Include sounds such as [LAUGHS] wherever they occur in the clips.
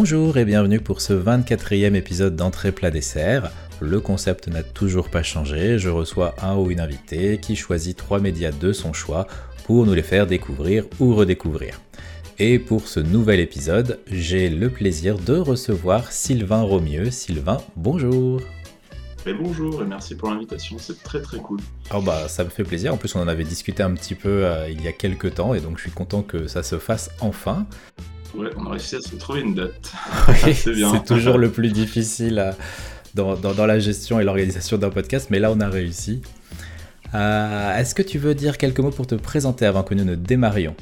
Bonjour et bienvenue pour ce 24e épisode d'Entrée plat dessert. Le concept n'a toujours pas changé, je reçois un ou une invitée qui choisit trois médias de son choix pour nous les faire découvrir ou redécouvrir. Et pour ce nouvel épisode, j'ai le plaisir de recevoir Sylvain Romieux. Sylvain, bonjour et bonjour et merci pour l'invitation, c'est très très cool. Oh bah ça me fait plaisir, en plus on en avait discuté un petit peu euh, il y a quelques temps et donc je suis content que ça se fasse enfin. Ouais, on a réussi à se trouver une date. [LAUGHS] c'est bien. C'est toujours le plus difficile euh, dans, dans, la gestion et l'organisation d'un podcast, mais là on a réussi. Euh, est-ce que tu veux dire quelques mots pour te présenter avant que nous ne démarrions?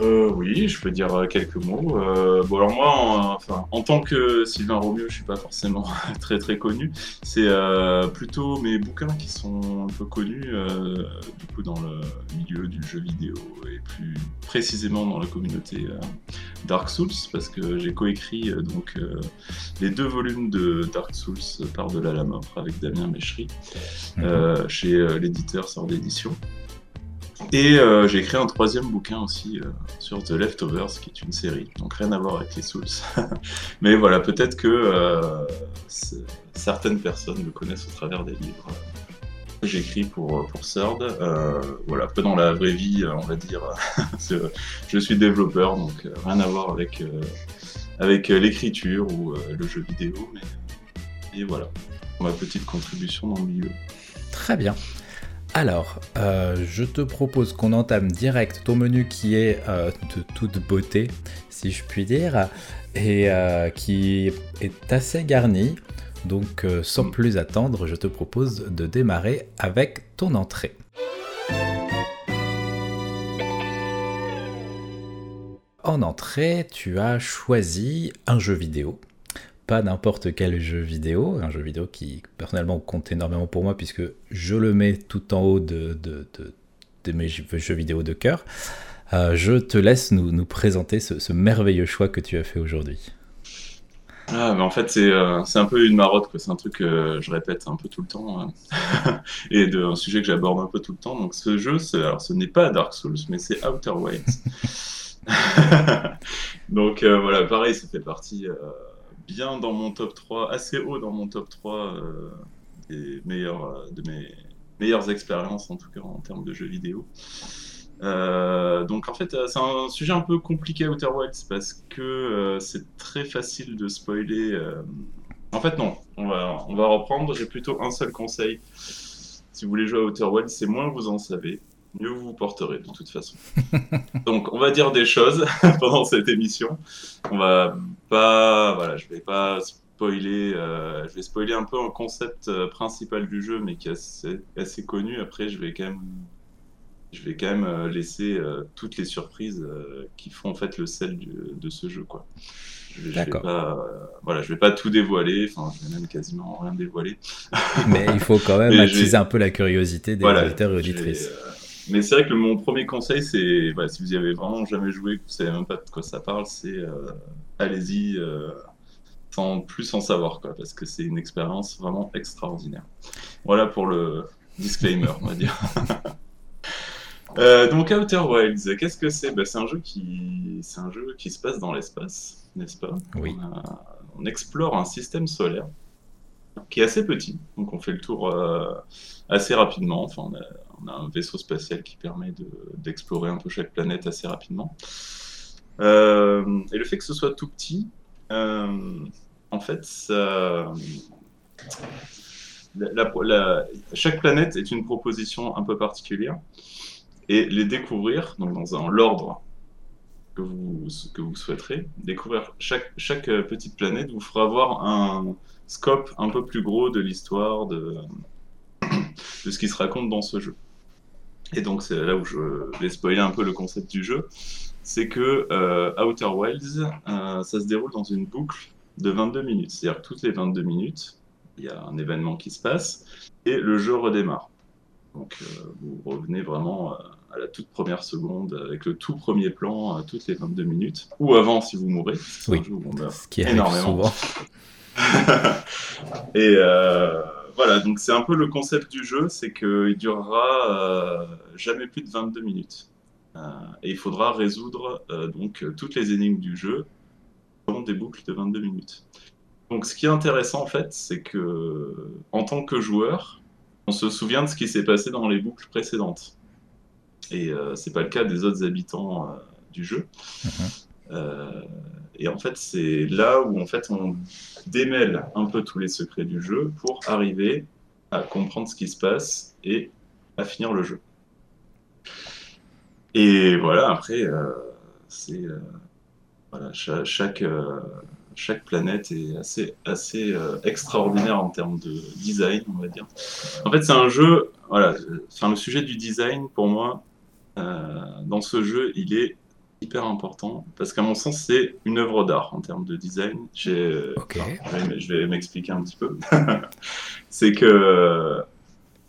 Euh, oui, je peux dire euh, quelques mots. Euh, bon, alors moi, en, enfin, en tant que Sylvain Romieux, je suis pas forcément [LAUGHS] très très connu. C'est euh, plutôt mes bouquins qui sont un peu connus, euh, du coup, dans le milieu du jeu vidéo et plus précisément dans la communauté Dark Souls, parce que j'ai coécrit donc les deux volumes de Dark Souls par de la mort avec Damien Méchery chez l'éditeur Sort d'édition. Et euh, j'ai écrit un troisième bouquin aussi euh, sur The Leftovers, qui est une série, donc rien à voir avec les Souls. [LAUGHS] Mais voilà, peut-être que euh, certaines personnes le connaissent au travers des livres que j'écris pour, pour Third. voilà, peu dans la vraie vie, on va dire. [LAUGHS] je suis développeur, donc rien à voir avec, avec l'écriture ou le jeu vidéo. Mais... Et voilà, ma petite contribution dans le milieu. Très bien. Alors, euh, je te propose qu'on entame direct ton menu qui est euh, de toute beauté, si je puis dire, et euh, qui est assez garni. Donc, sans plus attendre, je te propose de démarrer avec ton entrée. En entrée, tu as choisi un jeu vidéo pas n'importe quel jeu vidéo, un jeu vidéo qui personnellement compte énormément pour moi puisque je le mets tout en haut de, mes jeux vidéo de cœur. Euh, je te laisse nous, présenter ce, merveilleux choix que tu as fait aujourd'hui. Ah, mais en fait, c'est euh, un peu une marotte, c'est un truc que je répète un peu tout le temps, hein. [LAUGHS] et de, un sujet que j'aborde un peu tout le temps. Donc ce jeu, alors ce n'est pas Dark Souls, mais c'est Outer Wilds. [LAUGHS] Donc euh, voilà, pareil, ça fait partie bien dans mon top 3, assez haut dans mon top 3 euh, des meilleurs, euh, de mes meilleures expériences, en tout cas en termes de jeux vidéo. Euh, donc en fait, c'est un sujet un peu compliqué Outer Wilds parce que c'est très facile de spoiler. En fait, non, on va, on va reprendre. J'ai plutôt un seul conseil. Si vous voulez jouer à Outer Wilds, c'est moins vous en savez, mieux vous vous porterez de toute façon. [LAUGHS] Donc on va dire des choses [LAUGHS] pendant cette émission. On va pas, voilà, je vais pas spoiler, euh, je vais spoiler un peu un concept euh, principal du jeu, mais qui est assez, assez, connu. Après, je vais quand même, je vais quand même euh, laisser toutes les surprises qui font en fait le sel de ce jeu, quoi. D'accord. voilà, je vais pas tout dévoiler, enfin, je vais même quasiment rien dévoiler. mais il faut quand [LAUGHS] même attiser un peu la curiosité des auditeurs et auditrices. Mais c'est vrai que mon premier conseil, c'est si vous y avez vraiment jamais joué, que vous savez même pas de quoi ça parle, c'est euh, allez-y euh, sans plus en savoir, quoi, parce que c'est une expérience vraiment extraordinaire. Voilà pour le disclaimer, on va dire. [LAUGHS] Euh, donc Outer Wilds, qu'est-ce que c'est? Ben, C'est un jeu qui, un jeu qui se passe dans l'espace, n'est-ce pas? Oui. On, explore un système solaire qui est assez petit, donc on fait le tour assez rapidement. Enfin, on a, un vaisseau spatial qui permet d'explorer un peu chaque planète assez rapidement. Euh, et le fait que ce soit tout petit, euh, en fait, chaque planète est une proposition un peu particulière. Et les découvrir, donc dans l'ordre que vous, que vous souhaiterez, découvrir chaque, chaque petite planète vous fera avoir un scope un peu plus gros de l'histoire, de, de ce qui se raconte dans ce jeu. Et donc c'est là où je vais spoiler un peu le concept du jeu, c'est que euh, Outer Wilds, euh, ça se déroule dans une boucle de 22 minutes. C'est-à-dire que toutes les 22 minutes, il y a un événement qui se passe et le jeu redémarre. Donc euh, vous revenez vraiment à la toute première seconde avec le tout premier plan à toutes les 22 minutes, ou avant si vous mourrez. Oui, ce qui est énormément. Souvent. [LAUGHS] [LAUGHS] et voilà, donc c'est un peu le concept du jeu, c'est qu'il durera euh, jamais plus de 22 minutes. Euh, et il faudra résoudre euh, donc toutes les énigmes du jeu des boucles de 22 minutes. Donc ce qui est intéressant en fait, c'est que en tant que joueur, on se souvient de ce qui s'est passé dans les boucles précédentes. Et euh, c'est pas le cas des autres habitants euh, du jeu. Mhm. Euh, et en fait, c'est là où en fait on démêle un peu tous les secrets du jeu pour arriver à comprendre ce qui se passe et à finir le jeu. Et voilà, après, euh, c'est euh, voilà, cha- chaque, chaque planète est assez, assez extraordinaire en termes de design, on va dire. En fait, c'est un jeu, voilà, enfin, le sujet du design, pour moi, dans ce jeu, il est hyper important parce qu'à mon sens, c'est une œuvre d'art en termes de design. J'ai, Ok. je vais- m'expliquer un petit peu. [LAUGHS] c'est que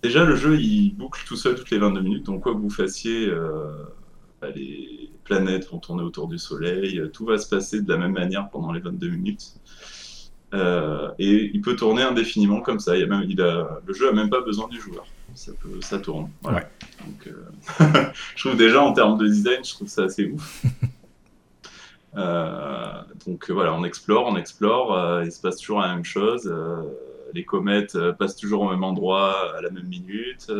déjà le jeu il boucle tout seul toutes les 22 minutes, donc quoi que vous fassiez, euh, bah, les planètes vont tourner autour du Soleil, euh, tout va se passer de la même manière pendant les 22 minutes. Euh, et il peut tourner indéfiniment comme ça. Il y a même, il a, le jeu a même pas besoin du joueur. Ça, peut, ça tourne. Voilà. Ouais. Donc, euh, [LAUGHS] je trouve déjà en termes de design, je trouve ça assez ouf. [LAUGHS] Euh, donc voilà, on explore, on explore, euh, il se passe toujours la même chose. les comètes passent toujours au même endroit à la même minute.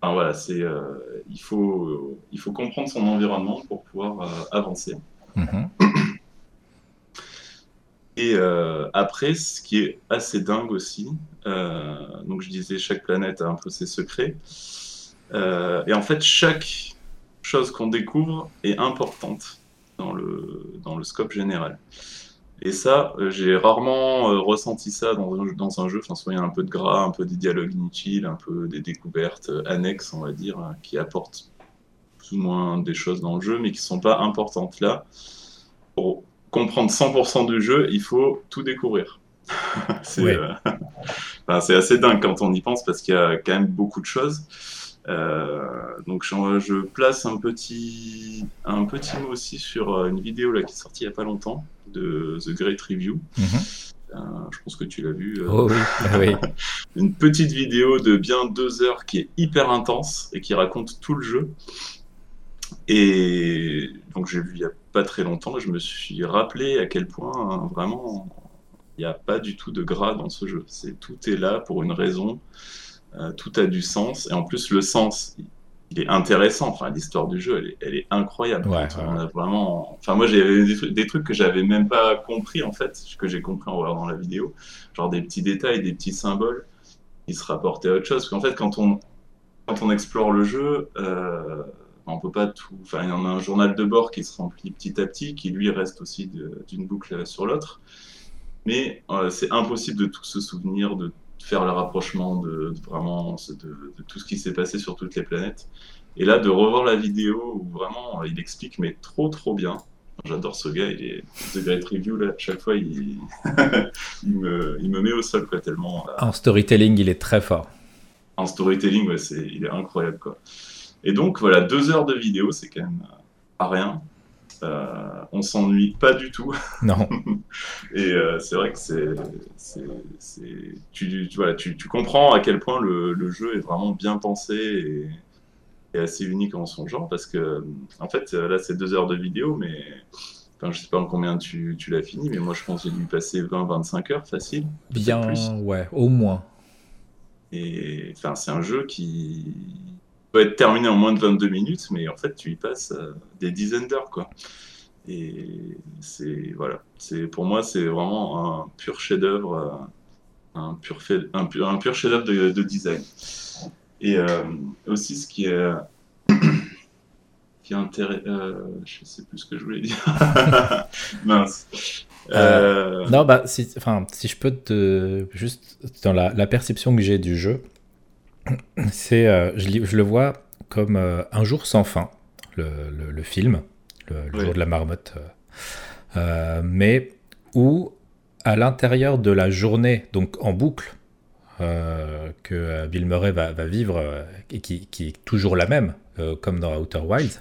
enfin voilà, c'est euh, il faut il faut comprendre son environnement pour pouvoir euh, avancer. Mhm. Et après, ce qui est assez dingue aussi, donc je disais chaque planète a un peu ses secrets. Euh, et en fait, chaque chose qu'on découvre est importante dans le, dans le scope général. Et ça, euh, j'ai rarement euh, ressenti ça dans dans un jeu. Enfin, soit il y a un peu de gras, un peu des dialogues inutiles, un peu des découvertes euh, annexes, on va dire, hein, qui apportent plus ou moins des choses dans le jeu, mais qui ne sont pas importantes là. Pour comprendre 100% du jeu, il faut tout découvrir. [LAUGHS] c'est Ouais. euh, [LAUGHS] enfin, c'est assez dingue quand on y pense parce qu'il y a quand même beaucoup de choses. Euh, donc je, je place un petit, un petit mot aussi sur euh, une vidéo là, qui est sortie il n'y a pas longtemps de The Great Review. Mhm. Euh, je pense que tu l'as vu. euh, Oh oui, ah oui. [LAUGHS] une petite vidéo de bien deux heures qui est hyper intense et qui raconte tout le jeu. Et donc j'ai vu il n'y a pas très longtemps, et je me suis rappelé à quel point hein, vraiment il n'y a pas du tout de gras dans ce jeu. C'est tout est là pour une raison, euh, tout a du sens et en plus le sens il est intéressant. Enfin l'histoire du jeu elle est, elle est incroyable. Ouais, Quand ouais, on a vraiment. Enfin moi j'ai des, trucs- des trucs que j'avais même pas compris en fait, que j'ai compris en regardant la vidéo, genre des petits détails, des petits symboles qui se rapportaient à autre chose. Parce qu'en fait, quand on, quand on explore le jeu, euh, on peut pas tout. Enfin, il y en a un journal de bord qui se remplit petit à petit, qui lui reste aussi d'une boucle sur l'autre. Mais euh, c'est impossible de tout se souvenir, de faire le rapprochement de, de vraiment de, de tout ce qui s'est passé sur toutes les planètes. Et là, de revoir la vidéo où vraiment euh, il explique, mais trop trop bien. J'adore ce gars, il est The Great Review, là, chaque fois, il, [LAUGHS] il, me, il me met au sol, quoi, tellement. euh, En storytelling, il est très fort. en storytelling, ouais, c'est, il est incroyable, quoi. Et donc, voilà, deux heures de vidéo, c'est quand même pas rien. Euh, on s'ennuie pas du tout. Non, [LAUGHS] Et euh, c'est vrai que c'est, c'est, c'est- tu, tu, voilà, tu, tu comprends à quel point le, le jeu est vraiment bien pensé et, et assez unique en son genre parce que, en fait, là, c'est deux heures de vidéo, mais enfin, je sais pas en combien tu, tu l'as fini, mais moi, je pense que j'ai dû passer 20-25 heures facile. bien, plus. ouais, au moins. Et enfin, c'est un jeu qui peut être terminé en moins de 22 minutes, mais en fait, tu y passes euh, des dizaines d'heures, quoi. Et c'est voilà, c'est pour moi, c'est vraiment un pur chef-d'œuvre, euh, un pur un pur, un pur chef-d'œuvre de, de design. Et euh, aussi, ce qui est [COUGHS] qui est intéressant, euh, je sais plus ce que je voulais dire. [LAUGHS] Mince. Euh, Non, bah, si, enfin, si je peux te. Juste dans la, la perception que j'ai du jeu, c'est. euh, je, le vois comme euh, Un jour sans fin, le, le- le film, le, jour de la marmotte. euh, mais où, à l'intérieur de la journée, donc en boucle, que Bill Murray va, va vivre et qui, qui est toujours la même, comme dans Outer Wilds,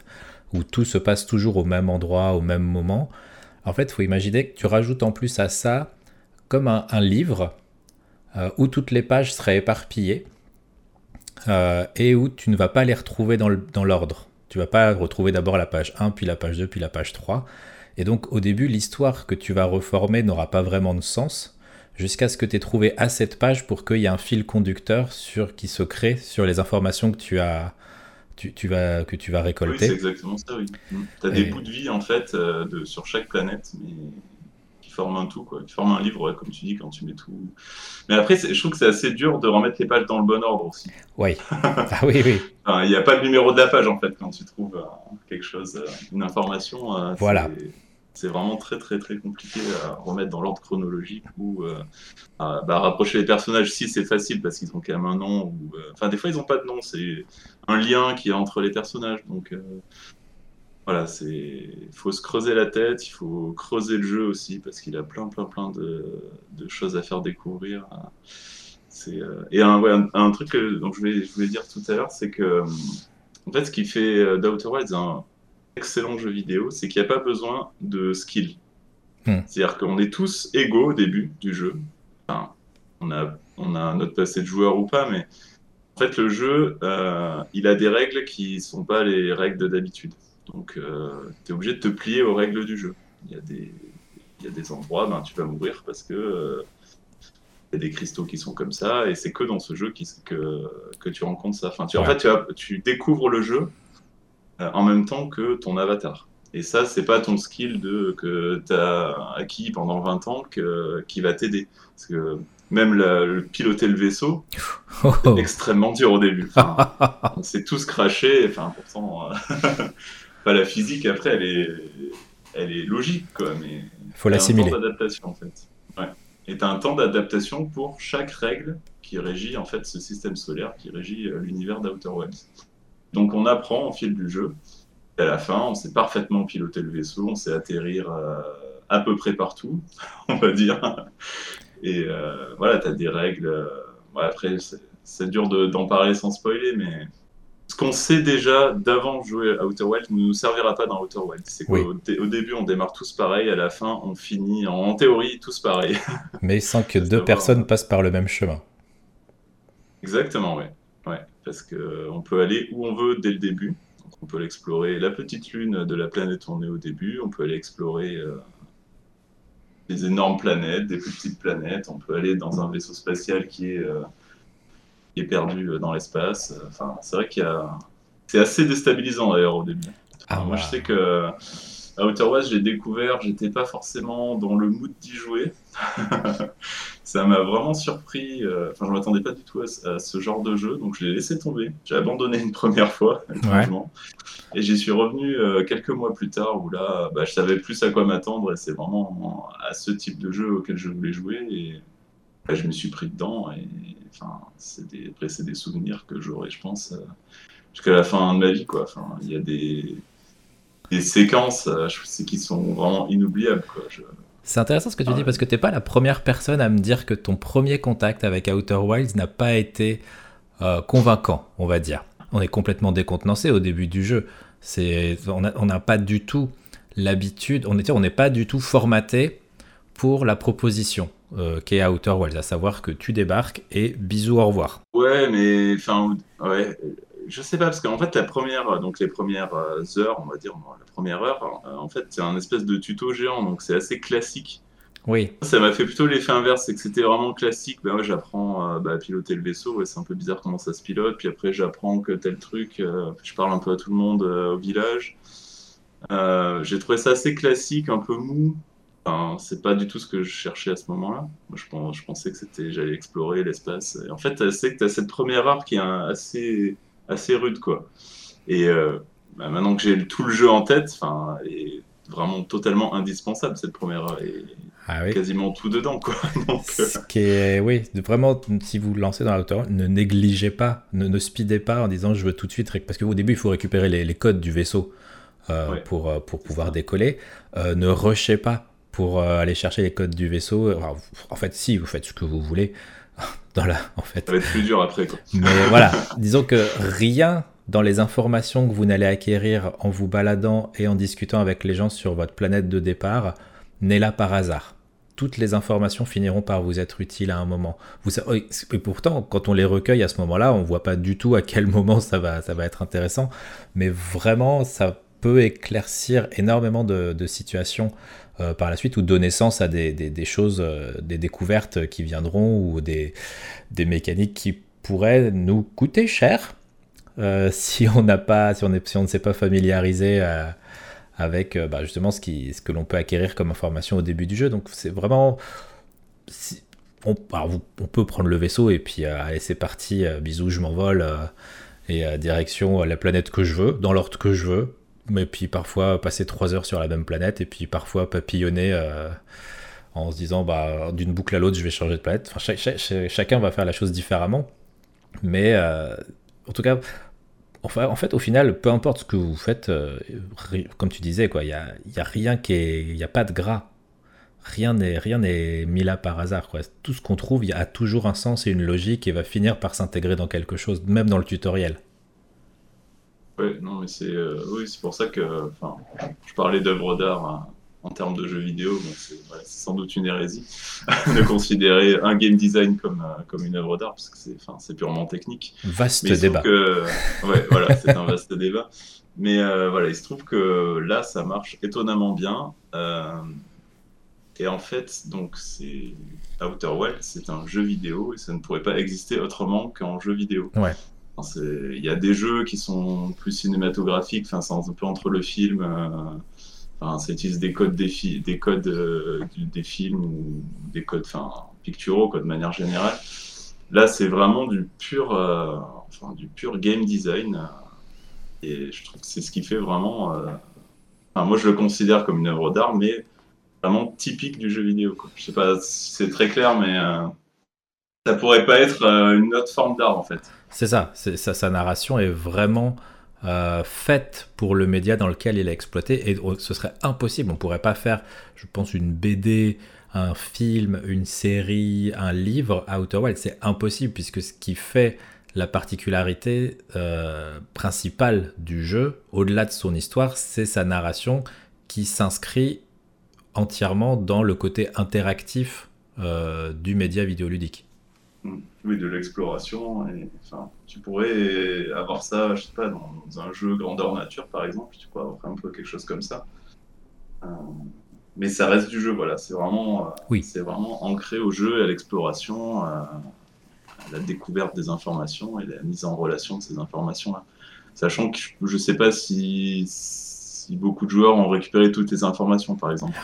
où tout se passe toujours au même endroit, au même moment. En fait, il faut imaginer que tu rajoutes en plus à ça comme un, un livre où toutes les pages seraient éparpillées euh, et où tu ne vas pas les retrouver dans l'ordre. tu vas pas retrouver d'abord la page 1, puis la page 2, puis la page 3. Et donc au début, l'histoire que tu vas reformer n'aura pas vraiment de sens jusqu'à ce que tu aies trouvé assez de pages pour qu'il y ait un fil conducteur sur, qui se crée sur les informations que tu as, tu, vas, que tu vas récolter. Oui, c'est exactement ça, oui. Tu as des bouts de vie, en fait, euh, de, sur chaque planète, mais forment un tout, quoi. Qui forment un livre, comme tu dis, quand tu mets tout. Mais après, je trouve que c'est assez dur de remettre les pages dans le bon ordre aussi. Oui. [LAUGHS] ah oui, oui. Il n'y a pas le numéro de la page, en fait, quand tu trouves euh, quelque chose, euh, une information. voilà c'est vraiment très très très compliqué à remettre dans l'ordre chronologique ou euh, à bah, rapprocher les personnages. Si c'est facile parce qu'ils ont quand même un nom. Ou, euh, Enfin, des fois ils n'ont pas de nom, c'est un lien qui est entre les personnages. Donc euh, voilà, c'est il faut se creuser la tête, il faut creuser le jeu aussi parce qu'il a plein plein plein de, de, choses à faire découvrir. C'est et un, ouais, un, truc que donc je voulais, je voulais dire tout à l'heure, c'est que en fait ce qui fait d'Outer Wilds un excellent jeu vidéo, c'est qu'il n'y a pas besoin de skill. Hmm. C'est-à-dire qu'on est tous égaux au début du jeu. Enfin, on a, on a notre passé de joueur ou pas, mais en fait, le jeu, euh, il a des règles qui ne sont pas les règles d'habitude. Donc, euh, tu es obligé de te plier aux règles du jeu. Il y a des, il y a des endroits, ben, tu vas mourir parce que euh, il y a des cristaux qui sont comme ça, et c'est que dans ce jeu qui, que, que tu rencontres ça. Enfin, tu, En fait, tu, tu découvres le jeu euh, en même temps que ton avatar. Et ça, c'est pas ton skill de, que tu as acquis pendant 20 ans que, qui va t'aider. Parce que même le piloter le vaisseau, c'est oh. extrêmement dur au début. [LAUGHS] on s'est tous craché. Enfin, pourtant, [LAUGHS] pas la physique, après, elle est, elle est logique. Quoi, mais faut l'assimiler. un temps d'adaptation, en fait. Ouais. Et tu as un temps d'adaptation pour chaque règle qui régit en fait ce système solaire, qui régit euh, l'univers d'Outer Wilds. Donc on apprend au fil du jeu. Et à la fin, on sait parfaitement piloter le vaisseau, on sait atterrir euh, à peu près partout, [LAUGHS] on va dire. Et euh, voilà, tu as des règles. Après, c'est dur d'en parler sans spoiler, mais ce qu'on sait déjà d'avant jouer à Outer Wilds ne nous servira pas dans Outer Wilds. C'est qu'au au début, on démarre tous pareil, à la fin, on finit en, théorie tous pareil. [LAUGHS] Mais sans que deux personnes passent par le même chemin. Exactement, oui parce qu'on peut aller où on veut dès le début. on peut explorer la petite lune de la planète où on est au début, on peut aller explorer euh, des énormes planètes, des plus petites planètes, on peut aller dans un vaisseau spatial qui est, euh, est perdu euh, dans l'espace. Enfin, c'est vrai qu'il y a... C'est assez déstabilisant d'ailleurs au début. Ah, moi, je sais que à Outer West, j'ai découvert, j'étais pas forcément dans le mood d'y jouer. [LAUGHS] ça m'a vraiment surpris. Euh, enfin, je m'attendais pas du tout à, ce genre de jeu, donc je l'ai laissé tomber. J'ai abandonné une première fois, [LAUGHS] Et j'y suis revenu euh, quelques mois plus tard où là, bah, je savais plus à quoi m'attendre et c'est vraiment à ce type de jeu auquel je voulais jouer. Et bah, je me suis pris dedans. Et enfin, c'est des, après, c'est des souvenirs que j'aurai, je pense, euh, jusqu'à la fin de ma vie. Quoi. Enfin, il y a des des séquences euh, qui sont vraiment inoubliables. C'est intéressant ce que tu dis parce que tu n'es pas la première personne à me dire que ton premier contact avec Outer Wilds n'a pas été euh, convaincant, on va dire. On est complètement décontenancé au début du jeu. C'est, on n'a pas du tout l'habitude, on n'est on pas du tout formaté pour la proposition euh, qu'est Outer Wilds, à savoir que tu débarques et bisous, au revoir. Ouais, mais enfin, ouais, je sais pas, parce qu'en fait, la première, donc les premières euh, heures, on va dire, la première heure, euh, en fait, c'est un espèce de tuto géant, donc c'est assez classique. Oui. Ça m'a fait plutôt l'effet inverse, c'est que c'était vraiment classique. Ben ouais, j'apprends euh, bah, à piloter le vaisseau, c'est un peu bizarre comment ça se pilote. Puis après, j'apprends que tel truc, je parle un peu à tout le monde au village. J'ai trouvé ça assez classique, un peu mou. Enfin, c'est pas du tout ce que je cherchais à ce moment-là. Je, je, pensais que c'était, j'allais explorer l'espace. En fait, c'est que tu as cette première heure qui est assez assez rude, quoi. Et euh, bah, maintenant que j'ai tout le jeu en tête, enfin, est vraiment totalement indispensable cette première heure. Et ah quasiment tout dedans, quoi. [LAUGHS] Donc, euh, Ce qui est, oui, vraiment, si vous lancez dans l'auteur, ne négligez pas, ne, ne speedez pas en disant je veux tout de suite, parce qu'au début il faut récupérer les, codes du vaisseau euh, pour, pour pouvoir décoller. ne rushez pas pour aller chercher les codes du vaisseau. en fait, si vous faites ce que vous voulez, [LAUGHS] dans la, en fait. Ça va être plus dur après. Quoi. Mais [LAUGHS] voilà, disons que rien dans les informations que vous n'allez acquérir en vous baladant et en discutant avec les gens sur votre planète de départ n'est là par hasard. Toutes les informations finiront par vous être utiles à un moment. Vous, et pourtant, quand on les recueille à ce moment-là, on ne voit pas du tout à quel [LAUGHS] moment ça va, ça va être intéressant. Mais vraiment, ça, peut éclaircir énormément de, situations par la suite ou donner sens à des, choses, des découvertes qui viendront ou des, mécaniques qui pourraient nous coûter cher [LAUGHS] si on n'a pas, si on, ne s'est pas familiarisé avec bah, justement ce, que l'on peut acquérir comme information au début du jeu. Donc c'est vraiment on, on, peut prendre le vaisseau et puis euh, allez c'est parti, euh, bisous, je m'envole euh, et direction la planète que je veux, dans l'ordre que je veux. Mais puis parfois passer trois heures sur la même planète et puis parfois papillonner en se disant bah d'une boucle à l'autre je vais changer de planète. Enfin, chacun va faire la chose différemment. Mais en tout cas, enfin, en fait, au final, peu importe ce que vous faites, comme tu disais, quoi, il n'y a, y a rien qui est. Il n'y a pas de gras rien n'est rien n'est mis là par hasard. Quoi. Tout ce qu'on trouve il a toujours un sens et une logique et va finir par s'intégrer dans quelque chose, même dans le tutoriel. Ouais, non, mais c'est euh, oui, c'est pour ça que je parlais d'œuvres d'art hein, en termes de jeux vidéo. c'est sans doute une hérésie [LAUGHS] de considérer un game design comme, euh, comme une œuvre d'art parce que c'est purement technique. Vaste débat. ouais, voilà, c'est un vaste débat. Mais euh, voilà, il se trouve que là, ça marche étonnamment bien. Et en fait, donc c'est Outer Worlds, c'est un jeu vidéo et ça ne pourrait pas exister autrement qu'en jeu vidéo. Ouais. Il y a des jeux qui sont plus cinématographiques, enfin c'est un peu entre le film. Euh, enfin, ça utilise des codes des, des codes euh, des films ou des codes, enfin picturaux quoi, de manière générale. Là, c'est vraiment du pur, euh, enfin, du pur game design. et je trouve que c'est ce qui fait vraiment. Moi, je le considère comme une œuvre d'art, mais vraiment typique du jeu vidéo. Quoi. Je sais pas si c'est très clair, mais euh, ça pourrait pas être euh, une autre forme d'art en fait. C'est ça, ça, sa narration est vraiment euh, faite pour le média dans lequel il est exploité et ce serait impossible. On pourrait pas faire, je pense, une BD, un film, une série, un livre à Outer Wild. C'est impossible puisque ce qui fait la particularité principale du jeu, au-delà de son histoire, c'est sa narration qui s'inscrit entièrement dans le côté interactif euh, du média vidéoludique. Mm. Oui, de l'exploration. Et, enfin, tu pourrais avoir ça, je sais pas, dans, un jeu grandeur nature, par exemple. Tu pourrais avoir un peu quelque chose comme ça. Euh, mais ça reste du jeu, voilà. C'est vraiment, euh, oui. c'est vraiment ancré au jeu et à l'exploration, à la découverte des informations et la mise en relation de ces informations-là. Sachant que je ne sais pas si si beaucoup de joueurs ont récupéré toutes les informations, par exemple.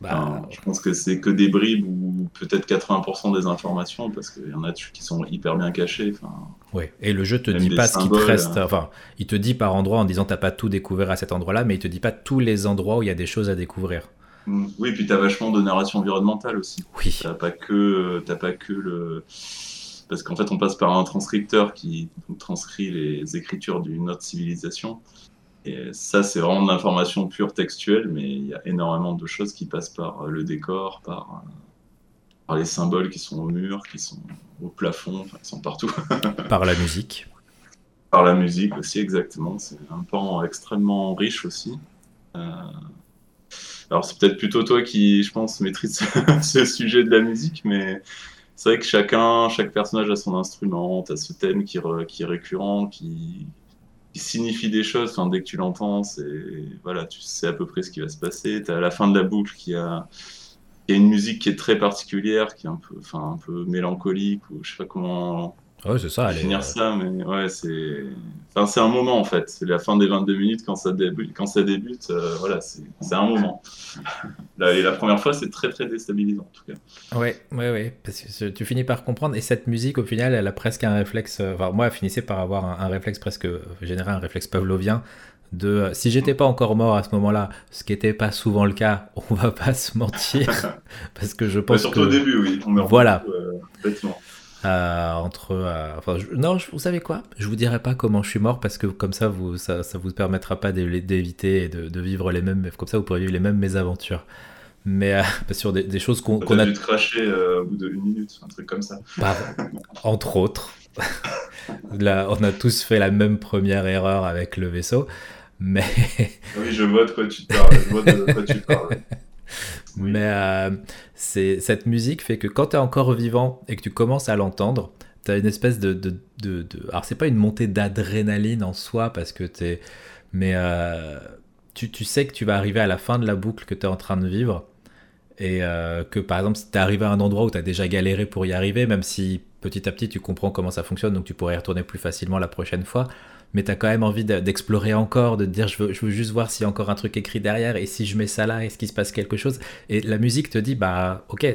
Bah, je pense que c'est que des bribes ou peut-être 80% des informations parce qu'il y en a qui sont hyper bien cachées. Enfin, oui, et le jeu te dit pas ce qui te reste. Hein. Enfin, il te dit par endroit en disant t'as pas tout découvert à cet endroit-là, mais il te dit pas tous les endroits où il y a des choses à découvrir. Mm. Oui, puis tu as vachement de narration environnementale aussi. Oui. T'as pas que, as pas que le. Parce qu'en fait, on passe par un transcripteur qui transcrit les écritures d'une autre civilisation. Et ça, c'est vraiment de l'information pure textuelle, mais il y a énormément de choses qui passent par euh, le décor, par, euh, par les symboles qui sont au mur, qui sont au plafond, enfin, qui sont partout. [LAUGHS] par la musique. Par la musique aussi, exactement. C'est un pan extrêmement riche aussi. Euh, alors, c'est peut-être plutôt toi qui, je pense, maîtrise [LAUGHS] ce sujet de la musique, mais c'est vrai que chacun, chaque personnage a son instrument, tu as ce thème qui, qui est récurrent, qui, qui signifie des choses. Enfin, dès que tu l'entends, voilà, tu sais à peu près ce qui va se passer. Tu as la fin de la boucle qui a, a une musique qui est très particulière, qui est un peu, enfin, un peu mélancolique ou je sais pas comment Ouais, c'est ça. Allez, finir ça, mais ouais, c'est. Enfin, c'est un moment en fait. C'est la fin des 22 minutes quand ça débute. Quand ça débute, euh, voilà, c'est un moment. [LAUGHS] La, et la première fois, c'est très très déstabilisant en tout cas. Ouais, ouais, ouais. Parce que tu finis par comprendre. Et cette musique, au final, elle a presque un réflexe. Euh, enfin, moi, elle finissait par avoir un, réflexe presque général, un réflexe pavlovien. De euh, si j'étais pas encore mort à ce moment-là, ce qui n'était pas souvent le cas, [LAUGHS] on va pas se mentir, [LAUGHS] parce que je pense surtout que au début, oui. On voilà. Beaucoup, euh, entre, euh, enfin, non, vous savez quoi? Je vous dirai pas comment je suis mort parce que comme ça, vous, ça, ça vous permettra pas d'éviter et de, de, vivre les mêmes, comme ça, vous pourrez vivre les mêmes mésaventures. Mais euh, [LAUGHS] sur des, des, choses qu'on a. dû te cracher au bout d'une minute, un truc comme ça. Bah, entre autres. [LAUGHS] Là, on a tous fait la même première erreur avec le vaisseau, mais. oui, je vois de quoi tu parles. Je vois de quoi tu parles. [LAUGHS] Mais euh, cette musique fait que quand tu es encore vivant et que tu commences à l'entendre, as une espèce de, de, de, alors c'est pas une montée d'adrénaline en soi parce que t'es, mais euh, tu, tu, sais que tu vas arriver à la fin de la boucle que tu es en train de vivre et euh, que par exemple si tu arrivé à un endroit où tu as déjà galéré pour y arriver, même si petit à petit tu comprends comment ça fonctionne, donc tu pourrais y retourner plus facilement la prochaine fois, mais tu as quand même envie d'explorer encore, de te dire je veux, je veux juste voir s'il y a encore un truc écrit derrière et si je mets ça là, est-ce qu'il se passe quelque chose? Et la musique te dit bah ok,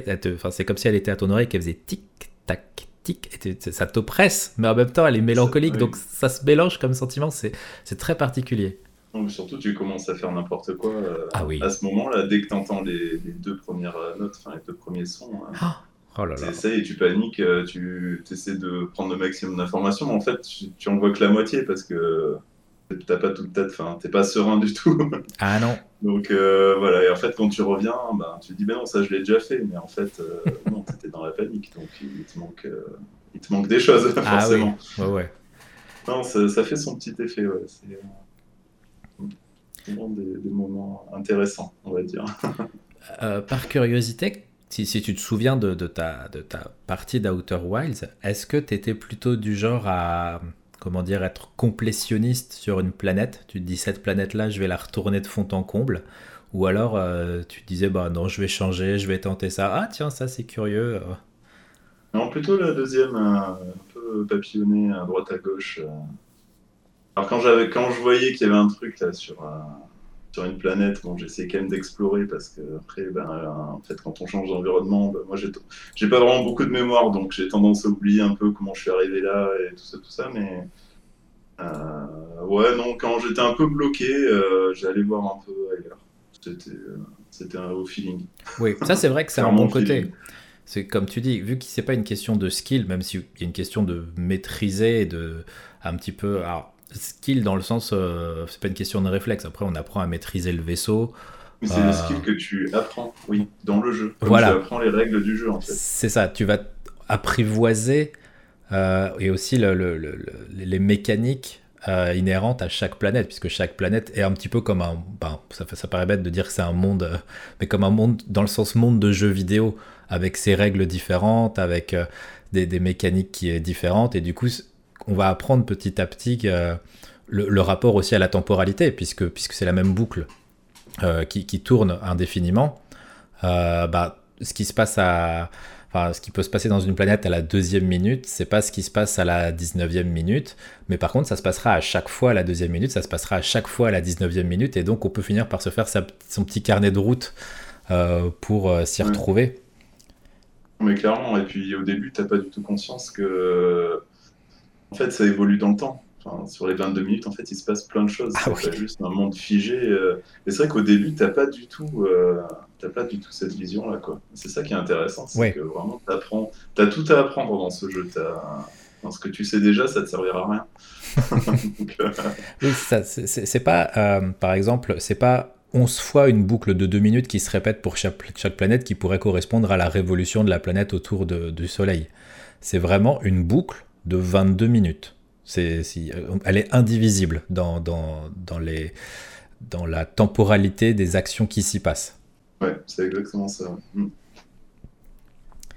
c'est comme si elle était à ton oreille qu'elle faisait tic tac tic, et ça t'oppresse, mais en même temps elle est mélancolique, donc ça se mélange comme sentiment, c'est très particulier. surtout, tu commences à faire n'importe quoi euh, ah oui. à ce moment-là, dès que tu entends les, deux premières notes, enfin les deux premiers sons. Hein. Ah Oh là là. et tu paniques, euh, tu essaies de prendre le maximum d'informations, mais en fait, tu, en vois que la moitié parce que t'as pas toute tête, enfin, t'es pas serein du tout. [LAUGHS] Ah non. Donc euh, voilà, et en fait, quand tu reviens, ben, tu te dis, ben non, ça je l'ai déjà fait, mais en fait, euh, non, t'étais dans la panique, donc il te manque, il te manque des choses, [LAUGHS] ah, forcément. Oui. Ouais, ouais. Non, ça, ça, fait son petit effet, ouais. C'est vraiment des, des, moments intéressants, on va dire. [LAUGHS] par curiosité, si, tu te souviens de, ta, partie d'Outer Wilds, est-ce que tu étais plutôt du genre à comment dire, être complétionniste sur une planète? Tu te dis cette planète-là, je vais la retourner de fond en comble Ou alors euh, tu te disais, bah non, je vais changer, je vais tenter ça. Ah tiens, ça c'est curieux. Non, plutôt la deuxième, euh, un peu papillonné à droite à gauche. Euh. Alors quand, quand je voyais qu'il y avait un truc là sur sur une planète, bon, j'essaie quand même d'explorer parce que après, ben, en fait, quand on change d'environnement, ben, moi, j'ai pas vraiment beaucoup de mémoire, donc j'ai tendance à oublier un peu comment je suis arrivé là et tout ça, tout ça. Mais euh, ouais, non, quand j'étais un peu bloqué, euh, j'allais voir un peu ailleurs. C'était un haut feeling. Oui, ça c'est vrai que c'est un bon côté. C'est comme tu dis, vu que c'est pas une question de skill, même s'il y a une question de maîtriser et de un petit peu. Alors, skill dans le sens, euh, c'est pas une question de réflexe. Après, on apprend à maîtriser le vaisseau. Mais c'est le euh, skill que tu apprends, oui, dans le jeu. voilà. Tu apprends les règles du jeu, en fait. C'est ça, tu vas apprivoiser euh, et aussi les mécaniques inhérentes à chaque planète, puisque chaque planète est un petit peu comme un. Ben, ça, ça paraît bête de dire que c'est un monde, mais comme un monde dans le sens monde de jeux vidéo, avec ses règles différentes, avec des, des, mécaniques qui est différentes, et du coup, on va apprendre petit à petit le, rapport aussi à la temporalité, puisque, puisque c'est la même boucle euh, qui, tourne indéfiniment. Euh, bah, ce qui se passe à, ce qui peut se passer dans une planète à la deuxième minute, c'est pas ce qui se passe à la 19e minute, mais par contre, ça se passera à chaque fois à la deuxième minute, ça se passera à chaque fois à la 19e minute, et donc on peut finir par se faire son petit carnet de route euh, pour s'y retrouver. Mais clairement, et puis au début, t'as pas du tout conscience que en fait, ça évolue dans le temps. sur les 22 minutes, en fait, il se passe plein de choses. Ah c'est pas juste un monde figé. Euh. Et c'est vrai qu'au début, t'as pas du tout, euh, pas du tout cette vision-là, quoi. C'est ça qui est intéressant, c'est que vraiment, t'apprends, t'as tout à apprendre dans ce jeu. Dans ce que tu sais déjà, ça te servira à rien. [LAUGHS] Euh, oui, c'est pas, par exemple, c'est pas 11 fois une boucle de 2 minutes qui se répète pour chaque, chaque, planète qui pourrait correspondre à la révolution de la planète autour de, du Soleil. C'est vraiment une boucle de 22 minutes. C'est, si, elle est indivisible dans, dans, dans, les, dans la temporalité des actions qui s'y passent. Ouais, c'est exactement ça. Hmm.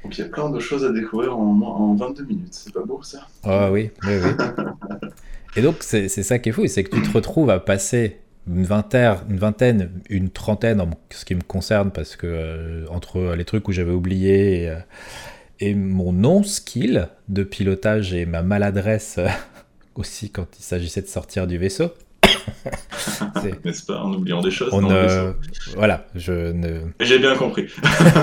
Donc il y a plein de choses à découvrir en, en 22 minutes, c'est pas beau ça? Ah oui, oui, oui. Et donc c'est, ça qui est fou, c'est que tu te retrouves à passer une vingtaine, une, vingtaine, une trentaine en ce qui me concerne, parce que euh, entre les trucs où j'avais oublié et, euh, et mon non-skill de pilotage et ma maladresse euh, [LAUGHS] aussi quand il s'agissait de sortir du vaisseau. [LAUGHS] N'est-ce pas En oubliant des choses. Voilà, je ne. J'ai bien compris.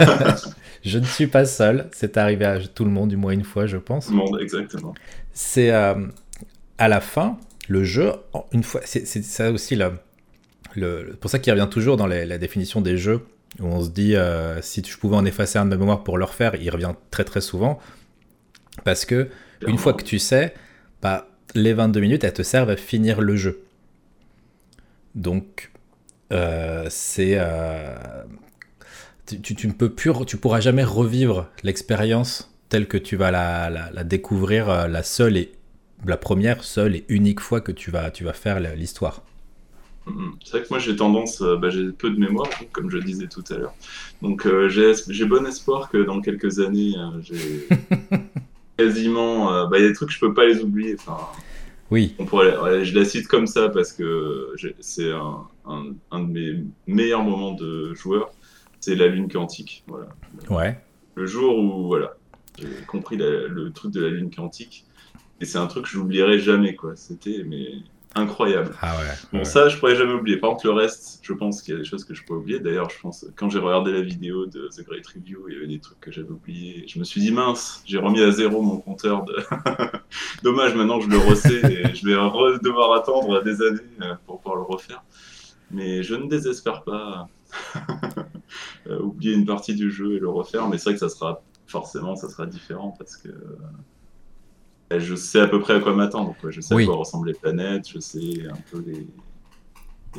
[LAUGHS] je ne suis pas seul. C'est arrivé à tout le monde, du moins une fois, je pense. Tout le monde, exactement. C'est euh, à la fin, le jeu, une fois. C'est ça aussi, là. Le, pour ça qu'il revient toujours dans la définition des jeux où on se dit euh, si je pouvais en effacer un de ma mémoire pour le refaire, il revient très très souvent. Parce que une fois que tu sais, bah, les 22 minutes, elles te servent à finir le jeu. Donc, euh, c'est. Euh, tu, ne peux plus, tu pourras jamais revivre l'expérience telle que tu vas la, la, découvrir la seule et la première, seule et unique fois que tu vas, tu vas faire l'histoire. Mm-hmm. C'est vrai que moi j'ai tendance, euh, bah, j'ai peu de mémoire, comme je disais tout à l'heure. Donc euh, j'ai bon espoir que dans quelques années, [LAUGHS] euh, quasiment. Bah, il y a des trucs que je peux pas les oublier. Enfin, oui. On pourrait, je la cite comme ça parce que c'est un, un, de mes meilleurs moments de joueur. C'est la lune quantique. Voilà. Ouais. Le jour où voilà, j'ai compris le truc de la lune quantique. Et c'est un truc que je n'oublierai jamais. quoi. C'était mais incroyable. Ah ouais. Bon, ça, je pourrais jamais oublier. Par contre, le reste, je pense qu'il y a des choses que je pourrais oublier. D'ailleurs, je pense, quand j'ai regardé la vidéo de The Great Review, il y avait des trucs que j'avais oubliés. Je me suis dit, mince, j'ai remis à zéro mon compteur. De... [LAUGHS] Dommage, maintenant je le resais et je vais devoir attendre des années euh, pour pouvoir le refaire. Mais je ne désespère pas [LAUGHS] oublier une partie du jeu et le refaire. Mais c'est vrai que ça sera forcément, ça sera différent parce que je sais à peu près à quoi m'attendre. Je sais à quoi ressemblent les planètes, je sais un peu les,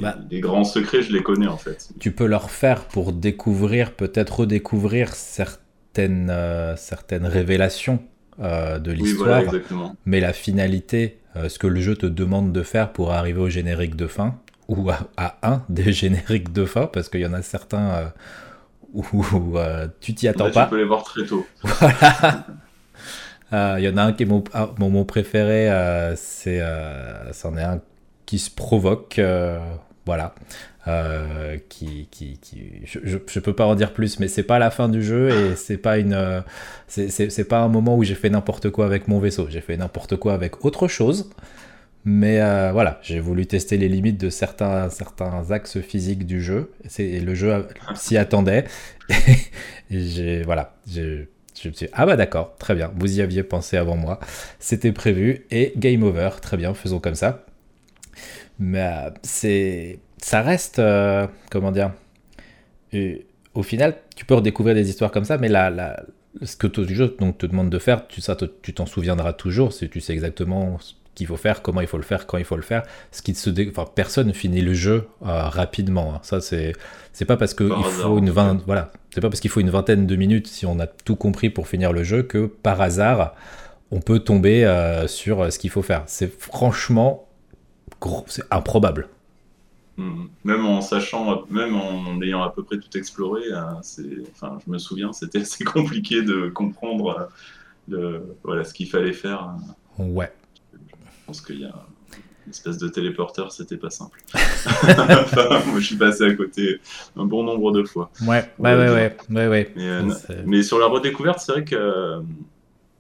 bah. les, grands secrets, je les connais en fait. Tu peux leur faire pour découvrir, peut-être redécouvrir certaines, euh, certaines révélations euh, de l'histoire. mais la finalité, euh, ce que le jeu te demande de faire pour arriver au générique de fin, ou à, un [LAUGHS] des génériques de fin, parce qu'il y en a certains où, tu t'y attends pas. Tu peux les voir très tôt. [LAUGHS] Voilà. Il euh, y en a un qui est mon, ah, mon, préféré, euh, c'est, euh, c'en est un qui se provoque, voilà. qui, qui, je, je, peux pas en dire plus, mais c'est pas la fin du jeu et c'est pas une, c'est pas un moment où j'ai fait n'importe quoi avec mon vaisseau. J'ai fait n'importe quoi avec autre chose, mais voilà, j'ai voulu tester les limites de certains, certains axes physiques du jeu. Et le jeu s'y attendait. [LAUGHS] j'ai, voilà, j'ai ah bah d'accord, très bien, vous y aviez pensé avant moi, c'était prévu, et game over, très bien, faisons comme ça. Mais euh, c'est, ça reste, euh, comment dire, au final, tu peux redécouvrir des histoires comme ça, mais la, la, ce que tout jeu donc, te demande de faire, tu, ça, tu t'en souviendras toujours, si tu sais exactement qu'il faut faire, comment il faut le faire, quand il faut le faire. Ce qui se dé... enfin, personne finit le jeu euh, rapidement. Hein. Ça, c'est c'est pas parce qu'il faut une vingt... voilà, c'est pas parce qu'il faut une vingtaine de minutes si on a tout compris pour finir le jeu que par hasard on peut tomber euh, sur ce qu'il faut faire. C'est franchement c'est improbable. Hmm. Même en sachant, même en ayant à peu près tout exploré, enfin, je me souviens, c'était [LAUGHS] assez compliqué de comprendre euh, voilà, ce qu'il fallait faire. Hein. Ouais. Je pense qu'il y a une espèce de téléporteur, c'était pas simple. [LAUGHS] moi, je suis passé à côté un bon nombre de fois. Ouais, ouais, ouais, ouais, ouais, euh, Mais, sur la redécouverte, c'est vrai que.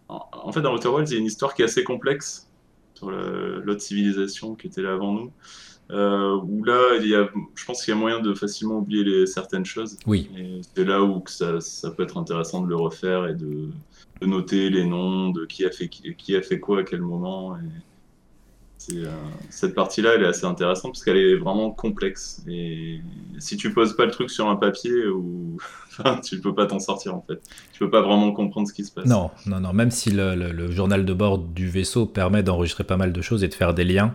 En fait, dans Outer Worlds, il y a une histoire qui est assez complexe sur l'autre civilisation qui était là avant nous. Euh, où là, il y a, je pense qu'il y a moyen de facilement oublier les, certaines choses. Oui. c'est là où ça, ça, peut être intéressant de le refaire et de, de, noter les noms de qui a fait, qui a fait quoi à quel moment. Et euh, cette partie-là, elle est assez intéressante parce qu'elle est vraiment complexe. Et si tu poses pas le truc sur un papier, ou... [LAUGHS] tu peux pas t'en sortir en fait. Tu peux pas vraiment comprendre ce qui se passe. Non, non, non. Même si le, journal de bord du vaisseau permet d'enregistrer pas mal de choses et de faire des liens,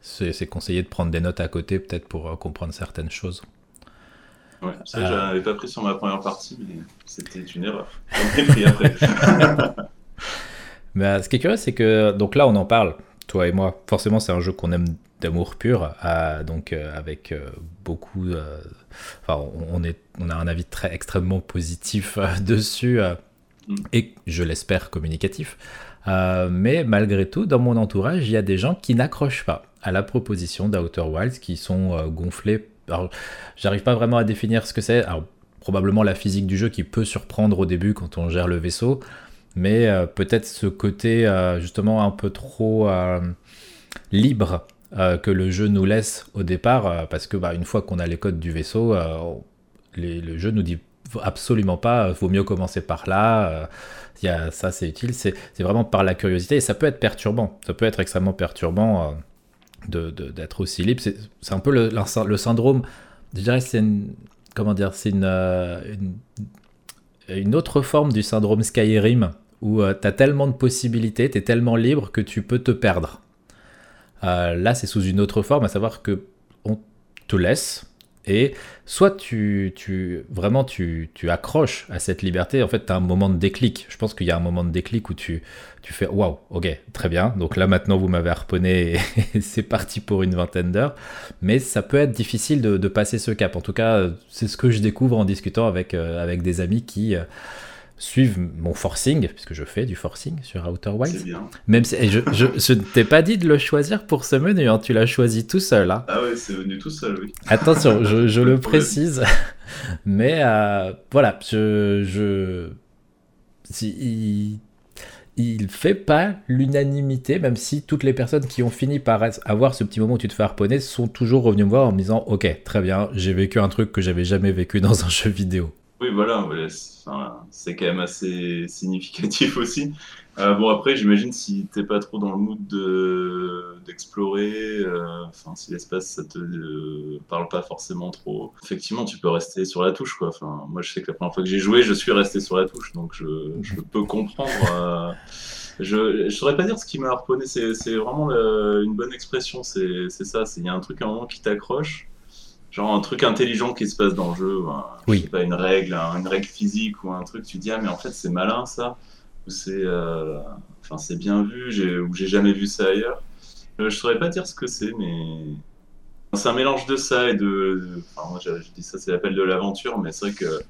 c'est conseillé de prendre des notes à côté peut-être pour euh, comprendre certaines choses. Ouais, ça, euh... j'avais pas pris sur ma première partie, mais c'était une erreur. J'en ai pris après. [LAUGHS] mais ce qui est curieux, c'est que donc là, on en parle toi et moi. Forcément, c'est un jeu qu'on aime d'amour pur, donc euh, avec euh, beaucoup. Euh, enfin, on, est, on a un avis très extrêmement positif [LAUGHS] dessus mm. et je l'espère communicatif. mais malgré tout, dans mon entourage, il y a des gens qui n'accrochent pas à la proposition d'Outer Wilds, qui sont gonflés. Alors, j'arrive pas vraiment à définir ce que c'est. Alors, probablement la physique du jeu qui peut surprendre au début quand on gère le vaisseau mais euh, peut-être ce côté euh, justement un peu trop euh, libre que le jeu nous laisse au départ, parce que bah, une fois qu'on a les codes du vaisseau, le jeu nous dit absolument pas, vaut mieux commencer par là, y a, ça c'est utile, c'est vraiment par la curiosité, et ça peut être perturbant, ça peut être extrêmement perturbant d'être aussi libre, c'est un peu le, le, syndrome, je dirais c'est comment dire, c'est une, une, une, autre forme du syndrome Skyrim, où euh, tu as tellement de possibilités, tu es tellement libre que tu peux te perdre. Euh, là, c'est sous une autre forme, à savoir que on te laisse et soit tu, tu vraiment tu, tu, accroches à cette liberté. En fait, tu as un moment de déclic. Je pense qu'il y a un moment de déclic où tu, tu fais waouh, ok, très bien. Donc là, maintenant, vous m'avez harponné [LAUGHS] et c'est parti pour une vingtaine d'heures. Mais ça peut être difficile de, passer ce cap. En tout cas, c'est ce que je découvre en discutant avec, euh, avec des amis qui suivent mon forcing, puisque je fais du forcing sur Outer Wilds. C'est bien. Même si, je, je, je ne t'ai pas dit de le choisir pour ce menu, hein, tu l'as choisi tout seul. Hein. Ah ouais, c'est venu tout seul, oui. Attention, je, le précise. [LAUGHS] Mais euh, voilà, je. je si, il, il fait pas l'unanimité, même si toutes les personnes qui ont fini par avoir ce petit moment où tu te fais harponner sont toujours revenues me voir en me disant Ok, très bien, j'ai vécu un truc que j'avais jamais vécu dans un jeu vidéo. Oui, voilà, c'est quand même assez significatif [LAUGHS] aussi. Euh, bon, après, j'imagine si t'es pas trop dans le mood de- d'explorer, euh, si l'espace ça te euh, parle pas forcément trop, effectivement, tu peux rester sur la touche, quoi. Moi, je sais que la première fois que j'ai joué, je suis resté sur la touche, donc je, je peux comprendre. je ne saurais pas dire ce qui m'a harponné, c'est vraiment une bonne expression, c'est ça, il y a un truc à un moment qui t'accroche. Genre un truc intelligent qui se passe dans le jeu, je Oui. pas, une règle, un- une règle physique ou un truc, tu te dis ah mais en fait c'est malin ça, ou c'est euh, enfin c'est bien vu, ou j'ai jamais vu ça ailleurs. Euh, je saurais pas dire ce que c'est, mais c'est un mélange de ça et de, de- enfin moi je, je dis ça c'est l'appel de l'aventure, mais c'est vrai que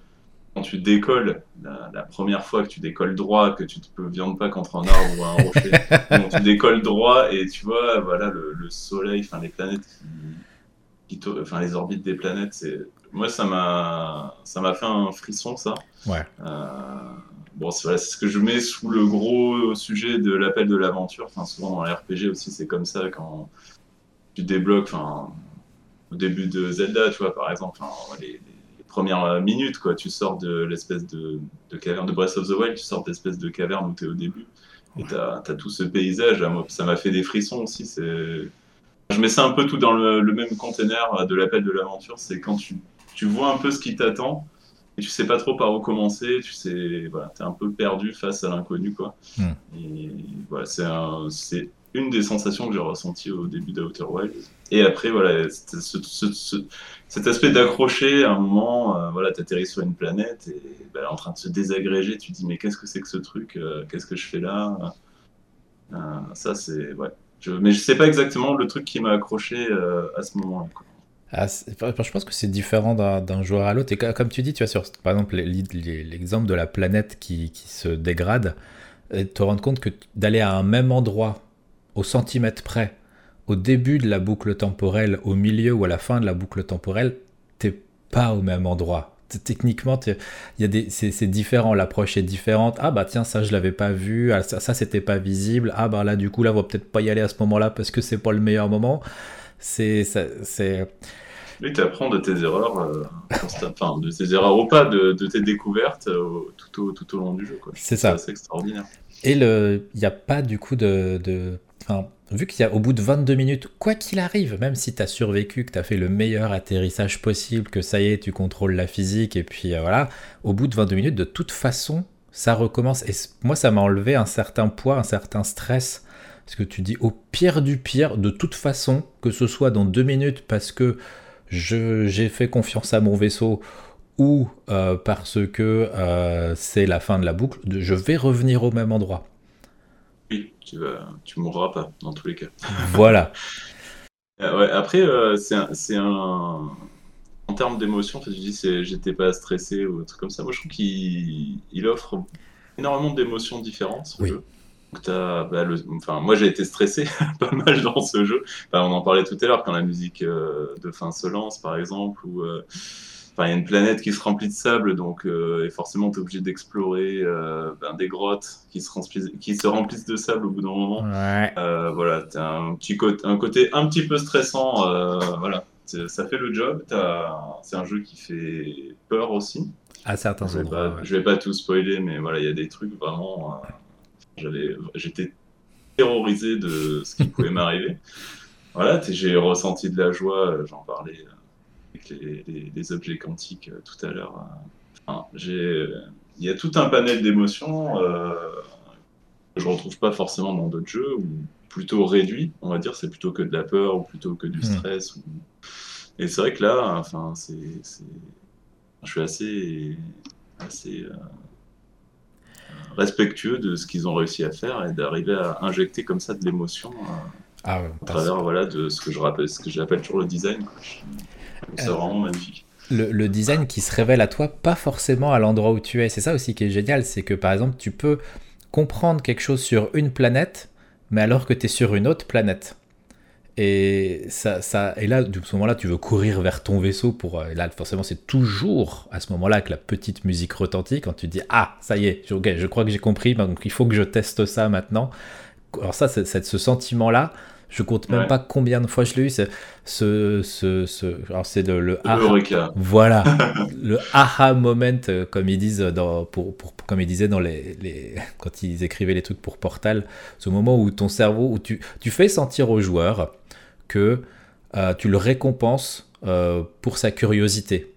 quand tu décolles, la, la première fois que tu décolles droit, que tu te peux viande pas contre un arbre ou un rocher, [LAUGHS] tu décolles droit et tu vois voilà le, le soleil, enfin les planètes qui enfin les orbites des planètes, c'est moi ça m'a ça m'a fait un frisson ça. Ouais. Euh, bon c'est ce que je mets sous le gros sujet de l'appel de l'aventure. Enfin souvent dans les RPG aussi c'est comme ça quand tu débloques, enfin au début de Zelda tu vois par exemple, enfin, les, les premières minutes quoi, tu sors de l'espèce de, de caverne de Breath of the Wild, tu sors d'espèce de caverne où tu es au début. Et t'as as tout ce paysage, ça m'a fait des frissons aussi. C'est je mets ça un peu tout dans le, le même container de l'appel de l'aventure. C'est quand tu, tu vois un peu ce qui t'attend et tu sais pas trop par où commencer. Tu sais, voilà, t'es un peu perdu face à l'inconnu, quoi. Hmm. Et voilà, c'est un- c'est une des sensations que j'ai ressenties au début d'Outer Wilds. Et après, voilà, c'était ce- ce- ce- cet aspect d'accrocher à un moment, euh, voilà, t'atterris sur une planète et bah, est en train de se désagréger. Tu te dis, mais qu'est-ce que c'est que ce truc Euh, Qu'est-ce que je fais là? Euh, Ça, c'est. Ouais. Mais je sais pas exactement le truc qui m'a accroché euh, à ce moment-là. Ah, je pense que c'est différent d'un joueur à l'autre. Et co- comme tu dis, tu sur, par exemple, l'exemple de la planète qui, se dégrade, et te rendre compte que d'aller à un même endroit, au centimètre près, au début de la boucle temporelle, au milieu ou à la fin de la boucle temporelle, t'es pas au même endroit. Techniquement, il y a des, c'est, différent, l'approche est différente. Ah bah tiens, ça je l'avais pas vu, ah, ça, ça c'était pas visible. Ah bah là du coup là on va peut-être pas y aller à ce moment-là parce que c'est pas le meilleur moment. C'est, c'est, Oui, tu apprends de tes erreurs, euh, enfin de tes erreurs ou pas, de, de tes découvertes euh, tout, au, tout au long du jeu. quoi. C'est ça. C'est extraordinaire. Et il n'y a pas du coup de, de, enfin, vu qu'il y a au bout de 22 minutes, quoi qu'il arrive, même si tu as survécu, que tu as fait le meilleur atterrissage possible, que ça y est, tu contrôles la physique, et puis euh, voilà, au bout de 22 minutes, de toute façon, ça recommence. Et moi, ça m'a enlevé un certain poids, un certain stress. Parce que tu dis, au pire du pire, de toute façon, que ce soit dans deux minutes parce que j'ai fait confiance à mon vaisseau ou euh, parce que euh, c'est la fin de la boucle, je vais revenir au même endroit. Tu, vas, tu mourras pas dans tous les cas. [LAUGHS] Voilà. Euh, ouais, après, euh, c'est un, un- En termes d'émotion, en fait, je dis j'étais pas stressé ou un truc comme ça. Moi, je trouve qu'il il offre énormément d'émotions différentes, Oui. jeu. Donc, bah, le- enfin, moi, j'ai été stressé [LAUGHS] pas mal dans ce jeu. Enfin, on en parlait tout à l'heure quand la musique euh, de fin se lance, par exemple, ou euh, enfin, il y a une planète qui se remplit de sable, donc euh, et forcément, tu es obligé d'explorer euh, ben, des grottes qui se, remplissent, qui se remplissent de sable au bout d'un moment. Ouais. Euh, voilà, t'as un petit côté, un côté un petit peu stressant. euh, voilà, ça fait le job. C'est un jeu qui fait peur aussi. À certains Je vais, endroits. pas, ouais. je vais pas tout spoiler, mais voilà, il y a des trucs vraiment. j'étais terrorisé de ce qui pouvait m'arriver. [LAUGHS] Voilà, j'ai ressenti de la joie. J'en parlais avec les, les- les objets quantiques euh, tout à l'heure. euh. Enfin, j'ai, il y a tout un panel d'émotions euh, que je retrouve pas forcément dans d'autres jeux ou plutôt réduit, on va dire. C'est plutôt que de la peur ou plutôt que du Hmm. stress. ou- Et c'est vrai que là, enfin, c'est, je suis assez, assez euh, respectueux de ce qu'ils ont réussi à faire et d'arriver à injecter comme ça de l'émotion euh, Ah ouais, à travers voilà de ce que je rappelle, ce que j'appelle toujours le design. quoi. Euh, vraiment magnifique. le, design qui se révèle à toi, pas forcément à l'endroit où tu es. C'est ça aussi qui est génial, c'est que par exemple, tu peux comprendre quelque chose sur une planète, mais alors que tu es sur une autre planète. Et, ça, ça, et là, à ce moment-là, tu veux courir vers ton vaisseau pour. là, forcément, c'est toujours à ce moment-là que la petite musique retentit quand tu dis Ah, ça y est, ok, je crois que j'ai compris, donc il faut que je teste ça maintenant. Alors, ça, c'est ce sentiment-là, je compte même pas combien de fois je l'ai eu. Ce, ce, ce, alors c'est le, le aha, voilà, [LAUGHS] le aha moment, euh, comme ils disent dans, pour, pour, comme ils disaient dans les, les, quand ils écrivaient les trucs pour Portal, ce moment où ton cerveau, où tu, tu fais sentir au joueur que euh, tu le récompenses euh, pour sa curiosité.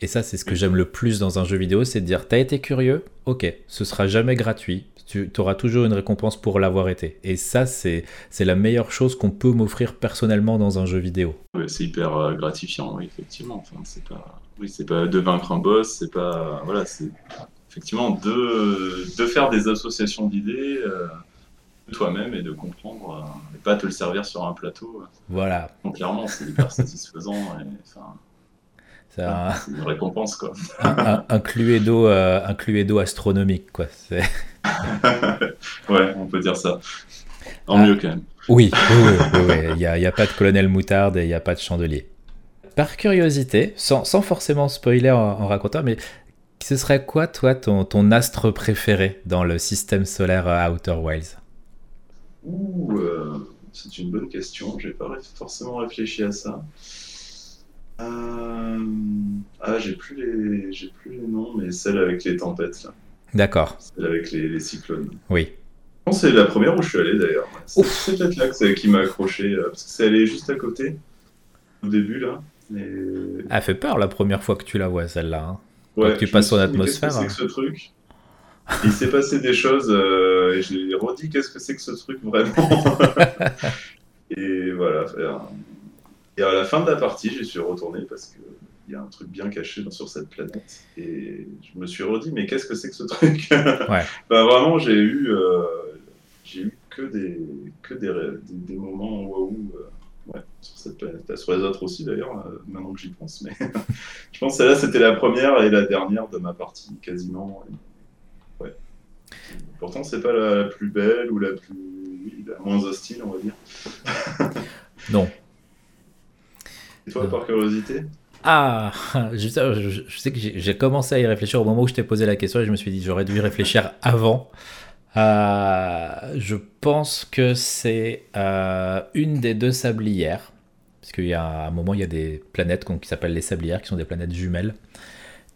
Et ça, c'est ce que j'aime le plus dans un jeu vidéo, c'est de dire, t'as été curieux, ok, ce sera jamais gratuit, tu auras toujours une récompense pour l'avoir été. Et ça, c'est la meilleure chose qu'on peut m'offrir personnellement dans un jeu vidéo. c'est hyper euh, gratifiant, oui, effectivement. Enfin, c'est pas, oui, c'est pas de vaincre un boss, c'est pas, voilà, c'est effectivement de, de faire des associations d'idées. Euh, toi-même et de comprendre euh, et pas te le servir sur un plateau. Voilà. Donc clairement, c'est hyper satisfaisant. Et, enfin, une récompense quoi. [LAUGHS] un, un, cluedo, un cluedo astronomique quoi. [LAUGHS] ouais, on peut dire ça. En mieux quand même. Oui, [LAUGHS] il n'y a, pas de colonel moutarde et il n'y a pas de chandelier. Par curiosité, sans, forcément spoiler en, racontant, mais ce serait quoi, toi, ton, ton astre préféré dans le système solaire Outer Wilds? Ouh, euh, c'est une bonne question. J'ai pas forcément réfléchi à ça. Euh, ah, j'ai plus les, j'ai plus les noms, mais celle avec les tempêtes là. D'accord. Celle avec les, cyclones. Oui. Je c'est la première où je suis allé d'ailleurs. C'est peut-être là que qui m'a accroché, euh, parce que c'est allé juste à côté, au début là. Elle fait peur la première fois que tu la vois celle-là. Hein. Ouais, Quand tu passes son atmosphère. Qu'est-ce que c'est que ce truc? Il s'est passé des choses euh, et j'ai redit qu'est-ce que c'est que ce truc vraiment. [LAUGHS] et voilà. Et à la fin de la partie, j'y suis retourné parce que il y a un truc bien caché sur cette planète. Et je me suis redit, mais qu'est-ce que c'est que ce truc [LAUGHS] ouais. bah, Vraiment, j'ai eu, euh, j'ai eu que des, que des, des, moments waouh euh, ouais, sur cette planète. Sur les autres aussi, d'ailleurs, euh, maintenant que j'y pense. Mais [LAUGHS] je pense que celle-là, c'était la première et la dernière de ma partie, quasiment. Ouais. Pourtant, c'est pas la, plus belle ou la plus. la moins hostile, on va dire. [LAUGHS] non. Et toi, par curiosité? Ah, [LAUGHS] je, sais que j'ai commencé à y réfléchir au moment où je t'ai posé la question et je me suis dit j'aurais dû y réfléchir [LAUGHS] avant. Euh, je pense que c'est euh, une des deux sablières, parce qu'il y a un moment il y a des planètes qui s'appellent les sablières, qui sont des planètes jumelles,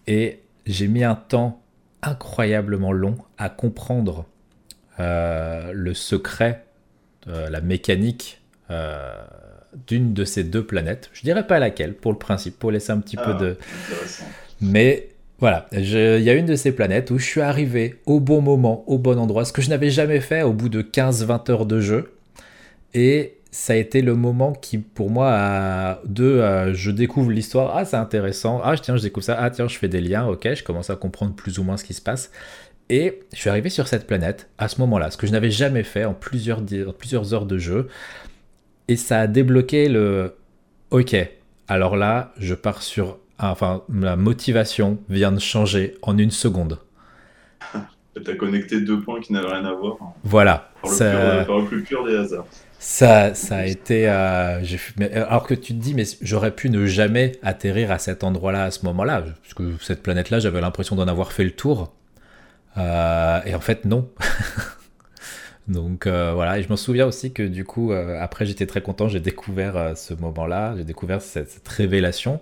et j'ai mis un temps incroyablement long à comprendre euh, le secret, la mécanique d'une de ces deux planètes. Je dirais pas laquelle, pour le principe, pour laisser un petit peu ah, de. Mais voilà, il y a une de ces planètes où je suis arrivé au bon moment, au bon endroit, ce que je n'avais jamais fait au bout de 15-20 heures de jeu. Et ça a été le moment qui, pour moi, a, de je découvre l'histoire, ah c'est intéressant, ah tiens je découvre ça, ah tiens je fais des liens, ok, je commence à comprendre plus ou moins ce qui se passe. Et je suis arrivé sur cette planète à ce moment-là, ce que je n'avais jamais fait en plusieurs, en plusieurs heures de jeu. Et ça a débloqué le OK, alors là, je pars sur. Enfin, la motivation vient de changer en une seconde. Tu as connecté deux points qui n'avaient rien à voir. Voilà. Par le, ça... pur, plus pur des hasards. Ça, ça a été. Euh, alors que tu te dis, mais j'aurais pu ne jamais atterrir à cet endroit-là à ce moment-là. Parce que cette planète-là, j'avais l'impression d'en avoir fait le tour. Euh, et en fait, non. [LAUGHS] Donc euh, voilà, et je me souviens aussi que du coup, euh, après j'étais très content, j'ai découvert euh, ce moment-là, j'ai découvert cette, révélation.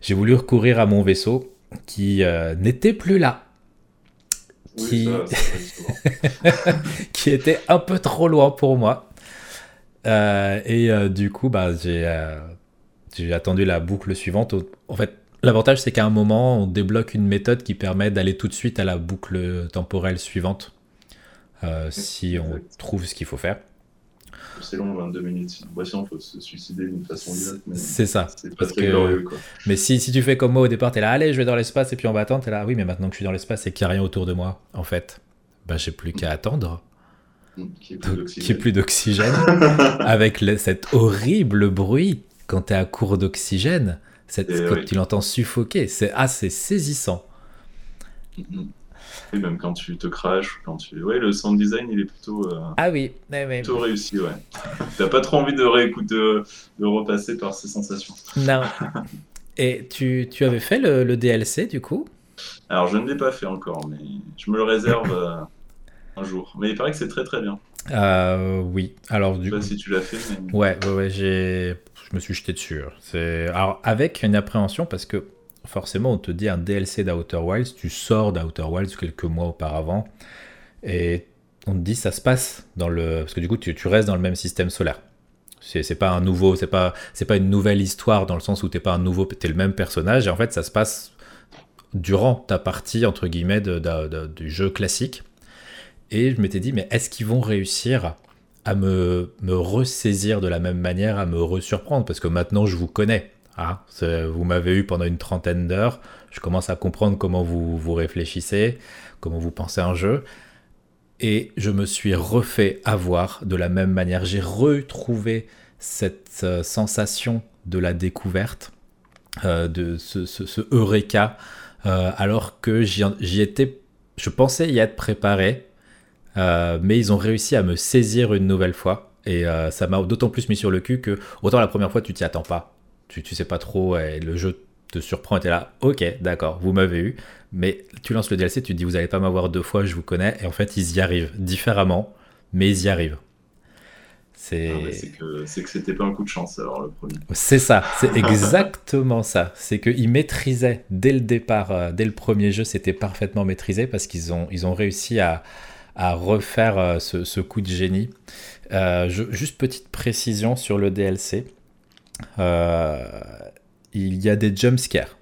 J'ai voulu recourir à mon vaisseau qui n'était plus là. qui... [LAUGHS] qui était un peu trop loin pour moi. et du coup, bah, j'ai attendu la boucle suivante. En fait, l'avantage c'est qu'à un moment, on débloque une méthode qui permet d'aller tout de suite à la boucle temporelle suivante. Euh, si on trouve ce qu'il faut faire. C'est long, 22 minutes. Bah, il faut se suicider d'une façon ou C'est ça. C'est pas très glorieux. Quoi. Mais si, si tu fais comme moi au départ, t'es là, allez, je vais dans l'espace et puis on va attendre, t'es là, oui, mais maintenant que je suis dans l'espace et qu'il n'y a rien autour de moi, en fait, bah, j'ai plus qu'à attendre. Qui est plus d'oxygène. [LAUGHS] avec cet horrible bruit quand t'es à court d'oxygène. Cette, quand tu l'entends suffoquer, c'est assez saisissant. Mm-hmm. Et même quand tu te craches, quand tu. Ouais, le sound design, il est plutôt. Euh, ah oui, plutôt réussi, ouais. T'as pas trop envie de réécouter, de, repasser par ces sensations. Non. Et tu, tu avais fait le, DLC du coup? Alors je ne l'ai pas fait encore, mais je me le réserve euh, un jour. Mais il paraît que c'est très très bien. Euh, oui. Alors du je sais pas si tu l'as fait. Mais... Ouais, ouais, ouais j'ai. Je me suis jeté dessus. C'est alors avec une appréhension parce que forcément, on te dit un DLC d'Outer Wilds, tu sors d'Outer Wilds quelques mois auparavant, et on te dit ça se passe dans le. Parce que du coup, tu, restes dans le même système solaire. C'est pas un nouveau, c'est pas, pas une nouvelle histoire dans le sens où t'es pas un nouveau, t'es le même personnage, et en fait, ça se passe durant ta partie, entre guillemets, du jeu classique. Et je m'étais dit, mais est-ce qu'ils vont réussir à me, me ressaisir de la même manière, à me resurprendre? Parce que maintenant, je vous connais. Ah, vous m'avez eu pendant une trentaine d'heures, je commence à comprendre comment vous, vous réfléchissez, comment vous pensez un jeu. Et je me suis refait avoir de la même manière. J'ai retrouvé cette euh, sensation de la découverte, euh, de ce, Eureka, euh, alors que j'y étais, je pensais y être préparé, mais ils ont réussi à me saisir une nouvelle fois. Et ça m'a d'autant plus mis sur le cul que, autant la première fois, tu t'y attends pas tu, tu sais pas trop, et le jeu te surprend et es là, ok, d'accord, vous m'avez eu, mais tu lances le DLC, tu te dis, vous allez pas m'avoir deux fois, je vous connais, et en fait, ils y arrivent différemment, mais ils y arrivent. C'est que c'est que c'était pas un coup de chance alors le premier. C'est ça, c'est exactement ça. C'est qu'ils maîtrisaient dès le départ, euh, dès le premier jeu, c'était parfaitement maîtrisé parce qu'ils ont, ils ont réussi à, à refaire euh, ce, ce, coup de génie. Euh, juste petite précision sur le DLC. Euh, il y a des jumpscares.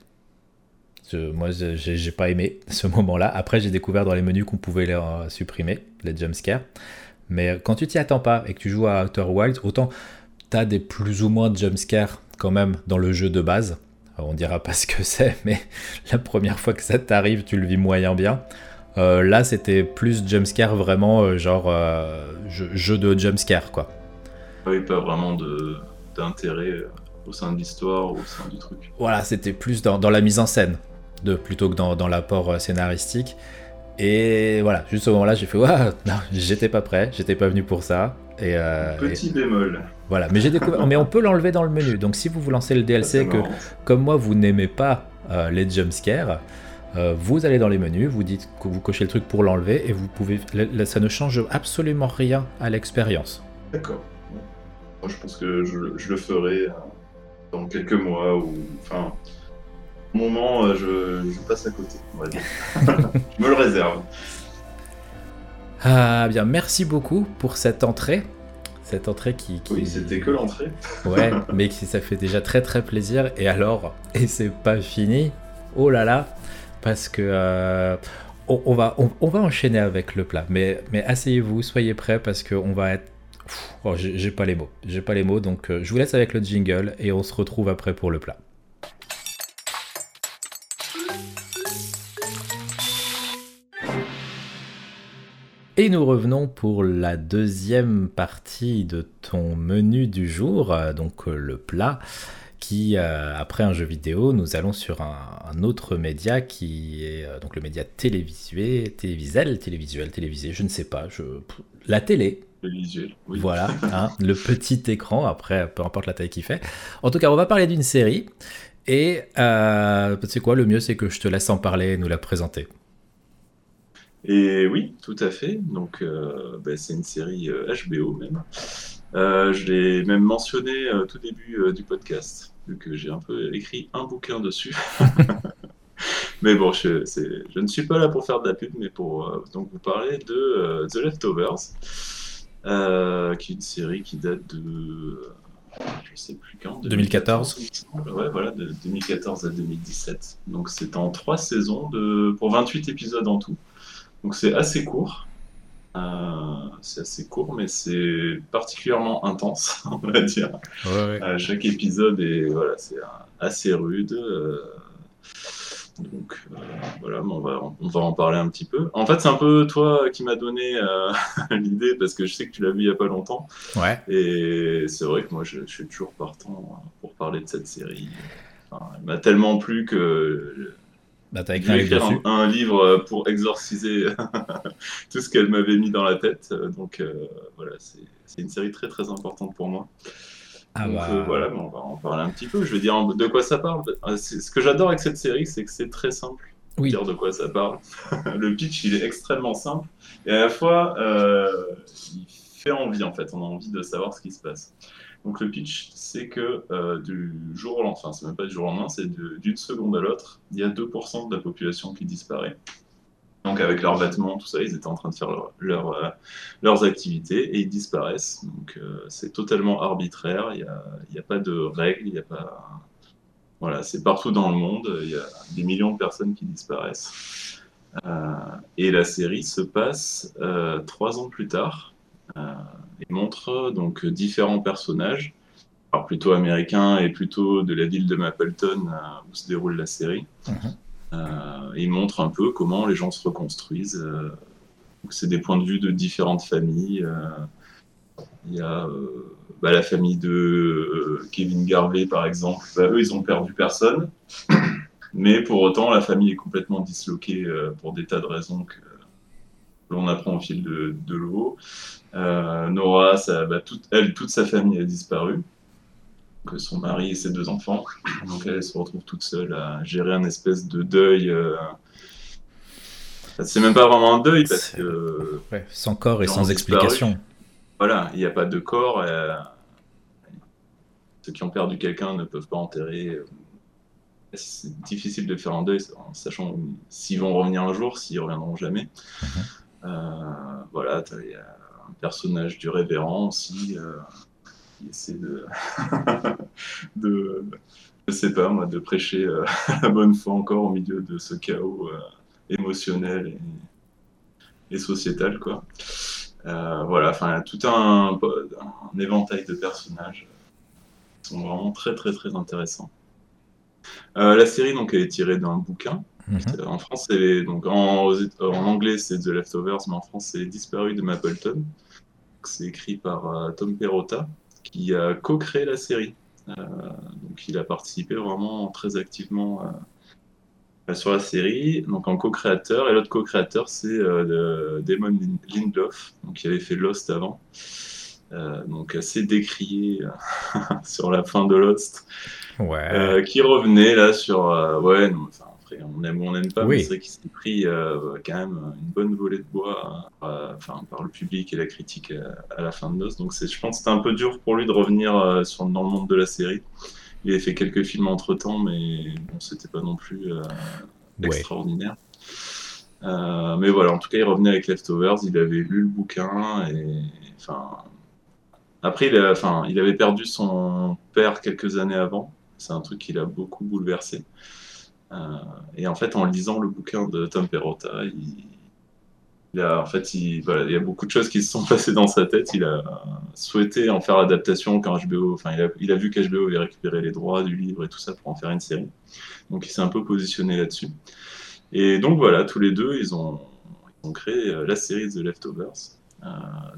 Moi, j'ai pas aimé [LAUGHS] ce moment-là. Après, j'ai découvert dans les menus qu'on pouvait les euh, supprimer, les jumpscares. Mais quand tu t'y attends pas et que tu joues à Outer Wilds, autant tu as des plus ou moins de jumpscares quand même dans le jeu de base. on dira pas [LAUGHS] ce que c'est, mais la première fois que ça t'arrive, tu le vis moyen bien. Euh, là, c'était plus jumpscare vraiment genre jeu, jeu, de jumpscare quoi. Oui, vraiment de d'intérêt euh, au sein de l'histoire, au sein du truc. Voilà, c'était plus dans, la mise en scène de, plutôt que dans, l'apport euh, scénaristique. Et voilà, juste au moment-là, j'ai fait Waouh, [LAUGHS] non, j'étais pas prêt, j'étais pas venu pour ça. Et, euh, Petit bémol. Voilà, mais j'ai découvert. mais on peut l'enlever dans le menu. Donc si vous vous lancez le DLC, que comme moi vous n'aimez pas les jumpscares, vous allez dans les menus, vous dites que vous cochez le truc pour l'enlever et vous pouvez. Ça ne change absolument rien à l'expérience. D'accord. Moi, je pense que je, le ferai euh, dans quelques mois ou enfin au moment euh, je, je, passe à côté. [LAUGHS] je me le réserve. Ah bien, merci beaucoup pour cette entrée. Cette entrée qui. Oui, c'était que l'entrée. ouais, [LAUGHS] mais qui, ça fait déjà très très plaisir. Et alors, et c'est pas fini. Oh là là, parce que euh, on, va on, va enchaîner avec le plat. Mais mais asseyez-vous, soyez prêts parce qu'on va être Oh, j'ai pas les mots. J'ai pas les mots, donc euh, je vous laisse avec le jingle et on se retrouve après pour le plat. Et nous revenons pour la deuxième partie de ton menu du jour, euh, donc euh, le plat, qui, après un jeu vidéo, nous allons sur un, autre média qui est donc le média télévisuel, télévisuel, télévisuel, télévisé, je ne sais pas, je, la télé, visuel. Voilà, hein, le petit écran, après, peu importe la taille qu'il fait. En tout cas, on va parler d'une série. Et euh, c'est quoi, le mieux, c'est que je te laisse en parler et nous la présenter. Et oui, tout à fait. Donc, euh, ben, c'est une série HBO euh, même. Euh, je l'ai même mentionné tout début du podcast, vu que j'ai un peu écrit un bouquin dessus. [LAUGHS] mais bon, je, je, ne suis pas là pour faire de la pub, mais pour donc vous parler de The Leftovers. Euh, qui est une série qui date de. Je sais plus quand. 2014 Ouais, voilà, de 2014 à 2017. Donc c'est en trois saisons de, pour 28 épisodes en tout. Donc c'est assez court. Euh, c'est assez court, mais c'est particulièrement intense, [LAUGHS] on va dire. Euh, chaque épisode est voilà, c'est assez rude. Donc euh, voilà, on va, on va en parler un petit peu. En fait, c'est un peu toi qui m'as donné euh, [LAUGHS] l'idée parce que je sais que tu l'as vu il y a pas longtemps. Ouais. Et c'est vrai que moi, je, suis toujours partant pour parler de cette série. il m'a tellement plu que bah, as écrit un, livre un, livre pour exorciser [LAUGHS] tout ce qu'elle m'avait mis dans la tête. Donc voilà, c'est une série très très importante pour moi. Ah Donc, bah... voilà, on va en parler un petit peu. Je vais dire de quoi ça parle? Ce que j'adore avec cette série, c'est que c'est très simple. Oui. Dire de quoi ça parle. [LAUGHS] le pitch, il est extrêmement simple et à la fois, euh, il fait envie en fait. On a envie de savoir ce qui se passe. Donc le pitch, c'est que euh, du jour au lendemain, enfin c'est même pas du jour au lendemain, c'est d'une seconde à l'autre, il y a 2% de la population qui disparaît. Donc avec leurs vêtements, tout ça, ils étaient en train de faire leur, euh, leurs activités et ils disparaissent. Donc c'est totalement arbitraire, il n'y a, a, pas de règles, il n'y a pas... Voilà, c'est partout dans le monde, il y a des millions de personnes qui disparaissent. Euh, et la série se passe euh, trois ans plus tard euh, et montre donc différents personnages, alors plutôt américains et plutôt de la ville de Mapleton où se déroule la série. Mhm. Il montre un peu comment les gens se reconstruisent. c'est des points de vue de différentes familles. Il y a bah, la famille de Kevin Garvey, par exemple. Bah, eux, ils ont perdu personne. [COUGHS] Mais pour autant, la famille est complètement disloquée euh, pour des tas de raisons que l'on apprend au fil de, l'eau. Euh, Nora, bah, elle, toute sa famille a disparu. Que son mari et ses deux enfants. Donc elle, se retrouve toute seule à gérer un espèce de deuil. Euh... C'est même pas vraiment un deuil parce que. sans corps et sans explication. Voilà, il n'y a pas de corps. Ceux qui ont perdu quelqu'un ne peuvent pas enterrer c'est difficile de faire un deuil en sachant s'ils vont revenir un jour, s'ils reviendront jamais. Mhm. Euh, voilà, il y a un personnage du révérend aussi euh, qui essaie de, [LAUGHS] de, je sais pas moi, de prêcher euh, [LAUGHS] la bonne foi encore au milieu de ce chaos émotionnel et, et, sociétal, quoi. voilà, enfin, tout un, un éventail de personnages qui sont vraiment très très très intéressants. Euh, la série, donc, elle est tirée d'un bouquin. Mhm. En France, c'est donc en, anglais c'est The Leftovers, mais en France c'est Disparu de Mapleton. C'est écrit par euh, Tom Perrotta, qui a co-créé la série. Euh, donc il a participé vraiment très activement sur la série, donc en co-créateur. Et l'autre co-créateur c'est Damon Lindelof, donc qui avait fait Lost avant. donc assez décrié [LAUGHS] sur la fin de Lost. Euh, qui revenait là sur. Euh, ouais, après, on aime ou on n'aime pas, mais c'est vrai qu'il s'est pris euh, quand même une bonne volée de bois enfin, par le public et la critique à, la fin de Nos. Donc je pense que c'était un peu dur pour lui de revenir sur, dans le monde de la série. Il a fait quelques films entre temps, mais bon, c'était pas non plus extraordinaire. mais voilà, en tout cas, il revenait avec Leftovers, il avait lu le bouquin et enfin. Après, il, enfin, il avait perdu son père quelques années avant, c'est un truc qui l'a beaucoup bouleversé. Euh, et en fait, en lisant le bouquin de Tom Perrotta, il, a, en fait, il, y a beaucoup de choses qui se sont [LAUGHS] passées dans sa tête. Il a souhaité en faire l'adaptation quand HBO, enfin, il a, il a vu qu'HBO avait récupéré les droits du livre et tout ça pour en faire une série. Donc, il s'est un peu positionné là-dessus. Et donc, voilà, tous les deux, ils ont, ils ont créé euh, la série The Leftovers, euh,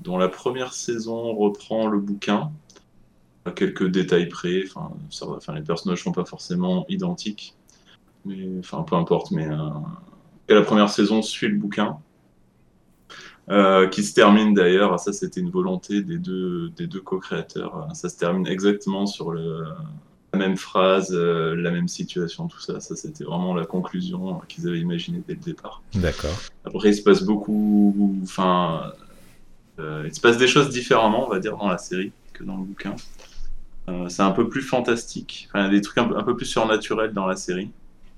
dont la première saison reprend le bouquin à quelques détails près. Enfin, les personnages sont pas forcément identiques, mais enfin, peu importe. Mais euh, la première saison suit le bouquin. Euh, qui se termine d'ailleurs, ça c'était une volonté des deux, des deux co-créateurs, ça se termine exactement sur le, la même phrase, euh, la même situation, tout ça. Ça c'était vraiment la conclusion qu'ils avaient imaginée dès le départ. D'accord. Après il se passe beaucoup, enfin, il se passe des choses différemment, on va dire, dans la série que dans le bouquin. Euh, c'est un peu plus fantastique. Enfin, il y a des trucs un peu, plus surnaturels dans la série.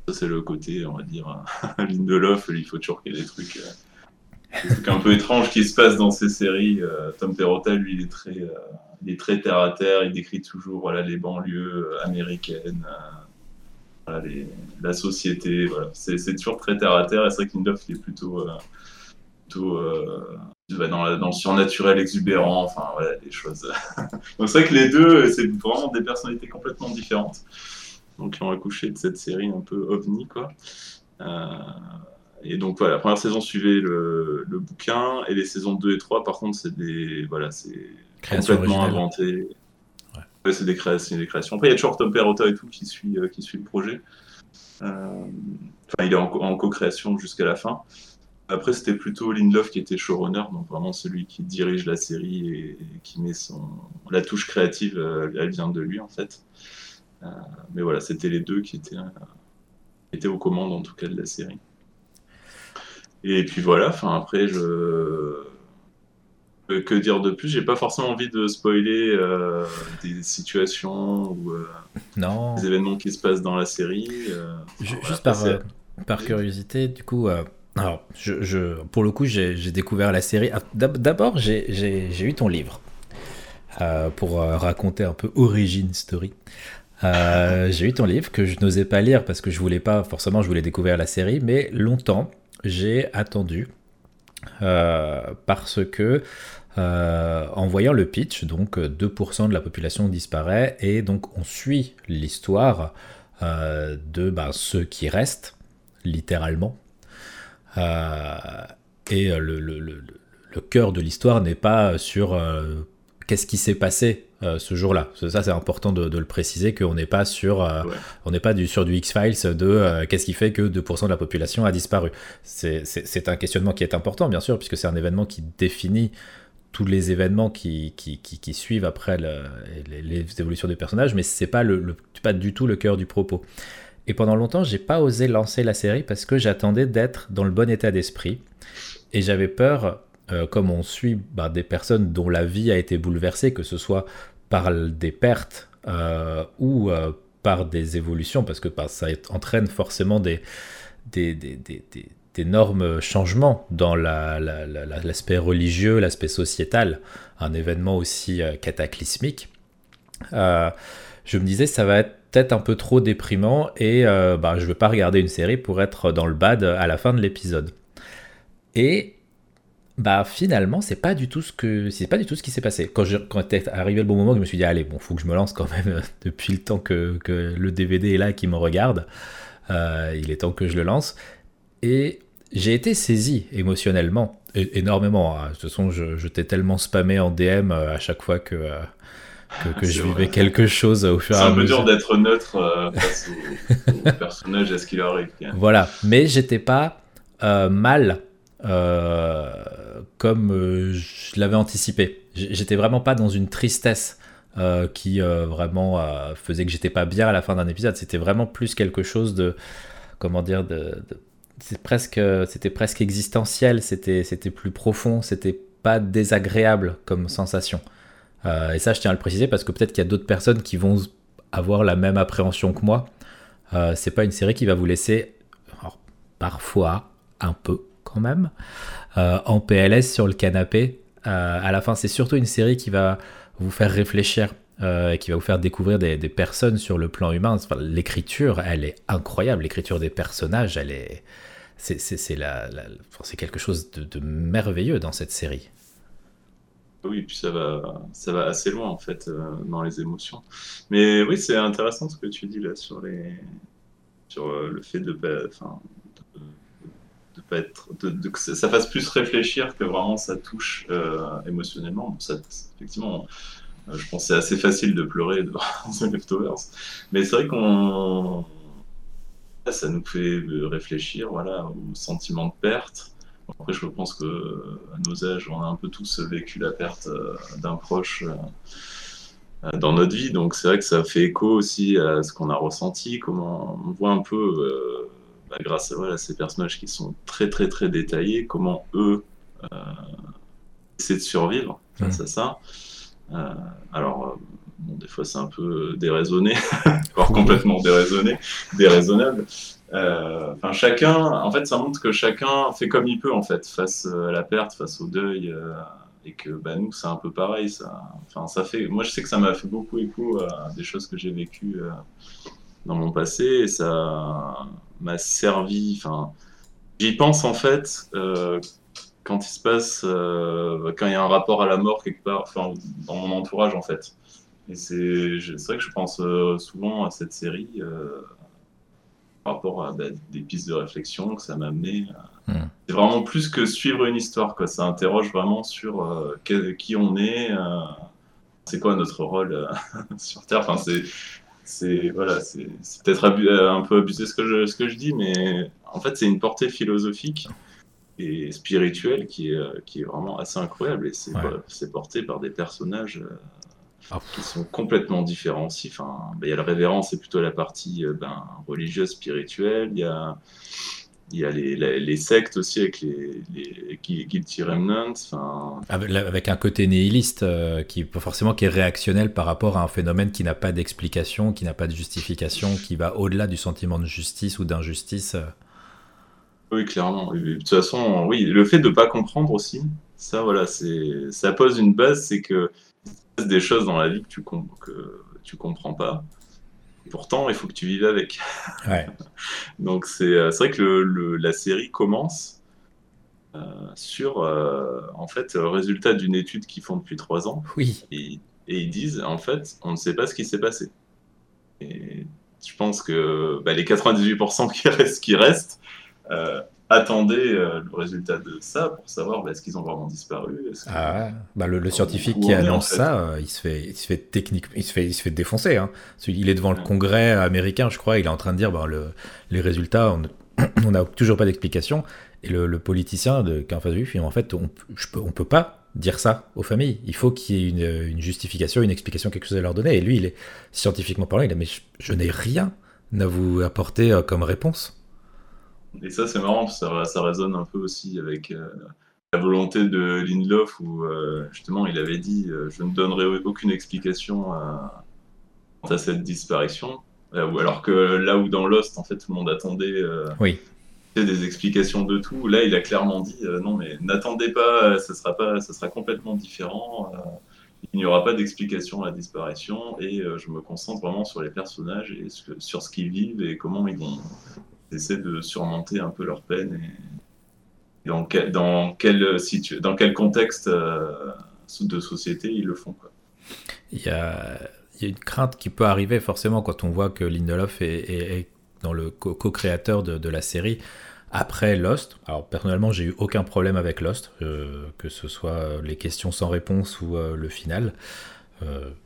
Ça, c'est le côté, on va dire, [LAUGHS] Lindelof. Il faut toujours qu'il y ait des trucs, euh, des trucs un peu étranges qui se passent dans ces séries. Euh, Tom Perrotta, lui, il est très, est très terre à terre. Il décrit toujours voilà, les banlieues américaines. La société, c'est toujours très terre à terre. Et c'est vrai que Lindelof, il est plutôt, plutôt dans, le surnaturel exubérant, enfin voilà, des choses. [LAUGHS] Donc c'est vrai que les deux, c'est vraiment des personnalités complètement différentes. Donc ils ont accouché de cette série un peu ovni, quoi. Euh, et donc voilà, la première saison suivait le, bouquin, et les saisons 2 et 3, par contre, c'est des. Voilà, c'est complètement inventé. Ouais, c'est des, créations, des créations. Après, il y a toujours Tom Perrotta et tout qui suit, qui suit le projet. Enfin, il est en, en co-création jusqu'à la fin. Après, c'était plutôt Lindelof qui était showrunner, donc vraiment celui qui dirige la série et, qui met son. La touche créative, euh, elle vient de lui en fait. Euh, mais voilà, c'était les deux qui étaient, euh, étaient aux commandes en tout cas de la série. Et puis voilà, enfin après, je. Que dire de plus? J'ai pas forcément envie de spoiler des situations ou des événements qui se passent dans la série. Juste par, par, curiosité, du coup, alors, je, pour le coup, j'ai découvert la série. Ah, d'abord, j'ai eu ton livre euh, pour euh, raconter un peu Origin Story. Euh, j'ai eu ton livre que je n'osais pas lire parce que je voulais pas, forcément, je voulais découvrir la série, mais longtemps, j'ai attendu parce que en voyant le pitch, donc 2% de la population disparaît et donc on suit l'histoire de bah, ceux qui restent, littéralement, euh, et euh, le, cœur de l'histoire n'est pas sur euh, qu'est-ce qui s'est passé ce jour-là. Ça, c'est important de, de, le préciser qu'on n'est pas sur, on n'est pas du, sur du X-Files de qu'est-ce qui fait que 2% de la population a disparu. C'est un questionnement qui est important, bien sûr, puisque c'est un événement qui définit tous les événements qui, qui, qui, qui suivent après les, les, évolutions des personnages, mais c'est pas, le, pas du tout le cœur du propos. Et pendant longtemps, j'ai pas osé lancer la série parce que j'attendais d'être dans le bon état d'esprit. Et j'avais peur, euh, comme on suit bah, des personnes dont la vie a été bouleversée, que ce soit par des pertes euh, ou euh, par des évolutions, parce que bah, ça entraîne forcément des, des, d'énormes changements dans l'aspect religieux, l'aspect sociétal, un événement aussi cataclysmique. je me disais, ça va être peut-être un peu trop déprimant et euh, bah, je ne veux pas regarder une série pour être dans le bad à la fin de l'épisode. Et bah finalement c'est pas du tout ce que c'est pas du tout ce qui s'est passé quand je, quand arrivé le bon moment je me suis dit allez bon faut que je me lance quand même [LAUGHS] depuis le temps que, que le DVD est là qui me regarde euh, il est temps que je le lance et j'ai été saisi émotionnellement énormément hein. de toute façon je, je t'ai tellement spammé en DM euh, à chaque fois que que, je vivais quelque chose au fur et à mesure. C'est d'être neutre euh, face au, personnage, à ce qu'il arrive. Voilà, mais j'étais pas euh, mal euh, comme je l'avais anticipé. J'étais vraiment pas dans une tristesse qui vraiment faisait que j'étais pas bien à la fin d'un épisode. C'était vraiment plus quelque chose de, comment dire, de, c'est presque, c'était presque existentiel. C'était, c'était plus profond. C'était pas désagréable comme sensation. Euh, et ça, je tiens à le préciser parce que peut-être qu'il y a d'autres personnes qui vont avoir la même appréhension que moi. Euh, c'est pas une série qui va vous laisser, parfois, un peu quand même, euh, en PLS sur le canapé. à la fin, c'est surtout une série qui va vous faire réfléchir. et qui va vous faire découvrir des, personnes sur le plan humain. l'écriture, elle est incroyable. L'écriture des personnages, elle est, c'est, c'est, la, c'est quelque chose de merveilleux dans cette série. Oui, puis ça va, ça va assez loin en fait euh, dans les émotions. Mais oui, c'est intéressant ce que tu dis là sur les, sur euh, le fait de, pas, enfin, de, pas être, de, que ça fasse plus réfléchir que vraiment ça touche euh, émotionnellement. ça, effectivement, je pense que c'est assez facile de pleurer [LAUGHS] devant The Leftovers, mais c'est vrai qu'on, ça nous fait réfléchir, voilà, au sentiment de perte après, je pense que à nos âges, on a un peu tous vécu la perte euh, d'un proche euh, dans notre vie. Donc, c'est vrai que ça fait écho aussi à ce qu'on a ressenti, comment on voit un peu, euh, bah, grâce à ces personnages qui sont très, très, très détaillés, comment eux essaient de survivre face mmh. à ça. alors, des fois, c'est un peu déraisonné, [LAUGHS] voire complètement déraisonné, déraisonnable. Euh, enfin, chacun, en fait, ça montre que chacun fait comme il peut, en fait, face euh, à la perte, face au deuil, euh, et que bah, nous, c'est un peu pareil. Ça, enfin, ça fait, moi, je sais que ça m'a fait beaucoup écho à des choses que j'ai vécues dans mon passé, et ça m'a servi. Enfin, j'y pense en fait quand il se passe, quand il y a un rapport à la mort quelque part, enfin, dans mon entourage, en fait. Et c'est vrai que je pense souvent à cette série par rapport à bah, des pistes de réflexion que ça m'a amené. Hmm. C'est vraiment plus que suivre une histoire, quoi. Ça interroge vraiment sur euh, qui on est, euh, c'est quoi notre rôle [LAUGHS] sur Terre Enfin, c'est c'est voilà, c'est peut-être un peu abusé ce que je ce que je dis, mais en fait, c'est une portée philosophique et spirituelle qui est qui est vraiment assez incroyable et c'est porté par des personnages ah. qui sont complètement différenciés. Enfin, ben, il y a le révérend, c'est plutôt la partie euh, ben, religieuse, spirituelle. Il y a, il y a les, les, sectes aussi avec les, les Guilty Remnants. Avec, un côté nihiliste euh, qui forcément qui est réactionnel par rapport à un phénomène qui n'a pas d'explication, qui n'a pas de justification, qui va au-delà du sentiment de justice ou d'injustice. Euh. Oui, clairement. De toute façon, oui, le fait de ne pas comprendre aussi, ça, voilà, c'est, ça pose une base, c'est que des choses dans la vie que tu, que tu comprends pas. Pourtant, il faut que tu vives avec. [LAUGHS] Donc, euh, c'est vrai que le, la série commence euh, sur, euh, en fait, le résultat d'une étude qu'ils font depuis trois ans. Oui. Et, ils disent, en fait, on ne sait pas ce qui s'est passé. Et je pense que bah, les 98% qui [LAUGHS] restent, qui restent attendez euh, le résultat de ça pour savoir bah, est-ce qu'ils ont vraiment disparu. Ah, bah le, scientifique qui annonce ça, euh, il se fait, il se fait technique, il se fait, il se fait défoncer. Hein. Il est devant le Congrès américain, je crois, il est en train de dire bah, le, les résultats, on [CLEARS THROAT] n'a toujours pas d'explication. Et le, politicien de, qui en fait, on, on peut pas dire ça aux familles. Il faut qu'il y ait une, une, justification, une explication, quelque chose à leur donner. Et lui, il est scientifiquement parlant, il a mais je n'ai rien à vous apporter euh, comme réponse. Et ça, c'est marrant, ça, ça résonne un peu aussi avec euh, la volonté de Lindelof, où euh, justement il avait dit euh, Je ne donnerai aucune explication à, à cette disparition. alors que là où dans Lost, en fait, tout le monde attendait oui. des explications de tout, là il a clairement dit Non, mais n'attendez pas, ça sera, pas, ça sera complètement différent. il n'y aura pas d'explication à la disparition et je me concentre vraiment sur les personnages et sur ce qu'ils vivent et comment ils vont essaient de surmonter un peu leur peine et, dans, quel, dans, quel, contexte euh, de société ils le font. Il, y a, une crainte qui peut arriver forcément quand on voit que Lindelof est, dans le co-créateur de, la série après Lost. Alors personnellement, j'ai eu aucun problème avec Lost, euh, que ce soit les questions sans réponse ou euh, le final.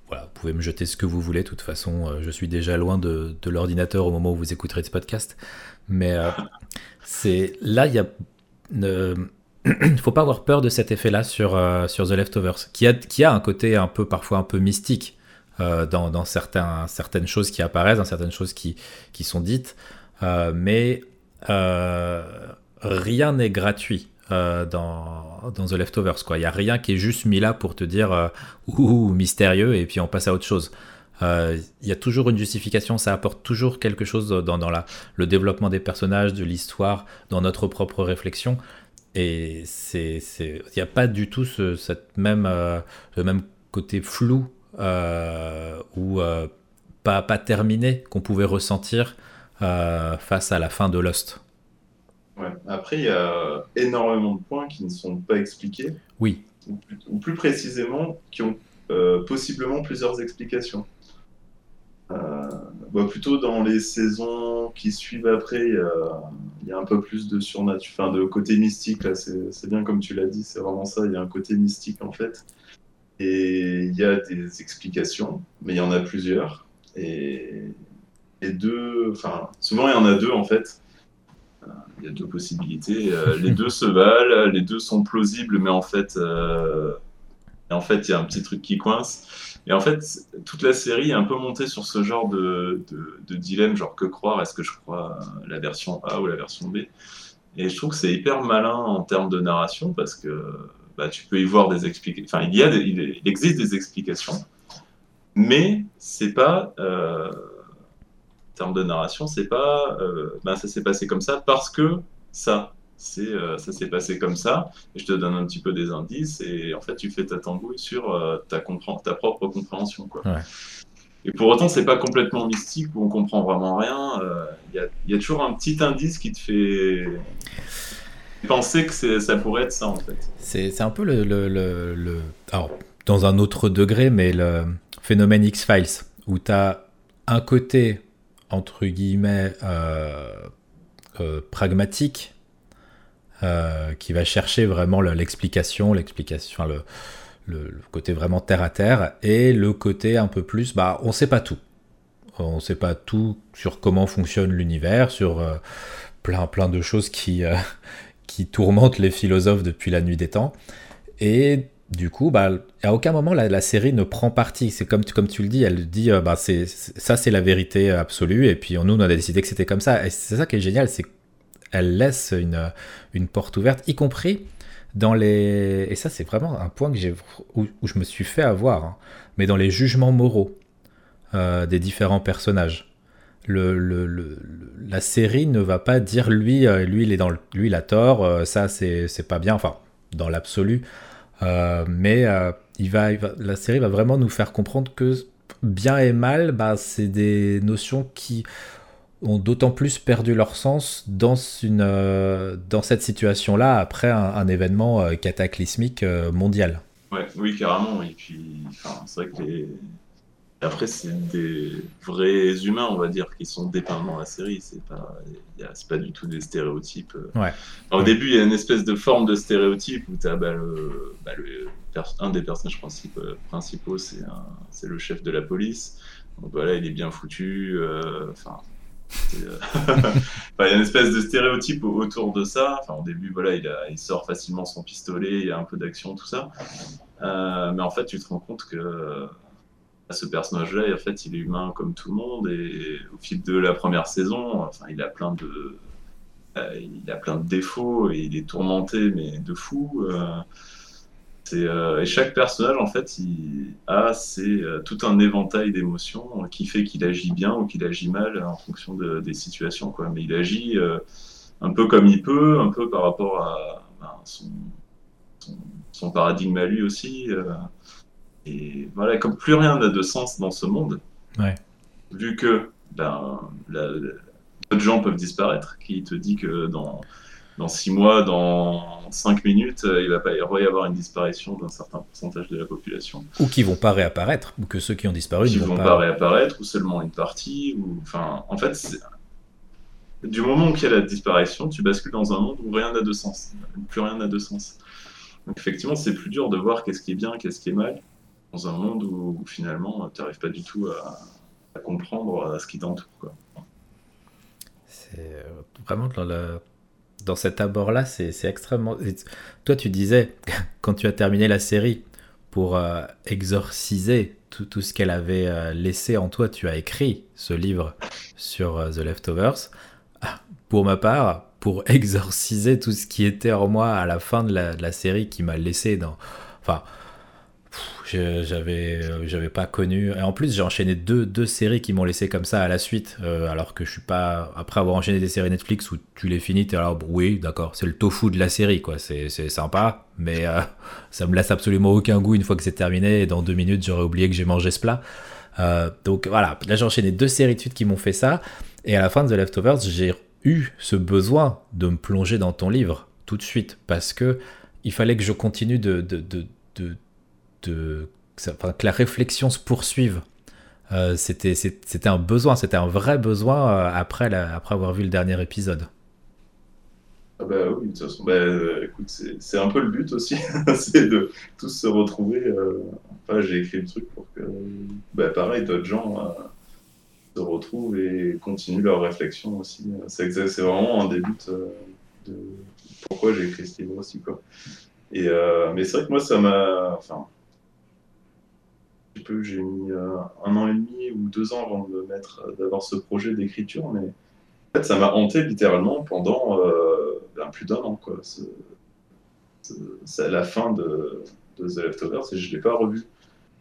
Voilà, vous pouvez me jeter ce que vous voulez. De toute façon, je suis déjà loin de, l'ordinateur au moment où vous écouterez ce podcast. Mais euh, c'est là, il y a. [CLEARS THROAT] Faut pas avoir peur de cet effet-là sur, euh, sur The Leftovers, qui a, qui a un côté un peu parfois un peu mystique euh, dans, dans certains, certaines choses qui apparaissent, dans certaines choses qui, qui sont dites, mais rien n'est gratuit. Dans, dans The Leftovers. Il n'y a rien qui est juste mis là pour te dire ouh, mystérieux et puis on passe à autre chose. Euh, il y a toujours une justification, ça apporte toujours quelque chose dans, le développement des personnages, de l'histoire, dans notre propre réflexion. Et il n'y a pas du tout ce, cette même, euh, côté flou euh, ou pas terminé qu'on pouvait ressentir face à la fin de Lost. Ouais. Après, il y a énormément de points qui ne sont pas expliqués. Oui. ou plus précisément, qui ont possiblement plusieurs explications. Euh, bah, plutôt dans les saisons qui suivent après, il y a un peu plus de surnature, enfin de côté mystique. Là, c'est bien comme tu l'as dit, c'est vraiment ça. Il y a un côté mystique en fait. Et il y a des explications, mais il y en a plusieurs. Et, et deux, enfin, souvent il y en a deux en fait. Euh, il y a deux possibilités. Euh, les deux se valent, les deux sont plausibles, mais en fait, en fait, il y a un petit truc qui coince. Et en fait, toute la série est un peu montée sur ce genre de, dilemme, genre que croire, est-ce que je crois la version A ou la version B? Et je trouve que c'est hyper malin en termes de narration parce que bah, tu peux y voir des explications. Enfin, il, y a il existe des explications, mais c'est pas. Euh, termes de narration, c'est pas. Bah, ça s'est passé comme ça parce que ça c'est euh, ça s'est passé comme ça, et je te donne un petit peu des indices, et en fait tu fais ta tambouille sur euh, ta, ta propre compréhension. Quoi. Et pour autant, c'est pas complètement mystique où on comprend vraiment rien. Euh, il y, a, toujours un petit indice qui te fait penser que ça pourrait être ça en fait. C'est un peu le, le, le, Alors, dans un autre degré, mais le phénomène X-Files, où tu as un côté, entre guillemets, pragmatique, euh, qui va chercher vraiment l'explication, l'explication, le, côté vraiment terre à terre, et le côté un peu plus, bah, on sait pas tout. On sait pas tout sur comment fonctionne l'univers, sur euh, plein, plein de choses qui, euh, [LAUGHS] qui tourmentent les philosophes depuis la nuit des temps. Et du coup, bah, à aucun moment la, série ne prend parti. C'est comme, comme tu le dis, elle dit, euh, bah, c'est, ça c'est la vérité absolue, et puis nous on a décidé que c'était comme ça. Et c'est ça qui est génial, c'est qu'elle laisse une, une porte ouverte, y compris dans les... Et ça c'est vraiment un point que j'ai, où, je me suis fait avoir, hein. mais dans les jugements moraux euh, des différents personnages. La série ne va pas dire lui, euh, lui il est dans lui il a tort, ça c'est, c'est pas bien, enfin dans l'absolu. Euh, mais euh, il va, la série va vraiment nous faire comprendre que bien et mal, bah, c'est des notions qui ont d'autant plus perdu leur sens dans, une, euh, dans cette situation-là après un, événement cataclysmique mondial. Ouais, oui, carrément. Et puis, c'est vrai que les, après, c'est des vrais humains, on va dire, qui sont dépeints dans la série. C'est pas, pas du tout des stéréotypes. Ouais. au début, il y a une espèce de forme de stéréotype où tu as bah, le, bah, le, un des personnages principaux, c'est le chef de la police. Donc voilà, il est bien foutu. Euh, enfin. Euh, [LAUGHS] il y a une espèce de stéréotype autour de ça. Enfin, au début, voilà, il, il sort facilement son pistolet, il y a un peu d'action, tout ça. Euh, mais en fait, tu te rends compte que ce personnage-là, en fait, il est humain comme tout le monde et au fil de la première saison, enfin, il a plein de, euh, il a plein de défauts et il est tourmenté, mais de fou. Euh, euh, et chaque personnage, en fait, il a c'est tout un éventail d'émotions qui fait qu'il agit bien ou qu'il agit mal en fonction des situations, quoi. Mais il agit un peu comme il peut, un peu par rapport à ben, son, son, paradigme à lui aussi. Et voilà, comme plus rien n'a de sens dans ce monde, vu que ben, d'autres gens peuvent disparaître, qui te dit que dans, dans six mois, dans cinq minutes, euh, il va pas y avoir une disparition d'un certain pourcentage de la population. Ou qui vont pas réapparaître, ou que ceux qui ont disparu ne vont, pas... réapparaître, ou seulement une partie. Ou... Enfin, en fait, du moment où il y a la disparition, tu bascules dans un monde où rien n'a de sens. Plus rien n'a de sens. Donc effectivement, c'est plus dur de voir qu'est-ce qui est bien, qu'est-ce qui est mal un monde où, finalement tu n'arrives pas du tout à, comprendre ce qui t'entoure. C'est euh, vraiment dans, le, dans cet abord-là, c'est extrêmement. Toi, tu disais, [LAUGHS] quand tu as terminé la série, pour euh, exorciser tout, ce qu'elle avait euh, laissé en toi, tu as écrit ce livre sur The Leftovers. Ah, pour ma part, pour exorciser tout ce qui était en moi à la fin de la, série qui m'a laissé dans. J'avais euh, j'avais pas connu. Et en plus j'ai enchaîné deux, deux séries qui m'ont laissé comme ça à la suite euh, alors que je suis pas après avoir enchaîné des séries Netflix où tu les finis t'es alors oui d'accord c'est le tofu de la série quoi c'est sympa mais euh, ça me laisse absolument aucun goût une fois que c'est terminé et dans deux minutes j'aurais oublié que j'ai mangé ce plat. Donc voilà. Là j'ai enchaîné deux séries de suite qui m'ont fait ça et à la fin de The Leftovers j'ai eu ce besoin de me plonger dans ton livre tout de suite parce que il fallait que je continue de que la réflexion se poursuive. Euh, c'était, un besoin, c'était un vrai besoin euh, après, après avoir vu le dernier épisode. Ah bah oui, de toute façon, bah, euh, écoute, c'est, un peu le but aussi, [LAUGHS] c'est de tous se retrouver. Enfin, j'ai écrit le truc pour que, bah, pareil, d'autres gens se retrouvent et continuent leur réflexion aussi. C'est, c'est vraiment un des buts de pourquoi j'ai écrit ce livre aussi, quoi. Et, mais c'est vrai que moi, ça m'a. Enfin, peu, j'ai mis euh, un an et demi ou deux ans avant de mettre, euh, d'avoir ce projet d'écriture, mais en fait, ça m'a hanté littéralement pendant euh, ben, plus d'un an. Quoi. C'est la fin de, de The Leftovers et je ne l'ai pas revu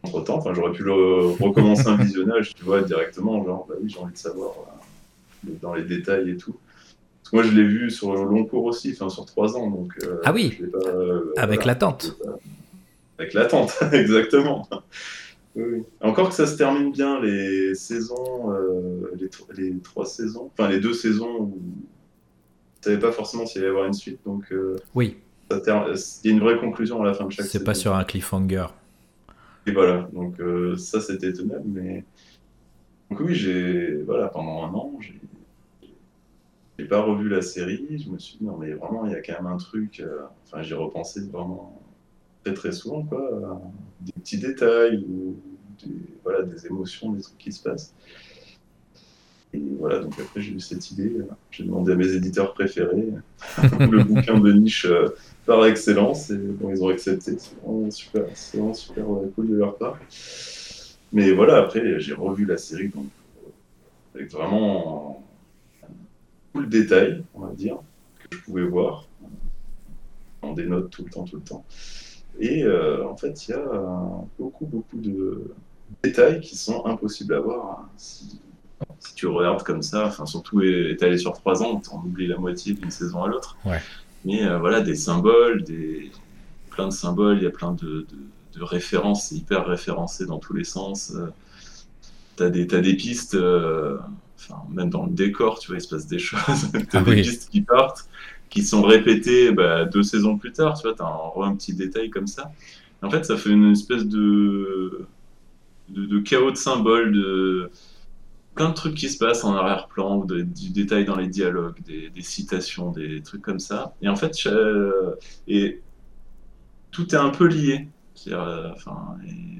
entre temps. Enfin, j'aurais pu le recommencer un visionnage, tu vois, directement, genre, bah oui, j'ai envie de savoir dans les détails et tout. Parce que moi, je l'ai vu sur le long cours aussi, enfin, sur trois ans. Donc, ah oui, avec l'attente. Avec l'attente, [LAUGHS] exactement. Encore que ça se termine bien, les saisons, euh, les, trois saisons, enfin les deux saisons où tu savais pas forcément s'il allait y avoir une suite, donc euh, oui. il y a une vraie conclusion à la fin de chaque C'est pas sur un cliffhanger. Et voilà, donc euh, ça c'était étonnant, mais donc oui, j'ai voilà pendant un an, j'ai pas revu la série, je me suis dit non mais vraiment il y a quand même un truc, enfin j'y repensé vraiment très très souvent, quoi, des petits détails, ou des, voilà, des émotions, des trucs qui se passent. Et voilà, donc après j'ai eu cette idée, j'ai demandé à mes éditeurs préférés [LAUGHS] le bouquin de niche par excellence, et ils ont accepté, c'est vraiment super, super cool de leur part. Mais voilà, après j'ai revu la série donc, avec vraiment tout le détail, on va dire, que je pouvais voir. On dénote tout le temps, tout le temps. Et euh, en fait, il y a beaucoup, beaucoup de détails qui sont impossibles à voir hein. si, tu regardes comme ça. Enfin, surtout étalé sur trois ans, on oublie la moitié d'une saison à l'autre. Mais euh, voilà, des symboles, des plein de symboles, il y a plein de, références, c'est hyper référencé dans tous les sens. Euh, tu as, as, des pistes même dans le décor, tu vois, il se passe des choses. [LAUGHS] tu as ah des pistes qui partent, qui sont répétées bah, deux saisons plus tard, tu vois, tu as un, petit détail comme ça. En fait, ça fait une espèce de, de, chaos de symboles, de plein de trucs qui se passent en arrière-plan, du détail dans les dialogues, des, citations, des trucs comme ça. Et en fait, et tout est un peu lié. Euh, enfin,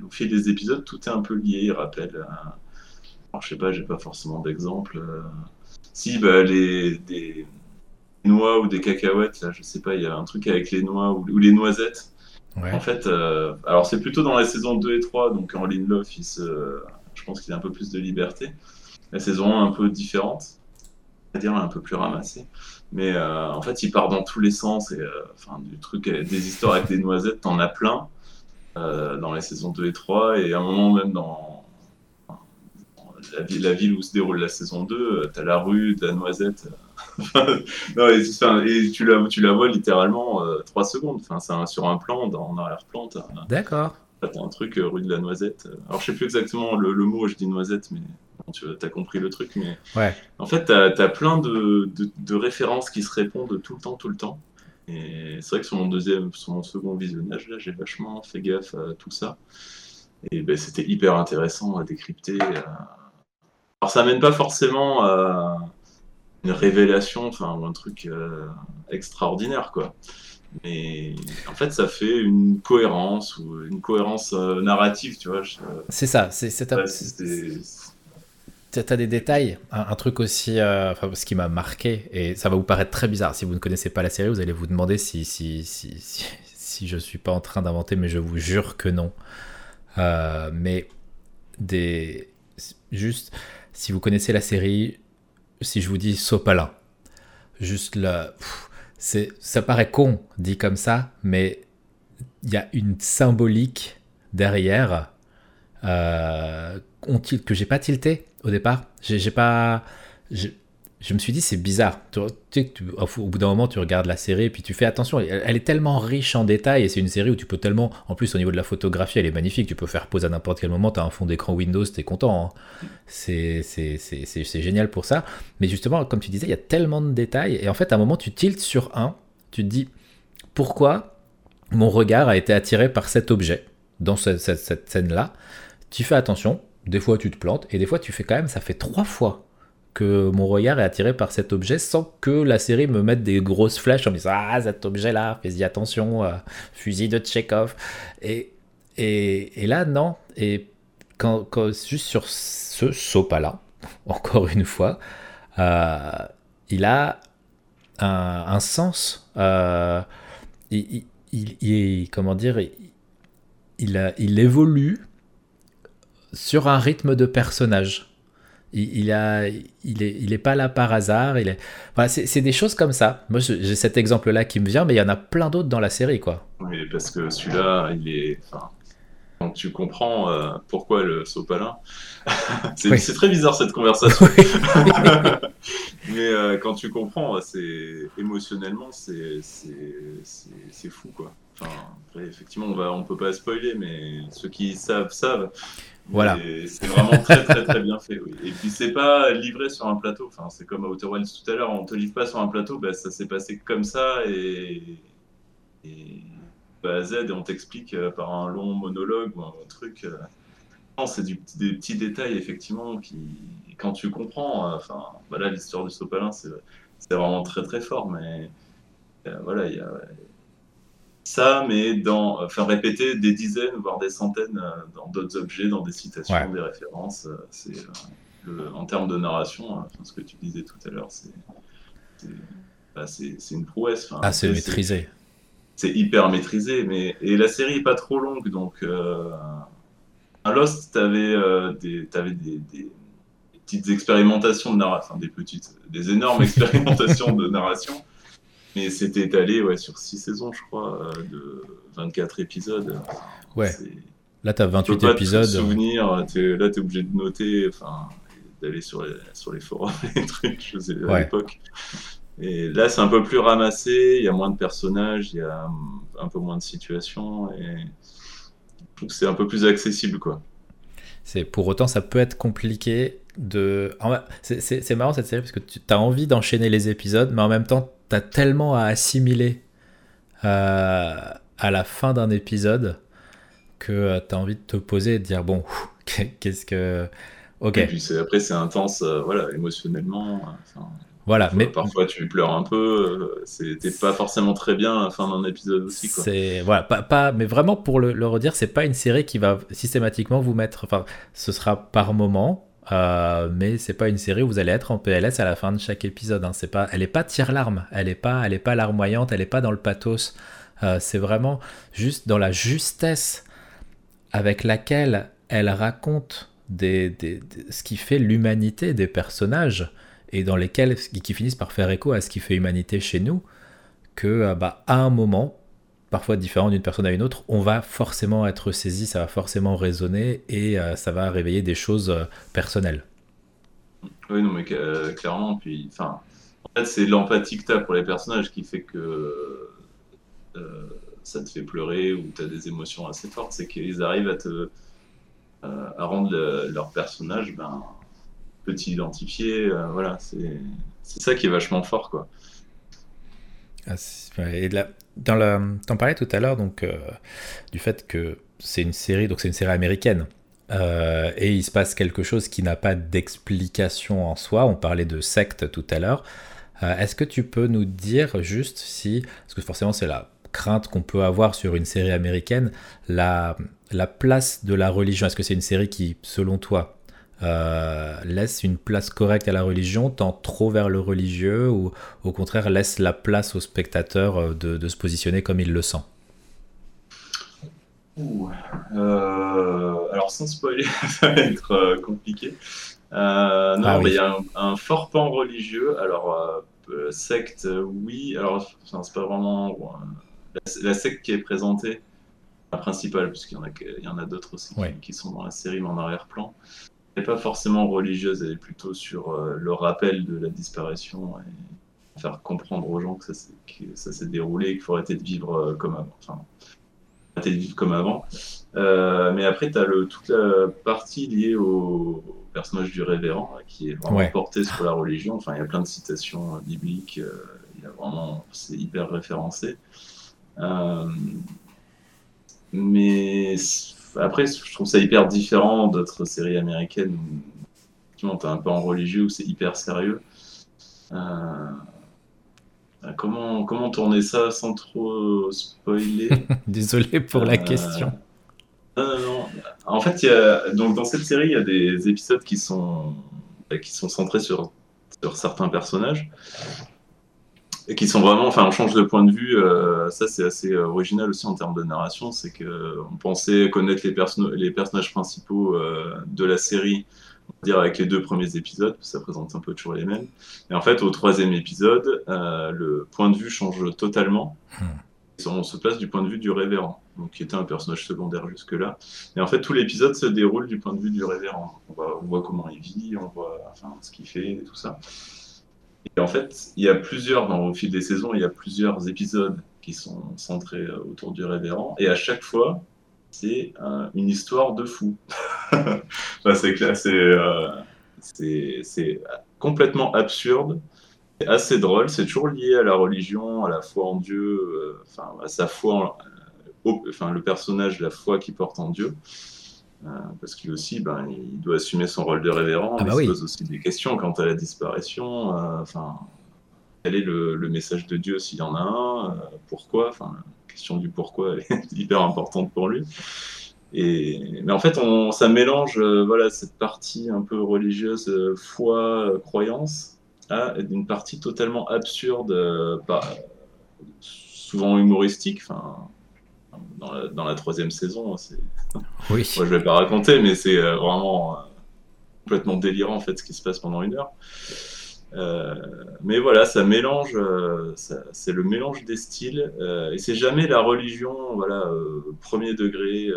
au fil des épisodes, tout est un peu lié. Il rappelle je sais pas, j'ai pas forcément d'exemple. Euh. Si, bah, les, noix ou des cacahuètes, là, je sais pas, il y a un truc avec les noix ou, les noisettes. En fait, euh, alors c'est plutôt dans la saison 2 et 3, donc en Lindelof, il se, je pense qu'il a un peu plus de liberté. La saison 1 un peu différente, c'est-à-dire un peu plus ramassée. Mais euh, en fait, il part dans tous les sens. Et, enfin, du truc, des histoires avec des noisettes, t'en as plein dans les saisons 2 et 3. Et à un moment, même dans, la, ville, où se déroule la saison 2, euh, tu as la rue de la noisette. [LAUGHS] et, tu, la, tu la vois littéralement 3 euh, secondes. Enfin, c'est sur un plan, en arrière-plan. D'accord. T'as un truc euh, rue de la noisette. Alors, je sais plus exactement le, mot, je dis noisette, mais tu as compris le truc. Mais ouais. en fait, tu as, plein de, de, références qui se répondent tout le temps, tout le temps. Et c'est vrai que sur mon deuxième, sur mon second visionnage, là, j'ai vachement fait gaffe à tout ça. Et ben, c'était hyper intéressant à décrypter. Alors ça mène pas forcément à une révélation, enfin un truc euh, extraordinaire quoi. Mais en fait, ça fait une cohérence ou une cohérence euh, narrative, tu vois. C'est ça, c'est Tu as des détails, un, truc aussi, euh, enfin, ce qui m'a marqué, et ça va vous paraître très bizarre. Si vous ne connaissez pas la série, vous allez vous demander si, si, si, si, si je suis pas en train d'inventer, mais je vous jure que non. mais des. Juste si vous connaissez la série, si je vous dis Sopalin, juste là, c'est, ça paraît con dit comme ça, mais il y a une symbolique derrière euh, que j'ai pas tilté au départ. J'ai, j'ai pas, je me suis dit, c'est bizarre. Tu, au bout d'un moment, tu regardes la série et puis tu fais attention. Elle, est tellement riche en détails et c'est une série où tu peux tellement. En plus, au niveau de la photographie, elle est magnifique. Tu peux faire pause à n'importe quel moment. Tu as un fond d'écran Windows, tu es content. Hein. C'est génial pour ça. Mais justement, comme tu disais, il y a tellement de détails. Et en fait, à un moment, tu tiltes sur un. Tu te dis, pourquoi mon regard a été attiré par cet objet dans cette, cette scène-là? Tu fais attention. Des fois, tu te plantes. Et des fois, tu fais quand même. Ça fait trois fois que mon regard est attiré par cet objet sans que la série me mette des grosses flèches en me disant Ah, cet objet-là, fais-y attention, euh, fusil de Tchekhov. Et, et, là, non. Et quand, juste sur ce sopa-là, [LAUGHS] encore une fois, euh, il a un, sens. Euh, il, il, comment dire il, il évolue sur un rythme de personnage il, a, il est, il est pas là par hasard. Il est, c'est, des choses comme ça. Moi, j'ai cet exemple-là qui me vient, mais il y en a plein d'autres dans la série, quoi. Oui, parce que celui-là, il est, quand tu comprends euh, pourquoi le sopalin, [LAUGHS] c'est, très bizarre cette conversation. [LAUGHS] mais euh, quand tu comprends, c'est émotionnellement, c'est, c'est, fou, quoi. Enfin, après, effectivement, on va, on peut pas spoiler, mais ceux qui savent savent. Voilà. C'est vraiment très très très bien fait. Oui. Et puis c'est pas livré sur un plateau. Enfin, c'est comme à Outer Wilds tout à l'heure, on te livre pas sur un plateau, bah, ça s'est passé comme ça et, et bah, à Z et on t'explique euh, par un long monologue ou un truc. Euh. Non, c'est des petits détails effectivement qui, quand tu comprends, euh, enfin voilà l'histoire du sopalin, c'est vraiment très très fort, mais voilà il y a ça, mais dans, enfin, répéter des dizaines, voire des centaines dans d'autres objets, dans des citations, des références. C'est en termes de narration, hein, ce que tu disais tout à l'heure, c'est bah, une prouesse. ah, c'est maîtrisé. C'est hyper maîtrisé, mais et la série est pas trop longue, donc euh... à Lost, tu avais, euh, des, avais des, des, petites expérimentations de narration, des petites, des énormes [LAUGHS] expérimentations de narration, mais c'était étalé ouais, sur 6 saisons, je crois, euh, de 24 épisodes. Ouais. Là, tu as 28 tu épisodes. Souvenir, là, tu es obligé de noter. Enfin, d'aller sur les, sur les forums [LAUGHS] et trucs, je sais, à l'époque. Et là, c'est un peu plus ramassé, il y a moins de personnages, il y a un peu moins de situations, et je trouve que c'est un peu plus accessible, quoi. C'est pour autant, ça peut être compliqué de. C'est marrant cette série parce que tu as envie d'enchaîner les épisodes, mais en même temps, tu as tellement à assimiler euh, à la fin d'un épisode que euh, tu as envie de te poser et de dire bon, [LAUGHS] qu'est-ce que Ok. Et puis après, c'est intense, euh, voilà, émotionnellement. Voilà, mais parfois tu pleures un peu. Euh, c'était pas forcément très bien à la fin d'un épisode aussi. C'est voilà, pas, pas, mais vraiment pour le, le redire, c'est pas une série qui va systématiquement vous mettre. Enfin, ce sera par moment. Euh, mais c'est pas une série où vous allez être en PLS à la fin de chaque épisode. Hein. C'est pas, elle est pas tire larme, elle est pas, elle est pas larmoyante, elle est pas dans le pathos. c'est vraiment juste dans la justesse avec laquelle elle raconte des, ce qui fait l'humanité des personnages et dans lesquels qui finissent par faire écho à ce qui fait humanité chez nous, que euh, bah, à un moment, parfois différent d'une personne à une autre, on va forcément être saisi, ça va forcément résonner et euh, ça va réveiller des choses euh, personnelles. Oui, non, mais clairement, puis, enfin, en fait, c'est l'empathie que tu as pour les personnages qui fait que ça te fait pleurer ou tu as des émotions assez fortes, c'est qu'ils arrivent à te, à rendre leur personnage ben, petit identifié. Euh, voilà, c'est ça qui est vachement fort, quoi. Ah, et dans la, t'en parlais tout à l'heure donc euh, du fait que c'est une série, donc c'est une série américaine. et il se passe quelque chose qui n'a pas d'explication en soi. On parlait de secte tout à l'heure. Est-ce que tu peux nous dire juste si, parce que forcément c'est la crainte qu'on peut avoir sur une série américaine, la, la place de la religion. Est-ce que c'est une série qui, selon toi, euh, laisse une place correcte à la religion, tend trop vers le religieux, ou au contraire laisse la place au spectateur euh, de, se positionner comme il le sent euh, alors sans spoiler, [LAUGHS] ça va être compliqué. non, ah mais il y a un, fort pan religieux. Alors secte, oui. Alors c'est pas vraiment la, secte qui est présentée principale, puisqu'il y en a, il y en a d'autres aussi qui, sont dans la série, mais en arrière-plan. Pas forcément religieuse, elle est plutôt sur euh, le rappel de la disparition et faire comprendre aux gens que ça s'est déroulé et qu'il faut arrêter de vivre euh, comme avant. Enfin, arrêter de vivre comme avant. Euh, mais après, tu as le, toute la partie liée au, personnage du révérend, qui est vraiment porté sur la religion. Enfin, il y a plein de citations bibliques, il y a vraiment, c'est hyper référencé. Mais après, je trouve ça hyper différent d'autres séries américaines où tu un peu en religieux, où c'est hyper sérieux. Euh, comment, comment tourner ça sans trop spoiler [LAUGHS] Désolé pour la euh, question. Non, non, En fait, y a, donc dans cette série, il y a des épisodes qui sont, qui sont centrés sur, sur certains personnages et qui sont vraiment, enfin, on change de point de vue. Euh, ça, c'est assez euh, original aussi en termes de narration. C'est que on pensait connaître les, les personnages principaux euh, de la série, on va dire avec les deux premiers épisodes, ça présente un peu toujours les mêmes. Et en fait, au troisième épisode, le point de vue change totalement. Hmm. On se place du point de vue du révérend, donc qui était un personnage secondaire jusque-là. Et en fait, tout l'épisode se déroule du point de vue du révérend. On voit, on voit comment il vit, on voit enfin, ce qu'il fait, et tout ça. Et en fait, il y a plusieurs, au fil des saisons, il y a plusieurs épisodes qui sont centrés euh, autour du révérend. Et à chaque fois, c'est euh, une histoire de fou. [LAUGHS] c'est euh, c'est complètement absurde, assez drôle. C'est toujours lié à la religion, à la foi en Dieu, enfin, à sa foi, enfin, le personnage, la foi qu'il porte en Dieu. Euh, parce qu'il aussi, ben, il doit assumer son rôle de révérend, ah mais bah il se pose aussi des questions quant à la disparition. Euh, enfin, quel est le, message de Dieu s'il y en a un euh, Pourquoi Enfin, question du pourquoi est [LAUGHS] hyper importante pour lui. Et, mais en fait, on, ça mélange voilà, cette partie un peu religieuse, foi, croyance, à une partie totalement absurde, pas, souvent humoristique. Enfin, dans la, dans la troisième saison, c'est... Oui. [LAUGHS] Moi, je vais pas raconter, mais c'est vraiment complètement délirant en fait ce qui se passe pendant une heure. Euh, mais voilà, ça mélange, euh, c'est le mélange des styles, euh, et c'est jamais la religion, voilà, premier degré.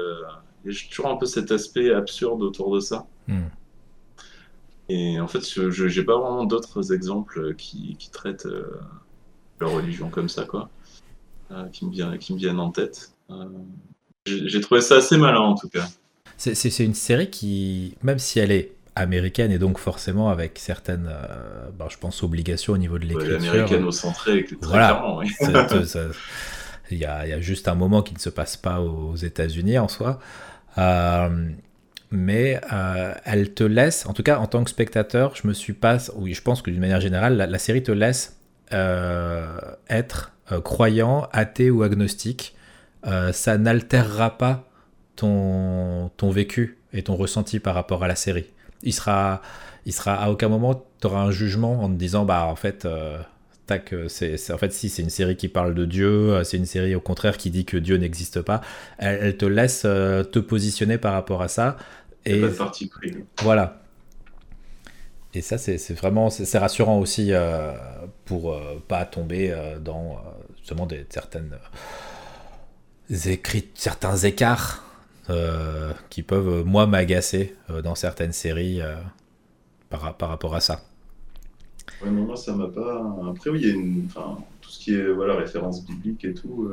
il y a toujours un peu cet aspect absurde autour de ça. Hmm. Et en fait, je n'ai pas vraiment d'autres exemples qui, qui traitent la religion comme ça, quoi, qui, me vient, qui me viennent en tête. J'ai trouvé ça assez malin, en tout cas. C'est une série qui, même si elle est américaine et donc forcément avec certaines, euh, bah, je pense, obligations au niveau de l'écriture. Ouais, américano-centrée, très clairement, oui. [LAUGHS] Il y, a, y, a, juste un moment qui ne se passe pas aux États-Unis en soi. Euh, mais euh, elle te laisse, en tout cas en tant que spectateur, je me suis pas, oui, je pense que d'une manière générale, la, série te laisse être croyant, athée ou agnostique. Ça n'altérera pas ton, ton vécu et ton ressenti par rapport à la série il sera, il sera à aucun moment, tu auras un jugement en te disant, bah en fait, euh, tac, euh, c'est, en fait, si c'est une série qui parle de Dieu, euh, c'est une série au contraire qui dit que Dieu n'existe pas, elle, te laisse te positionner par rapport à ça. Et pas de parti pris. Voilà. Et ça, c'est, vraiment c'est, rassurant aussi pour pas tomber dans justement des, certaines écrits, certains écarts euh, qui peuvent, moi, m'agacer euh, dans certaines séries euh, par, par rapport à ça. Ouais, mais moi, ça m'a pas. Après, oui, il y a une... enfin, tout ce qui est voilà, référence biblique et tout.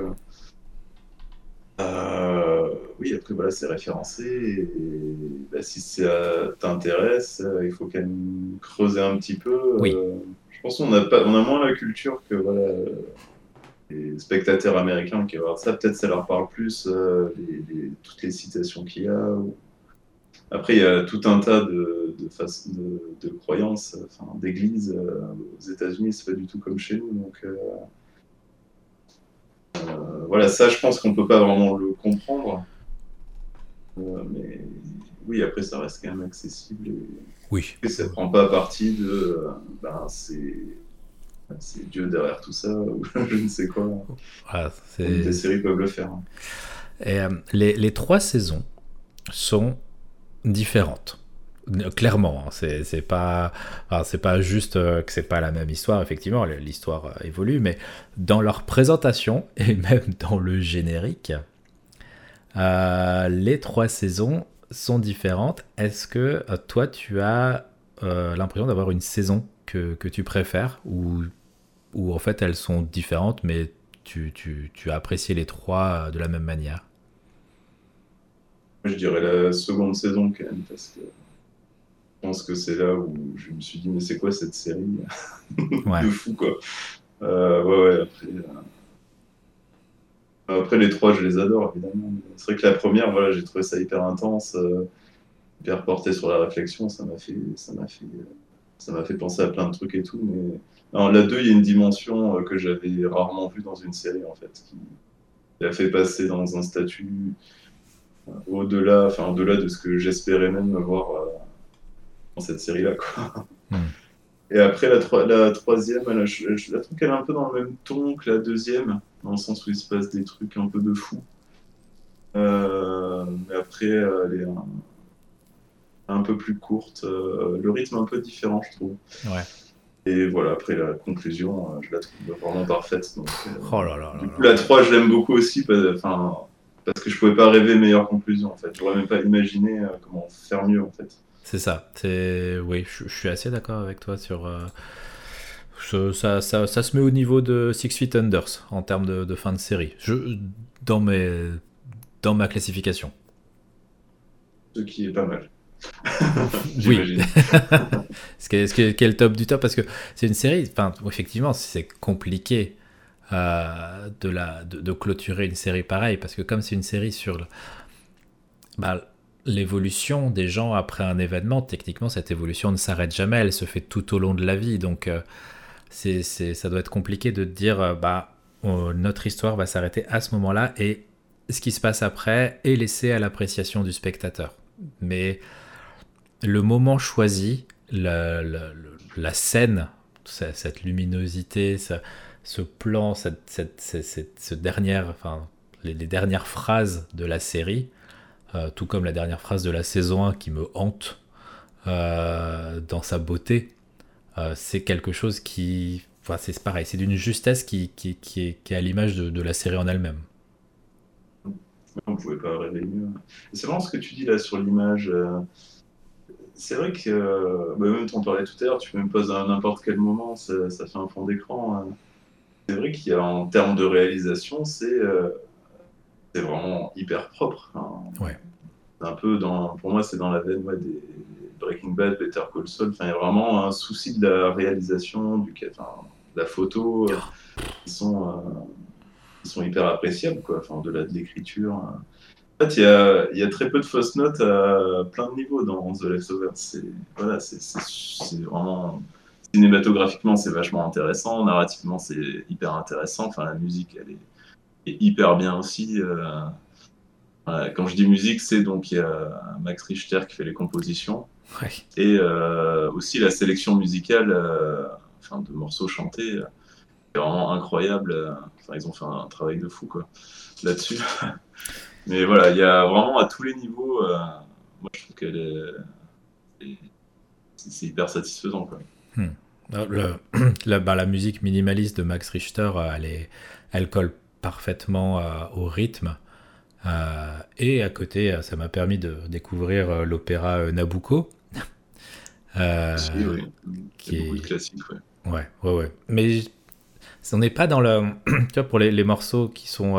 oui, après, voilà, c'est référencé. Et, bah, si ça t'intéresse, il faut quand même creuser un petit peu. Oui. je pense qu'on a, pas... on a moins la culture que voilà, les spectateurs américains qui vont voir ça, peut-être ça leur parle plus, euh, les, toutes les citations qu'il y a. Après, il y a tout un tas de, de, de, croyances, enfin, d'églises. Euh, aux États-Unis, c'est pas du tout comme chez nous. Donc, euh, voilà, ça, je pense qu'on peut pas vraiment le comprendre. mais oui, après, ça reste quand même accessible. Et, oui. Et ça prend pas partie de. Ben, c'est c'est Dieu derrière tout ça, ou [LAUGHS] je ne sais quoi. Voilà, Des séries peuvent le faire. Hein. Et, euh, les, les, trois saisons sont différentes. Clairement, hein. c'est pas, c'est pas juste euh, que c'est pas la même histoire, effectivement, l'histoire euh, évolue, mais dans leur présentation [LAUGHS] et même dans le générique, les trois saisons sont différentes. Est-ce que toi, tu as l'impression d'avoir une saison que, que tu préfères ou, ou en fait elles sont différentes mais tu, tu, tu, as apprécié les trois de la même manière? Je dirais la seconde saison quand même parce que je pense que c'est là où je me suis dit mais c'est quoi cette série? [LAUGHS] De fou quoi. Euh, ouais ouais après. Euh, après les trois, je les adore évidemment. C'est vrai que la première, voilà, j'ai trouvé ça hyper intense, euh, hyper porté sur la réflexion. Ça m'a fait, ça m'a fait, ça m'a fait penser à plein de trucs et tout. Mais alors, la 2, il y a une dimension euh, que j'avais rarement vue dans une série, en fait, qui a fait passer dans un statut euh, au-delà, enfin, au-delà de ce que j'espérais même voir euh, dans cette série-là, quoi. Hmm. Et après, la, la troisième, je, la trouve qu'elle est un peu dans le même ton que la deuxième, dans le sens où il se passe des trucs un peu de fou. mais après, elle est un, un peu plus courte, euh, le rythme un peu différent, je trouve. Ouais. Et voilà, après la conclusion, euh, je la trouve vraiment parfaite. Donc, euh, oh là là du coup, la 3, je l'aime beaucoup aussi, parce, parce que je pouvais pas rêver meilleure conclusion, en fait. J'aurais même pas imaginé comment faire mieux, en fait. C'est ça. C'est oui, je, suis assez d'accord avec toi sur. ça, ça, ça, se met au niveau de Six Feet Unders en termes de, de fin de série. Je, dans, mes, dans ma classification. Ce qui est pas mal. [LAUGHS] oui. ce, qui est, ce, le top du top, parce que c'est une série, enfin, effectivement, c'est compliqué euh, de, la, de, clôturer une série pareille, parce que comme c'est une série sur bah, l'évolution des gens après un événement, techniquement, cette évolution ne s'arrête jamais, elle se fait tout au long de la vie, donc euh, c'est, ça doit être compliqué de dire, euh, bah, notre histoire va s'arrêter à ce moment-là et ce qui se passe après est laissé à l'appréciation du spectateur. Mais le moment choisi, la, scène, cette luminosité, ce, plan, cette, dernière, enfin, les, dernières phrases de la série, euh, tout comme la dernière phrase de la saison 1 qui me hante euh, dans sa beauté, euh, c'est quelque chose qui. Enfin, c'est pareil, c'est d'une justesse qui, est, à l'image de, la série en elle-même. On ne pouvait pas rêver mieux. C'est vraiment ce que tu dis là sur l'image. C'est vrai que, bah, même tu en parlais tout à l'heure, tu peux me poser à n'importe quel moment, ça, fait un fond d'écran. Hein. C'est vrai qu'il y a en termes de réalisation, c'est c'est vraiment hyper propre. Ouais. Un peu dans, pour moi, c'est dans la veine des Breaking Bad, Better Call Saul. Enfin, il y a vraiment un souci de la réalisation, du, enfin, de la photo, euh, qui sont, euh, qui sont hyper appréciables, quoi. Enfin, au-delà de l'écriture. En fait, il y, a, il y a, très peu de fausses notes à plein de niveaux dans The Leftovers. C'est voilà, vraiment cinématographiquement, c'est vachement intéressant. Narrativement, c'est hyper intéressant. Enfin, la musique, elle est hyper bien aussi. Euh, quand je dis musique, c'est donc il y a Max Richter qui fait les compositions. Et euh, aussi la sélection musicale euh, enfin, de morceaux chantés c'est vraiment incroyable. Enfin, ils ont fait un, travail de fou quoi, là-dessus. [LAUGHS] Mais voilà, il y a vraiment à tous les niveaux. moi, je trouve qu'elle est. C'est hyper satisfaisant. Quoi. Hmm. Le, [CLEARS THROAT] bah, la musique minimaliste de Max Richter, elle, est, elle colle parfaitement euh, au rythme. Euh, et à côté, euh, ça m'a permis de découvrir l'opéra Nabucco. [LAUGHS] qui est classique, ouais. Ouais, ouais, ouais. Mais on n'est pas dans le. [CLEARS THROAT] tu vois, pour les, morceaux qui sont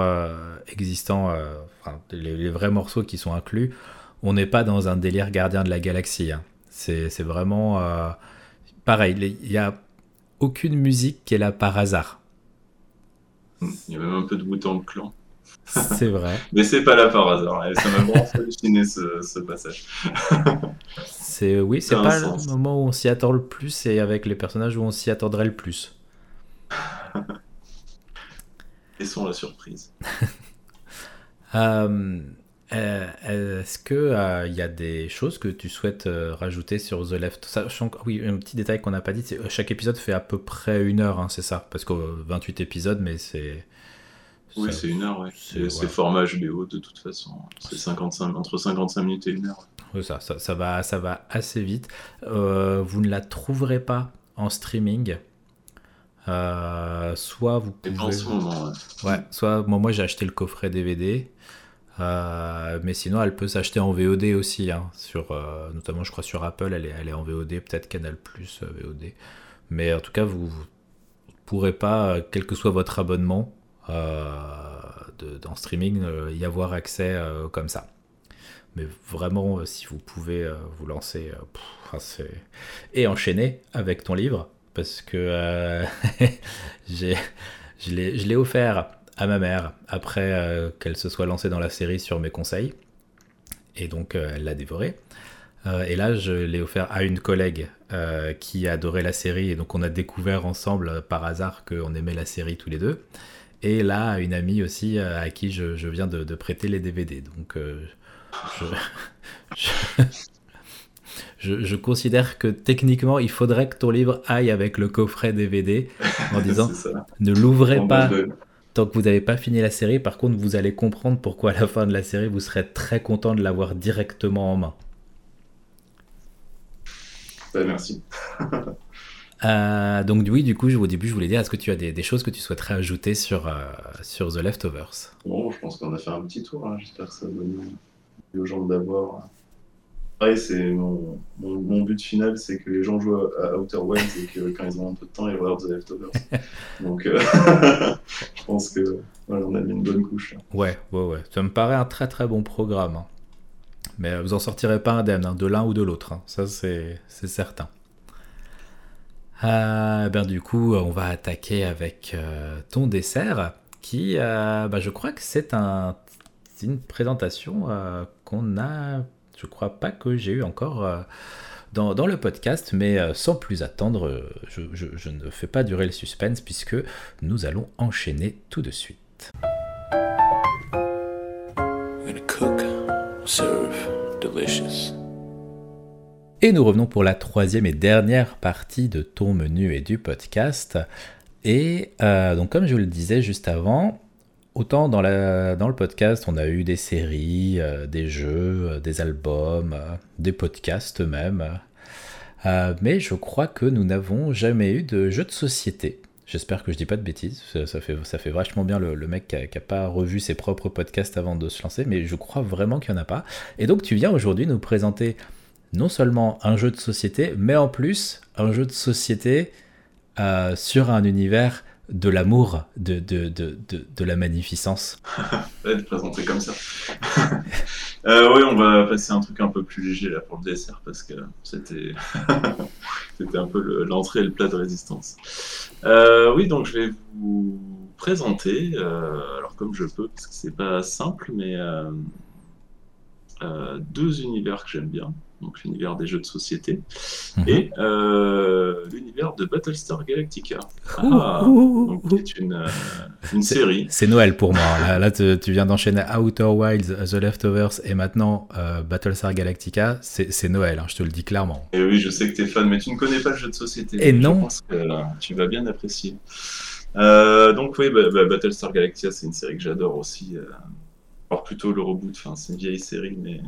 existants, enfin, les, vrais morceaux qui sont inclus, on n'est pas dans un délire gardien de la galaxie. Hein. C'est vraiment. pareil, il n'y a aucune musique qui est là par hasard. Il y a même un peu de Wu-Tang Clan. C'est [LAUGHS] vrai. Mais c'est pas là par hasard. Ça m'a vraiment halluciné ce, ce passage. [LAUGHS] c'est oui, c'est pas le moment où on s'y attend le plus et avec les personnages où on s'y attendrait le plus. Sont la surprise. [LAUGHS] euh, euh, est-ce que il euh, y a des choses que tu souhaites euh, rajouter sur The Left? Oui, un petit détail qu'on n'a pas dit, c'est chaque épisode fait à peu près une heure, hein, c'est ça? Parce que 28 épisodes, mais c'est... Oui, c'est une heure, ouais. C'est format HBO de toute façon. C'est 55, entre 55 minutes et une heure. Oui, ça, ça, va, ça va assez vite. vous ne la trouverez pas en streaming. Soit vous pouvez... en ce moment, ouais. ouais soit moi j'ai acheté le coffret DVD. Euh, mais sinon, elle peut s'acheter en VOD aussi, hein, sur, euh, notamment je crois sur Apple, elle est, elle est en VOD, peut-être Canal Plus euh, VOD. Mais en tout cas, vous ne pourrez pas, quel que soit votre abonnement de, dans streaming, y avoir accès comme ça. Mais vraiment, si vous pouvez vous lancer et enchaîner avec ton livre, parce que [LAUGHS] je l'ai offert à ma mère après euh, qu'elle se soit lancée dans la série sur mes conseils. Et donc euh, elle l'a dévoré. Euh, et là, je l'ai offert à une collègue qui adorait la série. Et donc on a découvert ensemble par hasard qu'on aimait la série tous les deux. Et là, une amie aussi à qui je, viens de, prêter les DVD. Donc je, [LAUGHS] je, considère que techniquement, il faudrait que ton livre aille avec le coffret DVD [LAUGHS] en disant ne l'ouvrez pas tant que vous n'avez pas fini la série, par contre, vous allez comprendre pourquoi à la fin de la série, vous serez très content de l'avoir directement en main. Ben, merci. Euh, donc oui, du coup, au début, je voulais dire, est-ce que tu as des, choses que tu souhaiterais ajouter sur, euh, sur The Leftovers? Bon, je pense qu'on a fait un petit tour. Hein. J'espère que ça va donner aux gens d'avoir Pareil, c'est mon, mon, but final, c'est que les gens jouent à, Outer Wilds et que quand ils ont un peu de temps, ils regardent The Leftovers. [LAUGHS] Donc, euh, [LAUGHS] je pense que voilà, on a mis une bonne couche. Ouais, ouais, ouais. Ça me paraît un très très bon programme. Hein. Mais vous en sortirez pas indemne, hein, de l'un ou de l'autre. Hein. Ça, c'est certain. Euh, ben, du coup, on va attaquer avec euh, ton dessert, qui, euh, ben, je crois que c'est un, une présentation qu'on a je crois pas que j'ai eu encore euh, dans, le podcast, mais sans plus attendre, je, ne fais pas durer le suspense puisque nous allons enchaîner tout de suite. Cook, serve, delicious. Et nous revenons pour la troisième et dernière partie de ton menu et du podcast. Et donc comme je le disais juste avant, Autant dans, le podcast, on a eu des séries, euh, des jeux, euh, des albums, euh, des podcasts même. mais je crois que nous n'avons jamais eu de jeux de société. J'espère que je dis pas de bêtises. Ça, fait, ça fait vachement bien le, mec qui n'a pas revu ses propres podcasts avant de se lancer, mais je crois vraiment qu'il n'y en a pas. Et donc tu viens aujourd'hui nous présenter non seulement un jeu de société, mais en plus un jeu de société sur un univers de l'amour, de, de, de, de, la magnificence. [LAUGHS] être présenté comme ça. [LAUGHS] euh, oui, on va passer un truc un peu plus léger là pour le dessert parce que c'était [LAUGHS] c'était un peu l'entrée et le plat de résistance. Euh, oui, donc je vais vous présenter, euh, alors comme je peux, parce que c'est pas simple, mais deux univers que j'aime bien donc l'univers des jeux de société, mhm. et euh, l'univers de Battlestar Galactica, ah, donc, qui une, euh, une série. C'est Noël pour moi. Là, tu viens d'enchaîner Outer Wilds, The Leftovers, et maintenant euh, Battlestar Galactica. C'est Noël, hein, je te le dis clairement. Et oui, je sais que tu es fan, mais tu ne connais pas le jeu de société. Et non. Je pense que tu vas bien apprécier. donc oui, bah, bah, Battlestar Galactica, c'est une série que j'adore aussi. alors plutôt le reboot, enfin, c'est une vieille série, mais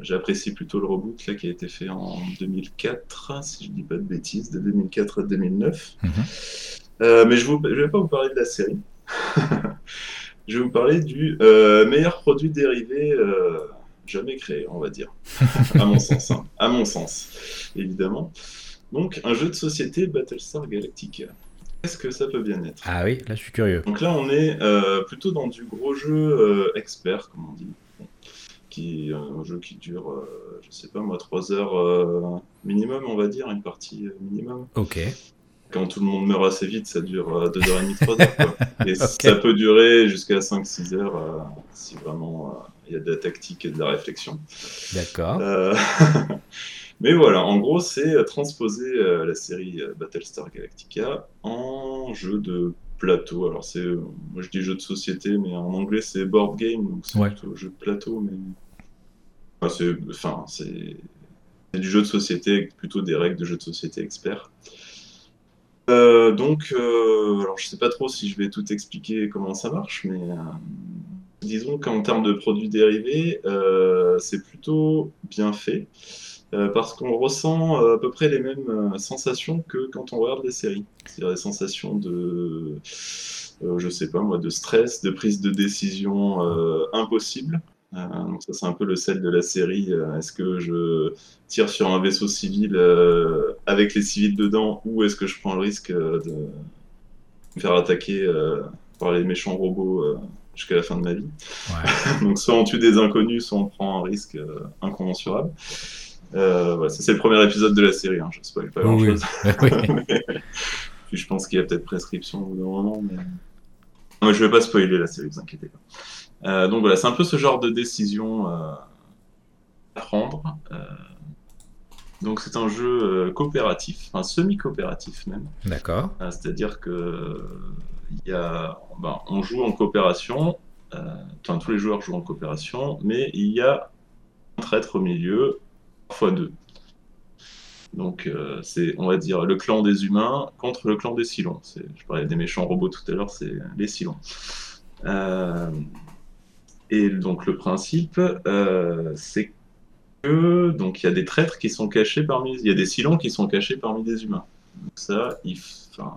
J'apprécie plutôt le reboot là, qui a été fait en 2004, si je ne dis pas de bêtises, de 2004 à 2009. Mhm. Euh, mais je ne vais pas vous parler de la série. [LAUGHS] je vais vous parler du euh, meilleur produit dérivé euh, jamais créé, on va dire. [LAUGHS] à mon sens. Hein. À mon sens, évidemment. Donc, un jeu de société Battlestar Galactica. Qu'est-ce que ça peut bien être? Ah oui, là je suis curieux. Donc là, on est plutôt dans du gros jeu expert, comme on dit un jeu qui dure, euh, je sais pas moi, 3 heures euh, minimum, on va dire, une partie euh, minimum. Ok. Quand tout le monde meurt assez vite, ça dure 2h30, 3 heures. Et [LAUGHS] ça peut durer jusqu'à 5-6 heures si vraiment il y a de la tactique et de la réflexion. D'accord. [LAUGHS] Mais voilà, en gros, c'est transposer la série Battlestar Galactica en jeu de plateau. Alors, c'est, moi je dis jeu de société, mais en anglais c'est board game, donc c'est plutôt jeu de plateau. Mais c'est enfin, c'est du jeu de société plutôt des règles de jeu de société expert. Euh, donc, euh, alors je sais pas trop si je vais tout expliquer comment ça marche, mais euh, disons qu'en termes de produits dérivés, c'est plutôt bien fait parce qu'on ressent à peu près les mêmes sensations que quand on regarde les séries. C'est-à-dire des sensations de, je sais pas moi, de stress, de prise de décision impossible. Euh, donc ça c'est un peu le sel de la série. Euh, est-ce que je tire sur un vaisseau civil euh, avec les civils dedans ou est-ce que je prends le risque de me faire attaquer par les méchants robots jusqu'à la fin de ma vie? [LAUGHS] Donc soit on tue des inconnus, soit on prend un risque incommensurable. voilà, c'est le premier épisode de la série, hein, je ne spoil pas grand chose. [LAUGHS] [LAUGHS] Puis je pense qu'il y a peut-être prescription au bout d'un moment, mais... mais je vais pas spoiler la série, vous inquiétez pas. Euh, donc voilà, c'est un peu ce genre de décision euh, à prendre. Euh, donc c'est un jeu coopératif, enfin semi-coopératif même. D'accord. C'est-à-dire que y a, ben, on joue en coopération, enfin tous les joueurs jouent en coopération, mais il y a un traître au milieu, parfois deux. Donc c'est, on va dire, le clan des humains contre le clan des Silons. Je parlais des méchants robots tout à l'heure, c'est les Silons. Et donc le principe, euh, c'est que donc il y a des traîtres qui sont cachés parmi, il y a des silons qui sont cachés parmi des humains. Donc ça, il, enfin,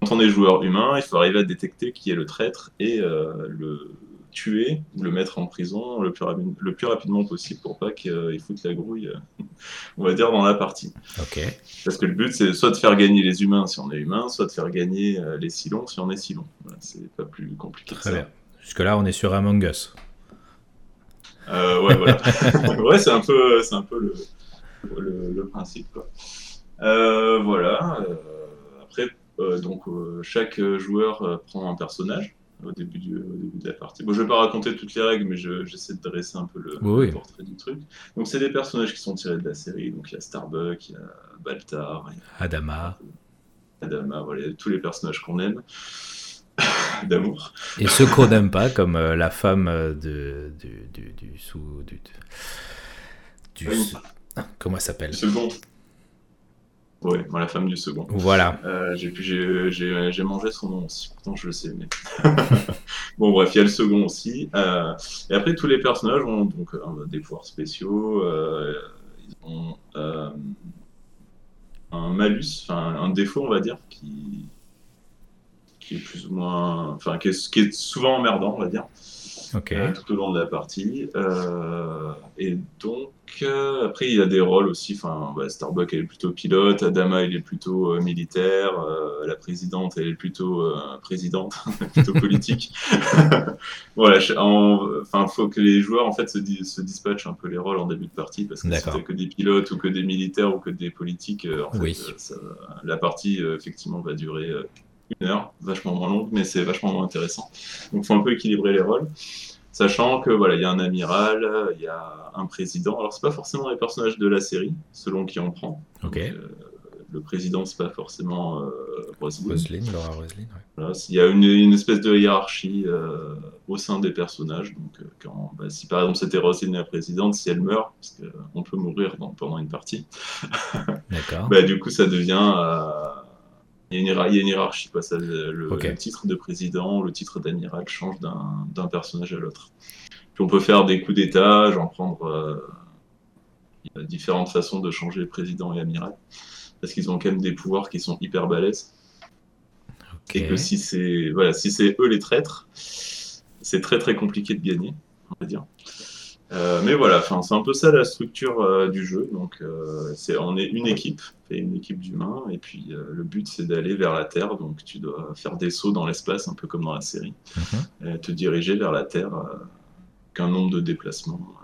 quand on est joueur humain, il faut arriver à détecter qui est le traître et euh, le tuer, le mettre en prison le plus, le plus rapidement possible pour pas qu'il foute la grouille, [LAUGHS] on va dire, dans la partie. Ok. Parce que le but, c'est soit de faire gagner les humains si on est humain, soit de faire gagner euh, les silons si on est silon. c'est pas plus compliqué que ça. Bien. Jusque-là, on est sur Among Us. Euh, ouais, voilà. [LAUGHS] ouais, c'est un peu, c'est un peu le, le, principe. Quoi. Euh, voilà. Euh, après, donc chaque joueur prend un personnage. au début, du, au début de la partie. Bon, je vais pas raconter toutes les règles, mais j'essaie de dresser un peu le, portrait du truc. Donc, c'est des personnages qui sont tirés de la série. Donc, il y a Starbuck, il y a Baltar, il y a Adama. Adama, voilà, tous les personnages qu'on aime [COUGHS] d'amour. Et ceux qu'on n'aime pas, comme euh, la femme de, du, du, du sous. Du, du, comment elle s'appelle? Second. Oui, la femme du second. Voilà. Euh, j'ai mangé son nom aussi, pourtant je le sais. Mais... [LAUGHS] bon, bref, il y a le second aussi. Euh, et après, tous les personnages ont donc des pouvoirs spéciaux. ils ont un malus, enfin un défaut, on va dire, qui, qui est plus ou moins, enfin qui est, qui est souvent emmerdant, on va dire. Euh, tout au long de la partie. Euh, et donc, euh, après, il y a des rôles aussi. Enfin, bah, Starbuck, elle est plutôt pilote. Adama, il est plutôt militaire. la présidente, elle est plutôt présidente, [LAUGHS] plutôt politique. [LAUGHS] voilà. Enfin, il faut que les joueurs en fait se, se, dispatchent un peu les rôles en début de partie parce que si t'as que des pilotes ou que des militaires ou que des politiques, en fait, la partie effectivement va durer une heure, vachement moins longue, mais c'est vachement moins intéressant. Donc il faut un peu équilibrer les rôles, sachant que voilà, il y a un amiral, il y a un président. Alors c'est pas forcément les personnages de la série, selon qui on prend. Ok. Euh, le président, c'est pas forcément euh, Roselyne. Laura Roselyne. Voilà, il y a une, une espèce de hiérarchie euh, au sein des personnages. Donc, euh, quand, bah, si par exemple c'était Roselyne la présidente, si elle meurt, parce qu'on peut mourir pendant une partie, [LAUGHS] bah, du coup ça devient il y, a une hiérarchie. Ça, le, titre de président, le titre d'amiral change d'un personnage à l'autre. Puis on peut faire des coups d'état, j'en prendre. Euh, il y a différentes façons de changer président et amiral. Parce qu'ils ont quand même des pouvoirs qui sont hyper balèzes. Et que si c'est voilà, si eux les traîtres, c'est très très compliqué de gagner, on va dire. Euh, mais voilà, c'est un peu ça la structure euh, du jeu. Donc, euh, on est une équipe, une équipe d'humains, et puis le but c'est d'aller vers la Terre. Donc, tu dois faire des sauts dans l'espace, un peu comme dans la série, mhm. et te diriger vers la Terre, qu'un nombre de déplacements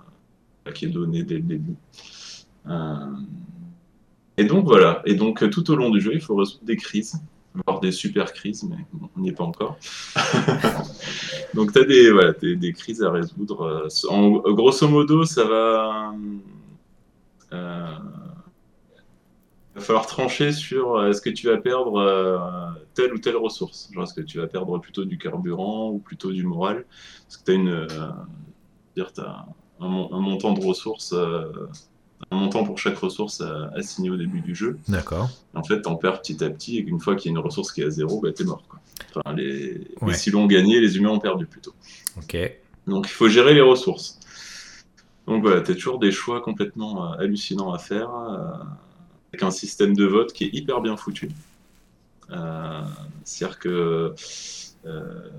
qui est donné dès le début. et donc voilà. Et donc tout au long du jeu, il faut résoudre des crises voir des super crises, mais on n'y est pas encore. [LAUGHS] Donc, tu as des, voilà, des, des, crises à résoudre. Euh, en, grosso modo, ça va. Euh, va falloir trancher sur euh, est-ce que tu vas perdre telle ou telle ressource? Est-ce que tu vas perdre plutôt du carburant ou plutôt du moral? Parce que tu as une. as un, montant de ressources un montant pour chaque ressource assigné au début du jeu. D'accord. En fait, t'en perds petit à petit, et une fois qu'il y a une ressource qui est à zéro, bah, t'es mort. Quoi. Enfin, les... Ouais. les ont gagné, les humains ont perdu plutôt. Ok. Donc il faut gérer les ressources. Donc voilà, t'as toujours des choix complètement euh, hallucinants à faire, euh, avec un système de vote qui est hyper bien foutu. Euh, C'est-à-dire que euh,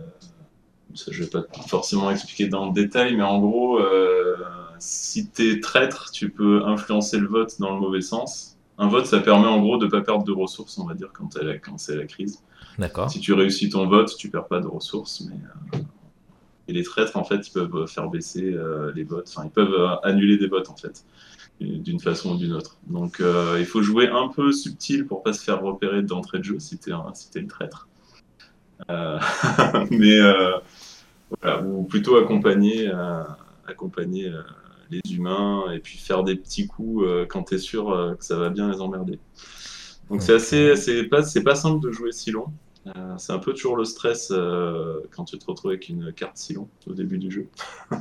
ça, je vais pas forcément expliquer dans le détail, mais en gros, euh, si tu es traître, tu peux influencer le vote dans le mauvais sens. Un vote, ça permet en gros de ne pas perdre de ressources, on va dire, quand, quand c'est la crise. D'accord. Si tu réussis ton vote, tu perds pas de ressources, mais. Euh, et les traîtres, en fait, ils peuvent faire baisser euh, les votes, enfin, ils peuvent annuler des votes, en fait, d'une façon ou d'une autre. Donc, il faut jouer un peu subtil pour pas se faire repérer d'entrée de jeu si tu es, si es, une traître. [LAUGHS] mais ou plutôt accompagner, euh, accompagner euh, les humains et puis faire des petits coups euh, quand tu es sûr que ça va bien les emmerder. Donc c'est assez, c'est pas, c'est pas simple de jouer si long. c'est un peu toujours le stress quand tu te retrouves avec une carte si long au début du jeu. [LAUGHS]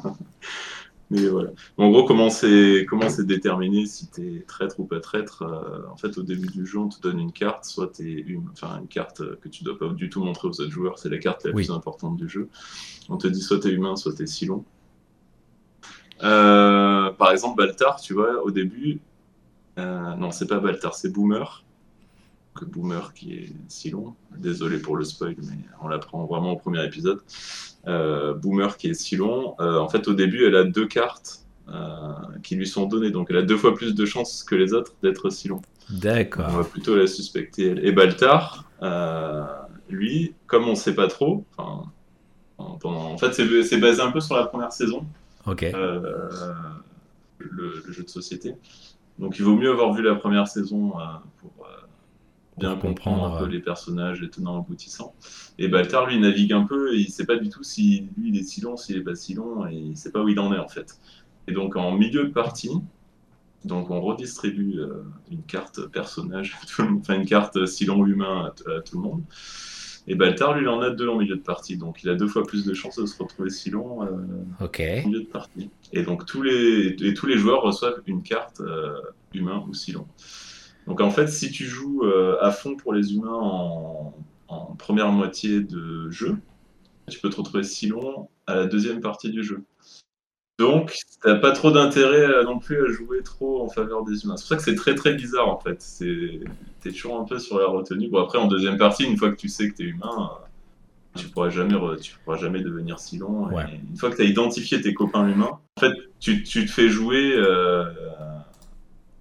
Mais voilà. En gros, comment c'est comment c'est déterminé si tu es traître ou pas traître En fait, au début du jeu, on te donne une carte, soit tu une, enfin, une carte que tu dois pas du tout montrer aux autres joueurs, c'est la carte la plus importante du jeu. On te dit soit tu es humain, soit tu es Silon. Euh, par exemple, Baltar, tu vois, au début, euh, non, c'est pas Baltar, c'est Boomer. Que Boomer qui est Silon. Désolé pour le spoil, mais on l'apprend vraiment au premier épisode. Euh, Boomer qui est Silon. en fait, au début, elle a deux cartes qui lui sont données, donc elle a deux fois plus de chances que les autres d'être Silon. D'accord. On va plutôt la suspecter. Elle. Et Baltar, lui, comme on sait pas trop, en fait, c'est basé un peu sur la première saison. Ok. Euh, le, jeu de société. Donc, il vaut mieux avoir vu la première saison euh, pour, euh, bien comprendre un peu les personnages, les tenants aboutissants. Et Baltar, lui, navigue un peu, et il sait pas du tout si lui, il est si long, s'il est pas si long, et il sait pas où il en est, en fait. Et donc, en milieu de partie, donc on redistribue euh, une carte personnage, enfin une carte Silon humain à, tout le monde. Et Baltar, lui, il en a deux en milieu de partie, donc il a deux fois plus de chances de se retrouver Silon euh, en milieu de partie. Et donc tous les, et tous les joueurs reçoivent une carte euh, humain ou Silon. Donc en fait, si tu joues à fond pour les humains en, en première moitié de jeu, tu peux te retrouver Silon à la deuxième partie du jeu. Donc, t'as pas trop d'intérêt euh, non plus à jouer trop en faveur des humains. C'est pour ça que c'est très très bizarre en fait. T'es toujours un peu sur la retenue. Bon, après, en deuxième partie, une fois que tu sais que t'es humain, euh, tu pourras jamais, tu pourras jamais devenir si long. Une fois que tu as identifié tes copains humains, en fait, tu, te fais jouer euh,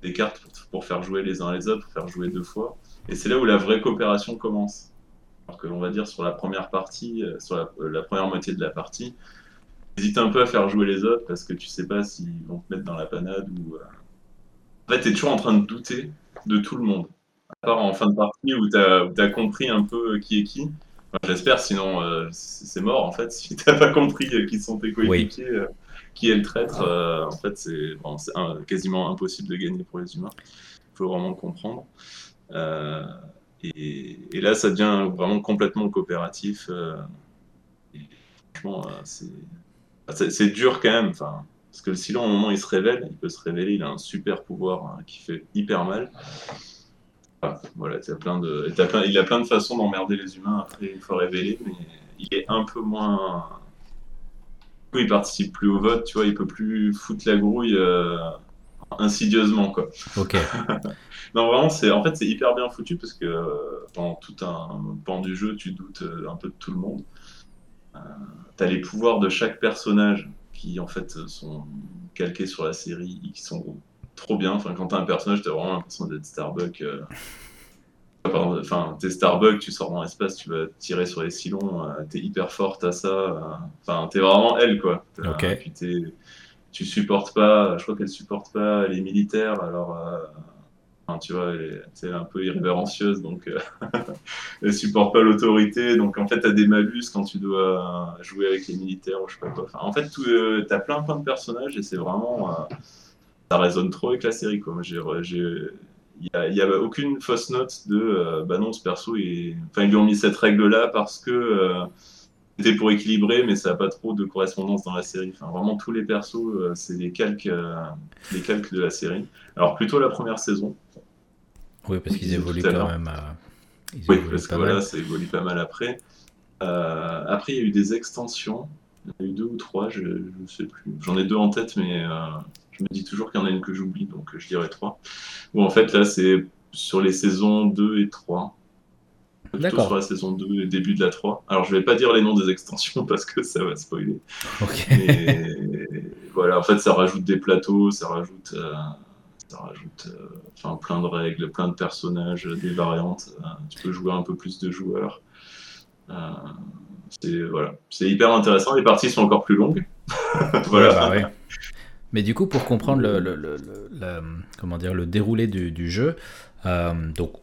des cartes pour, faire jouer les uns les autres, pour faire jouer deux fois. Et c'est là où la vraie coopération commence. Alors que l'on va dire sur la première partie, sur la première moitié de la partie, Hésite un peu à faire jouer les autres parce que tu sais pas s'ils vont te mettre dans la panade ou. Euh. En fait, t'es toujours en train de douter de tout le monde. À part en fin de partie où t'as as compris un peu qui est qui. J'espère, sinon euh, c'est mort en fait. [LAUGHS] Si t'as pas compris qui sont tes coéquipiers, euh, qui est le traître, en fait c'est quasiment impossible de gagner pour les humains. Il faut vraiment le comprendre. Et, et, là, ça devient vraiment complètement coopératif. Et franchement, c'est dur quand même, enfin, parce que le au moment il se révèle, il peut se révéler, il a un super pouvoir hein, qui fait hyper mal. voilà, il a plein de façons d'emmerder les humains après, il faut révéler, mais il est un peu moins. Il participe plus au vote, tu vois, il peut plus foutre la grouille euh, insidieusement, quoi. Ok. [LAUGHS] non, vraiment, c'est en fait, c'est hyper bien foutu parce que euh, pendant tout un pan du jeu, tu doutes euh, un peu de tout le monde. Euh, tu as les pouvoirs de chaque personnage qui en fait sont calqués sur la série et qui sont trop bien. Enfin, quand tu as un personnage, tu as vraiment l'impression d'être Starbuck. Euh, enfin, t'es Starbuck, tu sors dans l'espace, tu vas tirer sur les silons, euh, t'es hyper forte à ça. Enfin, t'es vraiment elle, quoi. tu supportes pas, je crois qu'elle supporte pas les militaires, alors tu vois, elle est, un peu irrévérencieuse, donc euh, [LAUGHS] elle supporte pas l'autorité. Donc en fait, tu as des malus quand tu dois jouer avec les militaires ou je sais pas quoi. en fait, tu euh, as plein plein de personnages et c'est vraiment. Euh, ça résonne trop avec la série. Quoi. Il n'y a, a, aucune fausse note de bah non, ce perso, enfin, ils lui ont mis cette règle-là parce que c'était pour équilibrer, mais ça n'a pas trop de correspondance dans la série. Enfin, vraiment, tous les persos, c'est des calques, des calques de la série. Alors, plutôt la première saison. Oui, parce qu'ils évoluent quand même. oui, parce que voilà, ça évolue pas mal après. Euh, après, il y a eu des extensions. Il y en a eu deux ou trois, je ne sais plus. J'en ai deux en tête, mais euh, je me dis toujours qu'il y en a une que j'oublie, donc je dirais trois. Bon, en fait, là, c'est sur les saisons 2 et 3. Plutôt sur la saison 2 et début de la 3. Alors, je vais pas dire les noms des extensions [LAUGHS] parce que ça va spoiler. Voilà, en fait, ça rajoute des plateaux, ça rajoute. Euh, ça rajoute euh, enfin, plein de règles, plein de personnages, des variantes. Euh, tu peux jouer un peu plus de joueurs. Euh, c'est voilà, hyper intéressant. Les parties sont encore plus longues. [LAUGHS] voilà. Bah Mais du coup, pour comprendre le, le, comment dire, le déroulé du, jeu, donc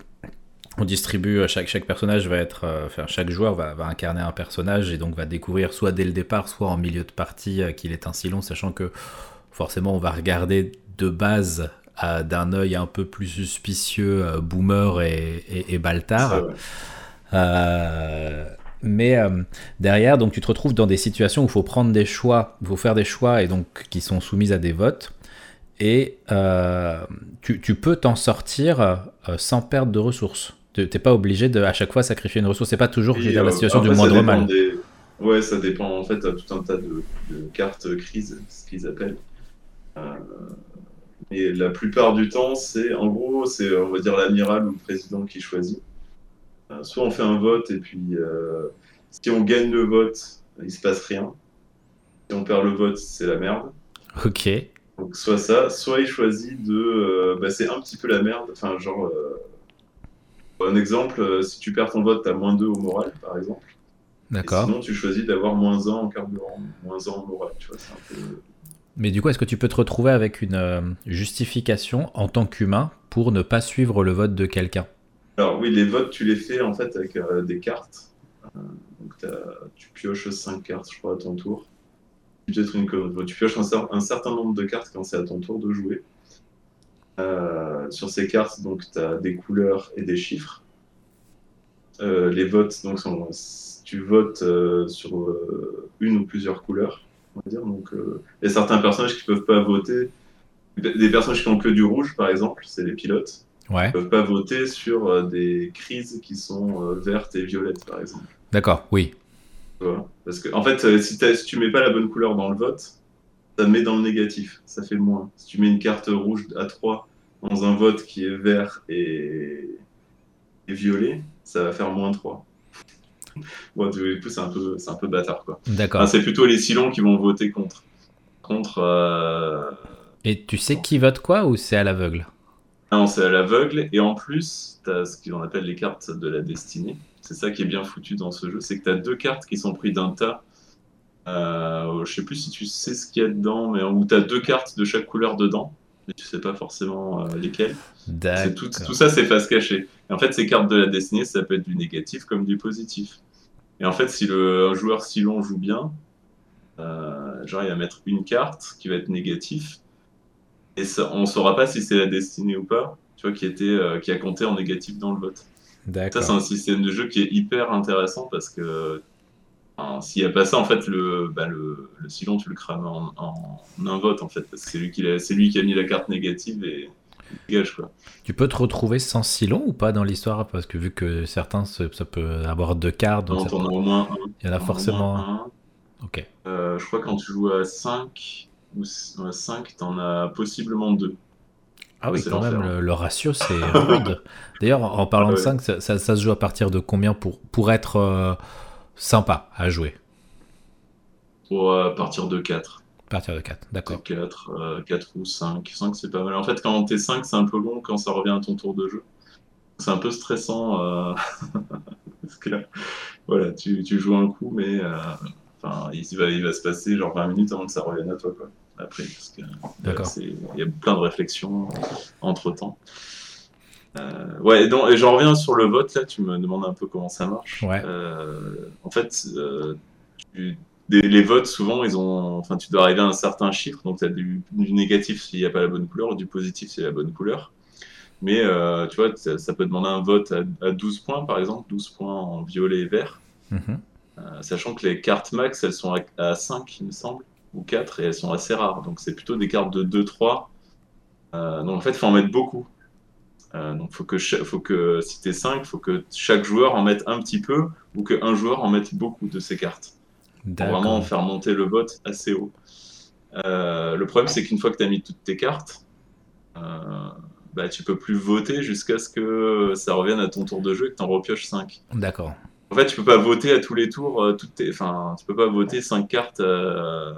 on distribue chaque, chaque personnage va être enfin, chaque joueur va, va, incarner un personnage et donc va découvrir soit dès le départ soit en milieu de partie qu'il est ainsi long sachant que forcément on va regarder de base d'un œil un peu plus suspicieux euh, Boomer et, et, Baltar. Euh, mais euh, derrière, donc tu te retrouves dans des situations où il faut prendre des choix, il faut faire des choix et donc qui sont soumises à des votes. Et tu, tu, peux t'en sortir sans perdre de ressources. Tu n'es pas obligé de à chaque fois sacrifier une ressource. C'est pas toujours la situation du moindre mal. Ouais, ça dépend en fait tout un tas de, de cartes crises, ce qu'ils appellent. Et la plupart du temps, c'est en gros, c'est on va dire l'amiral ou le président qui choisit. Euh, soit on fait un vote et puis euh, si on gagne le vote, il se passe rien. Si on perd le vote, c'est la merde. Ok. Donc soit ça, soit il choisit de, euh, bah, c'est un petit peu la merde. Enfin genre, un exemple, si tu perds ton vote, t'as moins 2 au moral, par exemple. D'accord. Sinon, tu choisis d'avoir moins 1 en carburant, moins 1 en moral. Tu vois, c'est un peu. Mais du coup, est-ce que tu peux te retrouver avec une euh, justification en tant qu'humain pour ne pas suivre le vote de quelqu'un? Alors oui, les votes, tu les fais en fait avec des cartes. donc tu pioches 5 cartes, je crois, à ton tour. Peut-être une Tu pioches un, certain nombre de cartes quand c'est à ton tour de jouer. sur ces cartes, donc tu as des couleurs et des chiffres. les votes, donc tu votes sur une ou plusieurs couleurs. Donc, euh, il y a certains personnages qui peuvent pas voter. Des personnages qui ont que du rouge, par exemple, c'est les pilotes. Ouais. ne peuvent pas voter sur euh, des crises qui sont euh, vertes et violettes, par exemple. D'accord, oui. Parce que, en fait, si, si, tu mets pas la bonne couleur dans le vote, ça met dans le négatif, ça fait moins. Si tu mets une carte rouge à 3 dans un vote qui est vert et, et violet, ça va faire moins 3 du coup, c'est un peu, c'est un peu bâtard, quoi. D'accord. c'est plutôt les Silons qui vont voter contre. Contre. Euh, et tu sais qui vote quoi ou c'est à l'aveugle? Non, c'est à l'aveugle. Et en plus, tu as ce qu'on appelle les cartes de la destinée. C'est ça qui est bien foutu dans ce jeu. C'est que tu as deux cartes qui sont prises d'un tas. Euh, je sais plus si tu sais ce qu'il y a dedans, mais où tu as deux cartes de chaque couleur dedans. Mais tu sais pas forcément euh, lesquelles. Tout, tout, ça, c'est face cachée. Et en fait, ces cartes de la destinée, ça peut être du négatif comme du positif. Et en fait, si le joueur si long joue bien, euh, genre il va mettre une carte qui va être négatif, et ça, on ne saura pas si c'est la destinée ou pas, tu vois, qui, était, euh, qui a compté en négatif dans le vote. Ça, c'est un système de jeu qui est hyper intéressant parce que s'il n'y a pas ça, en fait, le, bah, le, le Silon, tu le crames en, en, un vote, en fait, parce que c'est lui, qui a, lui qui a mis la carte négative et tu peux te retrouver sans Silon ou pas dans l'histoire? Parce que vu que certains, ça peut avoir deux cartes. Donc au moins Il y en a forcément un. Ok. Euh, je crois que quand tu joues à 5 ou 5, tu en as possiblement deux. Ah oui, quand même, le, ratio, c'est [LAUGHS] rude. D'ailleurs, en parlant de 5, ça, se joue à partir de combien pour, pour être euh, sympa à jouer? Pour à partir de 4. À partir de 4, d'accord. 4, 4 euh, ou 5. 5, c'est pas mal. En fait, quand t'es 5, c'est un peu long quand ça revient à ton tour de jeu. C'est un peu stressant. Euh... [LAUGHS] parce que là, voilà, tu, tu, joues un coup, mais euh... enfin, il, va, il va se passer genre 20 minutes avant que ça revienne à toi. Quoi. Après, parce que il y a plein de réflexions entre temps. Euh, ouais, et, donc, et j'en reviens sur le vote, là, tu me demandes un peu comment ça marche. Ouais. Euh, en fait, euh, tu, les votes, souvent, ils ont, enfin, tu dois arriver à un certain chiffre. Donc, tu as du, négatif s'il n'y a pas la bonne couleur, ou du positif s'il y a la bonne couleur. Mais tu vois, ça, peut demander un vote à, 12 points, par exemple, 12 points en violet et vert. Mhm. Sachant que les cartes max, elles sont à, 5, il me semble, ou 4, et elles sont assez rares. Donc, c'est plutôt des cartes de 2-3. Euh, donc, en fait, il faut en mettre beaucoup. donc, faut que, faut que si tu es 5, il faut que chaque joueur en mette un petit peu, ou qu'un joueur en mette beaucoup de ces cartes pour vraiment faire monter le vote assez haut. Euh, le problème, c'est qu'une fois que tu as mis toutes tes cartes, euh, bah, tu peux plus voter jusqu'à ce que ça revienne à ton tour de jeu et que tu en repioches 5. D'accord. En fait, tu peux pas voter à tous les tours, euh, toutes tes... enfin, tu peux pas voter 5 cartes. Euh,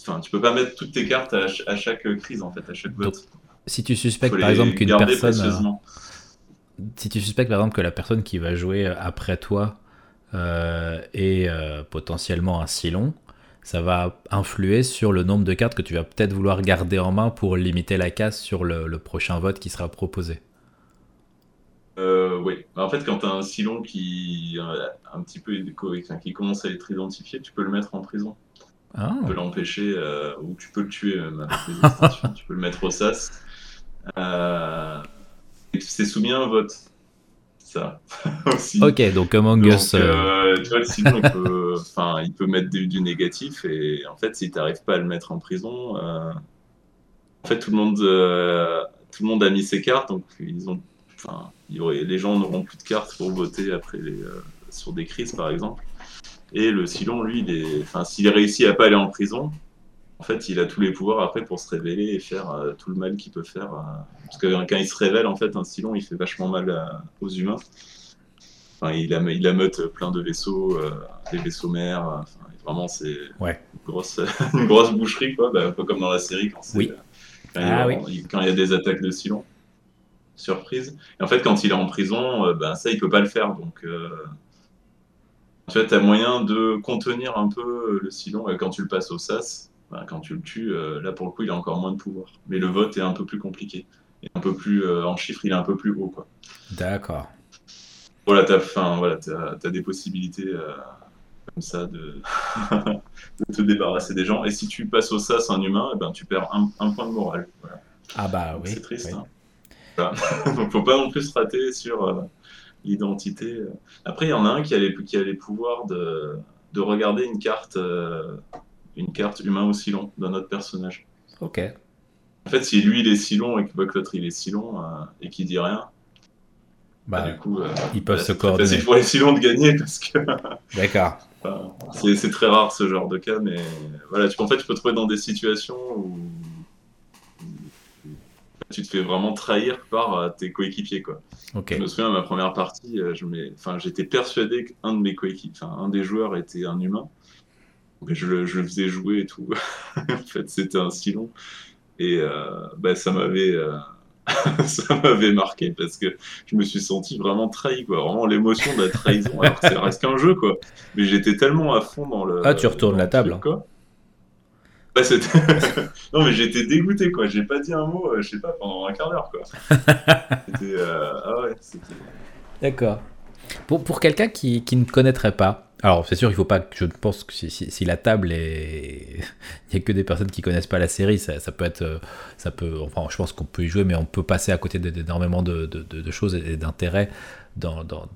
enfin, tu peux pas mettre toutes tes cartes à, chaque crise, en fait, à chaque vote. si tu suspectes par exemple qu'une personne. Si tu suspectes par exemple que la personne qui va jouer après toi euh, euh, potentiellement un Silon, ça va influer sur le nombre de cartes que tu vas peut-être vouloir garder en main pour limiter la casse sur le, prochain vote qui sera proposé. Euh, oui, en fait, quand tu as un Silon qui, un petit peu, qui commence à être identifié, tu peux le mettre en prison. Ah. Tu peux l'empêcher, ou tu peux le tuer même avec [LAUGHS] tu peux le mettre au sas. c'est soumis à un vote ça [LAUGHS] aussi. Ok, donc Among Us. Euh, tu vois, sinon, il [LAUGHS] peut, il peut mettre du, négatif et en fait, si tu n'arrives pas à le mettre en prison, euh, en fait, tout le monde, euh, tout le monde a mis ses cartes, donc ils ont, enfin, il y aurait, les gens n'auront plus de cartes pour voter après les, sur des crises, par exemple. Et le Silon, lui, s'il réussit à pas aller en prison, en fait, il a tous les pouvoirs après pour se révéler et faire euh, tout le mal qu'il peut faire. Euh, parce que quand il se révèle, en fait, un Stylon, il fait vachement mal aux humains. Enfin, il, a, il ameute plein de vaisseaux, euh, des vaisseaux mers. vraiment, c'est ouais. une, grosse, [LAUGHS] une grosse boucherie, quoi. Bah, un peu comme dans la série quand, oui. quand, ah, il, oui. quand, il, y a des attaques de Silon. Surprise. Et en fait, quand il est en prison, ben, ça, il peut pas le faire. Donc, tu vois, tu as moyen de contenir un peu le Silon quand tu le passes au SAS bah, quand tu le tues, euh, là pour le coup, il a encore moins de pouvoir. Mais le vote est un peu plus compliqué. un peu plus en chiffres, il est un peu plus haut, quoi. D'accord. Voilà, t'as, enfin, voilà, as, des possibilités comme ça [LAUGHS] de, te débarrasser des gens. Et si tu passes au sas un humain, eh ben, tu perds un, point de morale. Ah bah oui. C'est triste. Hein. [LAUGHS] Donc faut pas non plus se rater sur euh, l'identité. Après, il y en a un qui a les, qui a les pouvoirs de, de regarder une carte, euh, une carte humain ou long d'un autre personnage. Ok. En fait, si lui il est si long et que l'autre il est si long euh, et qu'il dit rien, bah, du coup, ils peuvent se coordonner. C'est pour les Silons de gagner parce que. [LAUGHS] D'accord. c'est très rare ce genre de cas, mais voilà, tu, en fait, tu peux te trouver dans des situations où tu te fais vraiment trahir par euh, tes coéquipiers. Quoi. Je me souviens, ma première partie, euh, j'étais persuadé qu'un de mes coéquipiers, un des joueurs était un humain. je, le, faisais jouer et tout. [LAUGHS] en fait, c'était un Silon. Et euh, bah, ça m'avait [LAUGHS] ça m'avait marqué parce que je me suis senti vraiment trahi, quoi. Vraiment l'émotion de la trahison. Alors que ça reste qu'un jeu, quoi. Mais j'étais tellement à fond dans le. Ah, tu retournes la table. quoi. Bah, [LAUGHS] non, mais j'étais dégoûté, quoi. J'ai pas dit un mot, euh, je sais pas, pendant un quart d'heure, quoi. [LAUGHS] c'était. Euh, ah ouais, c'était. D'accord. Pour, pour quelqu'un qui, qui ne connaîtrait pas, alors, c'est sûr, il faut pas. Je pense que si, la table est. [LAUGHS] il n'y a que des personnes qui connaissent pas la série, ça, peut être. Euh, ça peut, enfin, je pense qu'on peut y jouer, mais on peut passer à côté d'énormément de, de, choses et d'intérêts dans, dans,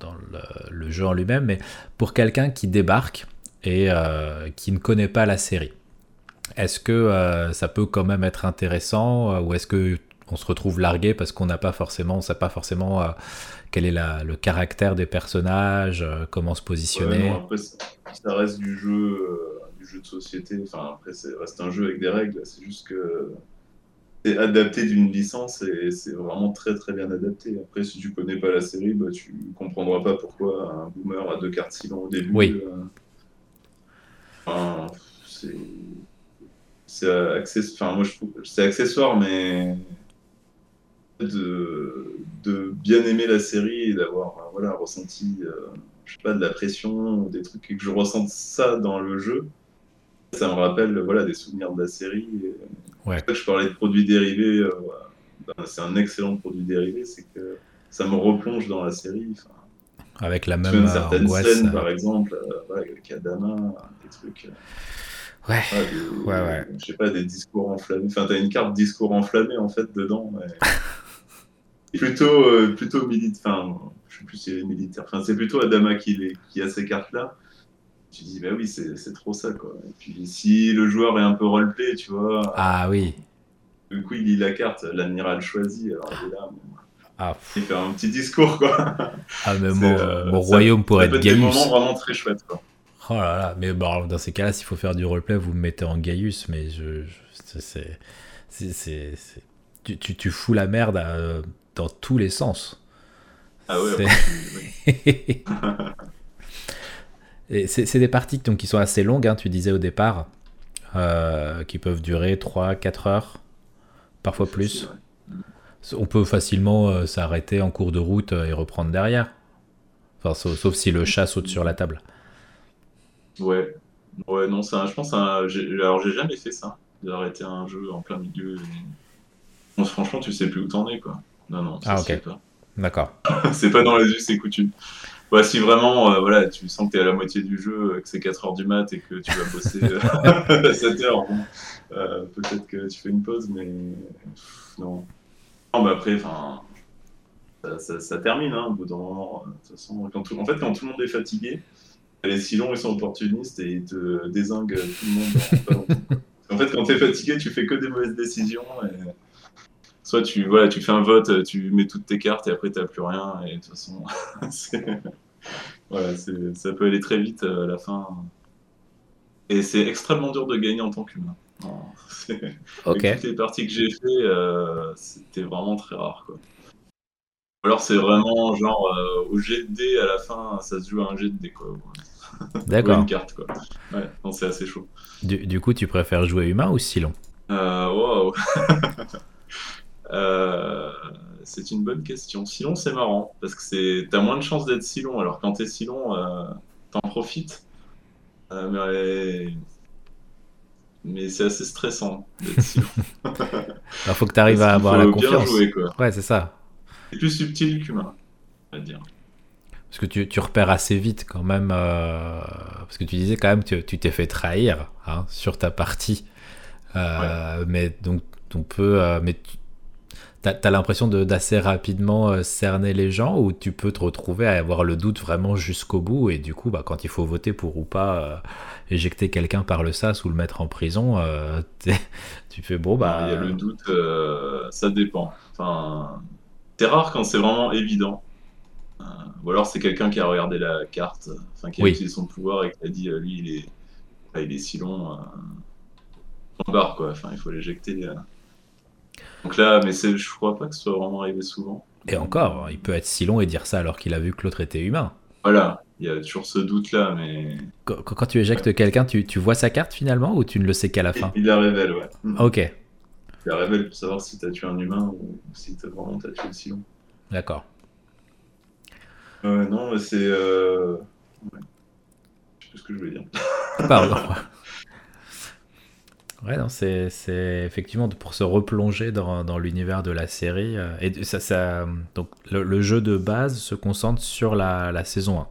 le, jeu en lui-même. Mais pour quelqu'un qui débarque et euh, qui ne connaît pas la série, est-ce que euh, ça peut quand même être intéressant ou est-ce que on se retrouve largué parce qu'on n'a pas forcément, on sait pas forcément quel est le caractère des personnages, euh, comment se positionner? après, ça reste du jeu, euh, du jeu de société. Enfin, après, ça reste un jeu avec des règles. C'est juste que c'est adapté d'une licence et c'est vraiment très très bien adapté. Après, si tu connais pas la série, bah, tu comprendras pas pourquoi un boomer a deux cartes silent au début. Oui. Euh, c'est accessoire. Enfin, moi, je trouve c'est accessoire, mais de, de bien aimer la série et d'avoir euh, voilà, ressenti, euh, je sais pas, de la pression ou des trucs, et que je ressente ça dans le jeu, ça me rappelle voilà, des souvenirs de la série. ouais. je parlais de produits dérivés, euh, ben, c'est un excellent produit dérivé, c'est que ça me replonge dans la série. Avec la même certaines scènes, par exemple, avec Adama, des trucs. Ouais. ouais, ouais. Je sais pas, des discours enflammés. Enfin, t'as une carte discours enflammé en fait dedans. [LAUGHS] plutôt, euh, plutôt militaire. Enfin, je sais plus si c'est militaire. Enfin, c'est plutôt Adama qui, qui a ces cartes-là. Tu dis, bah oui, c'est trop ça, quoi. Et puis, si le joueur est un peu roleplay, tu vois. Ah oui. Du coup, il lit la carte, l'admiral choisi. Alors, il est là. Ah, il fait un petit discours, quoi. Ah, mais [LAUGHS] mon, euh, mon royaume pourrait être Gaius. C'est moment vraiment très chouette, quoi. Oh là là, mais bon, dans ces cas-là, s'il faut faire du roleplay, vous me mettez en Gaius, mais je, c'est, c'est, tu, tu, tu, fous la merde à, dans tous les sens. Ah ouais. [LAUGHS] C'est des parties donc, qui sont assez longues, hein, tu disais au départ, euh, qui peuvent durer 3-4 heures, parfois plus. On peut facilement euh, s'arrêter en cours de route euh, et reprendre derrière. Enfin, sauf, si le chat saute sur la table. Ouais, ouais non, ça, je pense, alors j'ai jamais fait ça, d'arrêter un jeu en plein milieu. franchement, tu sais plus où t'en es, quoi. Non, non, ah, ok. D'accord. [LAUGHS] c'est pas dans les us et coutumes. Ouais, si vraiment euh, voilà, tu sens que tu es à la moitié du jeu, euh, que c'est 4 heures du mat et que tu vas bosser euh, [LAUGHS] [LAUGHS] à 7 heures, bon, peut-être que tu fais une pause, mais non. Non, mais après, enfin, ça, ça, termine hein, au bout d'un moment. De toute façon, quand tout, en fait, quand tout le monde est fatigué, les Silons ils sont opportunistes et ils te désinguent tout le monde. En, fait, quand tu es fatigué, tu fais que des mauvaises décisions. Et soit tu, voilà, tu fais un vote, tu mets toutes tes cartes et après tu n'as plus rien. Et de toute façon, [LAUGHS] voilà, ça peut aller très vite euh, à la fin. Et c'est extrêmement dur de gagner en tant qu'humain. [LAUGHS] Ok. Toutes les parties que j'ai fait, euh, c'était vraiment très rare. Quoi. Alors c'est vraiment genre euh, au jet de dés à la fin, ça se joue à un jet de dés quoi. [LAUGHS] D'accord. une carte quoi. Ouais, c'est assez chaud. Du, du, coup, tu préfères jouer humain ou Silon? Euh, Wow. [LAUGHS] Euh, c'est une bonne question. Silon, c'est marrant, parce que c'est t'as moins de chances d'être Silon, alors quand t'es Silon, euh, t'en profites. Mais, mais c'est assez stressant d'être silent. Il [LAUGHS] faut que tu arrives à avoir la confiance. Jouer, quoi. Ouais, c'est ça. C'est [LAUGHS] plus subtil qu'humain, on va dire. Parce que tu, tu, repères assez vite quand même. Euh, parce que tu disais quand même que tu t'es fait trahir hein, sur ta partie. Euh, mais donc, on peut. Euh, mais tu as, l'impression d'assez rapidement cerner les gens ou tu peux te retrouver à avoir le doute vraiment jusqu'au bout et du coup, bah, quand il faut voter pour ou pas éjecter quelqu'un par le sas ou le mettre en prison, [LAUGHS] tu fais bon, bah. Il y a le doute, ça dépend. Enfin, c'est rare quand c'est vraiment évident. Euh, ou alors c'est quelqu'un qui a regardé la carte, enfin qui a utilisé son pouvoir et qui a dit euh, lui il est, il est si long, euh, barre quoi, enfin il faut l'éjecter. Donc là, mais je crois pas que ce soit vraiment arrivé souvent. Et encore, il peut être si long et dire ça alors qu'il a vu que l'autre était humain. Voilà, il y a toujours ce doute-là, mais... Quand, tu éjectes quelqu'un, tu, tu, vois sa carte finalement ou tu ne le sais qu'à la fin? Il la révèle, ouais. Ok. La révèle pour savoir si tu as tué un humain ou si as vraiment as tué le silon. D'accord. Euh, non, c'est. Euh... Ouais. Je sais plus ce que je voulais dire. [LAUGHS] Pardon. ouais, non, c'est, effectivement pour se replonger dans, dans l'univers de la série. Euh, et ça, ça donc, le, jeu de base se concentre sur la, la saison 1.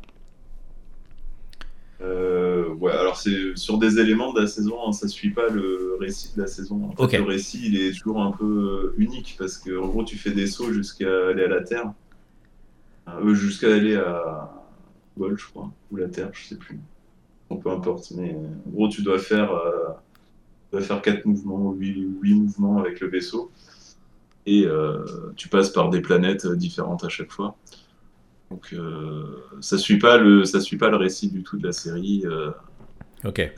Euh, ouais, alors c'est sur des éléments de la saison, hein, ça suit pas le récit de la saison. En fait, Le récit, il est toujours un peu unique parce que en gros, tu fais des sauts jusqu'à aller à la Terre. Euh, jusqu'à aller à Vol, je crois, ou la Terre, je sais plus. Bon, peu importe, mais en gros, tu dois faire, euh, tu dois faire 4 mouvements, 8, 8 mouvements avec le vaisseau. Et euh, tu passes par des planètes différentes à chaque fois. Donc euh, ça suit pas le ça suit pas le récit du tout de la série. Euh. Ok.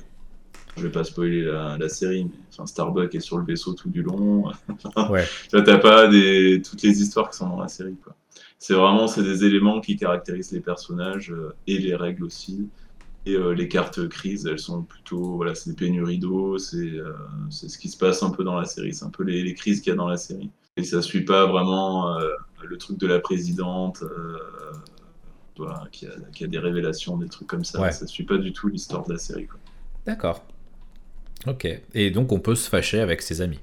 Je vais pas spoiler la, série, mais enfin Starbuck est sur le vaisseau tout du long. [LAUGHS] ouais. T'as pas des toutes les histoires qui sont dans la série quoi c'est vraiment c'est des éléments qui caractérisent les personnages euh, et les règles aussi. Et euh, les cartes crises, elles sont plutôt, voilà, c'est des pénuries d'eau, euh, c'est ce qui se passe un peu dans la série, c'est un peu les, les crises qu'il y a dans la série. Et ça suit pas vraiment le truc de la présidente, qui, a, qui, a, des révélations, des trucs comme ça. Ça suit pas du tout l'histoire de la série. D'accord. Ok. Et donc on peut se fâcher avec ses amis.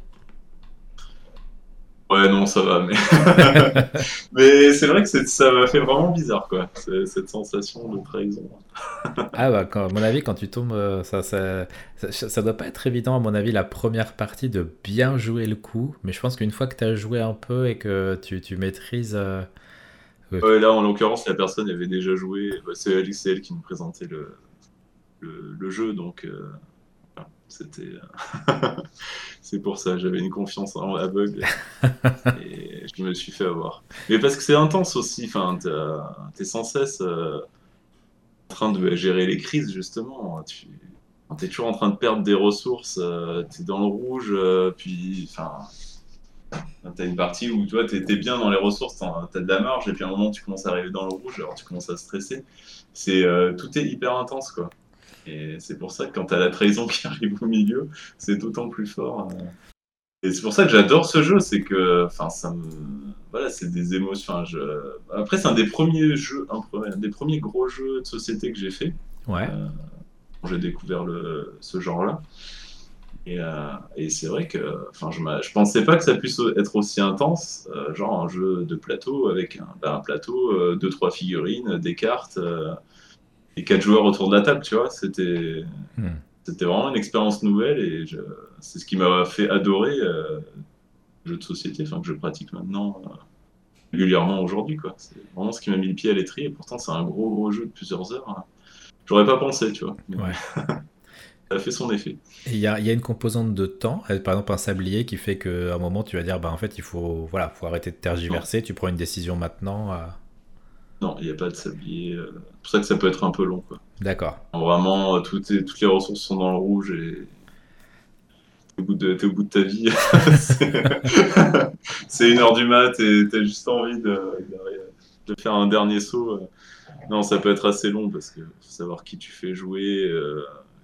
Ouais, non, ça va, mais, [LAUGHS] mais c'est vrai que ça m'a fait vraiment bizarre, quoi, cette sensation de trahison. [LAUGHS] ah bah, à mon avis, quand tu tombes, euh, ça, ça, ça, doit pas être évident, à mon avis, la première partie de bien jouer le coup, mais je pense qu'une fois que tu as joué un peu et que tu, tu maîtrises... Euh, ouais, là, en l'occurrence, la personne avait déjà joué, bah, c'est Alice elle qui nous présentait le, le, jeu, donc... Euh, c'était, euh, [LAUGHS] c'est pour ça, j'avais une confiance en aveugle [LAUGHS] et je me suis fait avoir. Mais parce que c'est intense aussi, enfin, t'es sans cesse euh, en train de gérer les crises justement. Tu es toujours en train de perdre des ressources, euh, tu es dans le rouge, puis enfin. T'as une partie où tu vois, t'es es bien dans les ressources, t'as as de la marge, et puis à un moment tu commences à arriver dans le rouge, alors tu commences à stresser. C'est tout est hyper intense quoi. Et c'est pour ça que quand t'as la trahison qui [LAUGHS] arrive au milieu, c'est d'autant plus fort. Euh. Et c'est pour ça que j'adore ce jeu, c'est que, enfin, ça me, voilà, c'est des émotions. je... Après, c'est un des premiers jeux, un, des premiers gros jeux de société que j'ai fait. Ouais. Euh, quand j'ai découvert le, ce genre-là. Et, euh, et c'est vrai que, enfin, je, je pensais pas que ça puisse être aussi intense, genre un jeu de plateau avec un, ben, un plateau, deux trois figurines, des cartes et quatre joueurs autour de la table, tu vois. C'était hmm. c'était vraiment une expérience nouvelle et c'est ce qui m'a fait adorer euh, le jeu de société, enfin que je pratique maintenant euh, régulièrement aujourd'hui, quoi. C'est vraiment ce qui m'a mis le pied à l'étrier. Et pourtant, c'est un gros gros jeu de plusieurs heures. Hein. J'aurais pas pensé, tu vois. Ouais. [LAUGHS] ça a fait son effet. Il y a, y a, une composante de temps, euh, par exemple un sablier qui fait qu'à un moment tu vas dire bah en fait il faut voilà faut arrêter de tergiverser, tu prends une décision maintenant. Non, il n'y a pas de sablier. Euh, c'est pour ça que ça peut être un peu long. D'accord. Vraiment, euh, toutes, les, toutes les ressources sont dans le rouge et t'es au bout de, au bout de ta vie. [LAUGHS] [LAUGHS] c'est une heure du mat et t'as juste envie de, de, faire un dernier saut. Euh. Non, ça peut être assez long parce que faut savoir qui tu fais jouer,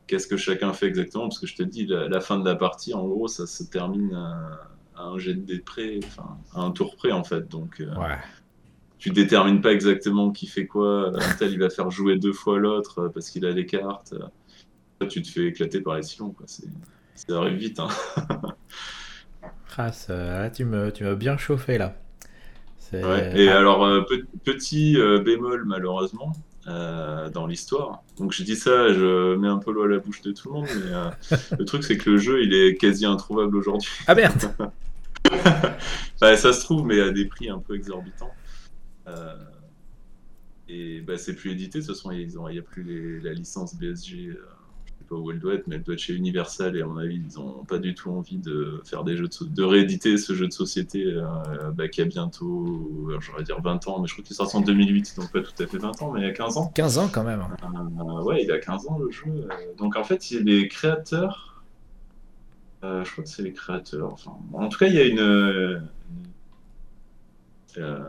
qu'est-ce que chacun fait exactement. Parce que je te dis, la, fin de la partie, en gros, ça se termine à, un jet de près, enfin, à un tour près en fait. Donc, ouais tu détermines pas exactement qui fait quoi. Un tel, il va faire jouer deux fois l'autre euh, parce qu'il a les cartes. tu te fais éclater par les silons. ça arrive vite. Hein. [LAUGHS] ah, là, tu me, tu m'as bien chauffé là. Et ah. alors, petit bémol malheureusement, dans l'histoire. Donc je dis ça, je mets un peu l'eau à la bouche de tout le monde, mais [LAUGHS] le truc c'est que le jeu il est quasi introuvable aujourd'hui. Ah merde [LAUGHS] bah, Ça se trouve, mais à des prix un peu exorbitants. Et bah, c'est plus édité, de toute façon, il n'y a plus la licence BSG. Euh, je sais pas où elle doit être, mais elle doit être chez Universal. Et à mon avis, ils n'ont pas du tout envie de faire des jeux de, rééditer ce jeu de société euh, bah, qui a bientôt, j'aurais dire 20 ans, mais je crois qu'il sort en 2008, donc pas tout à fait 20 ans, mais il y a 15 ans. 15 ans quand même. Euh, ouais, il a 15 ans le jeu. Donc en fait, il les créateurs. je crois que c'est les créateurs. Enfin, en tout cas, il y a une un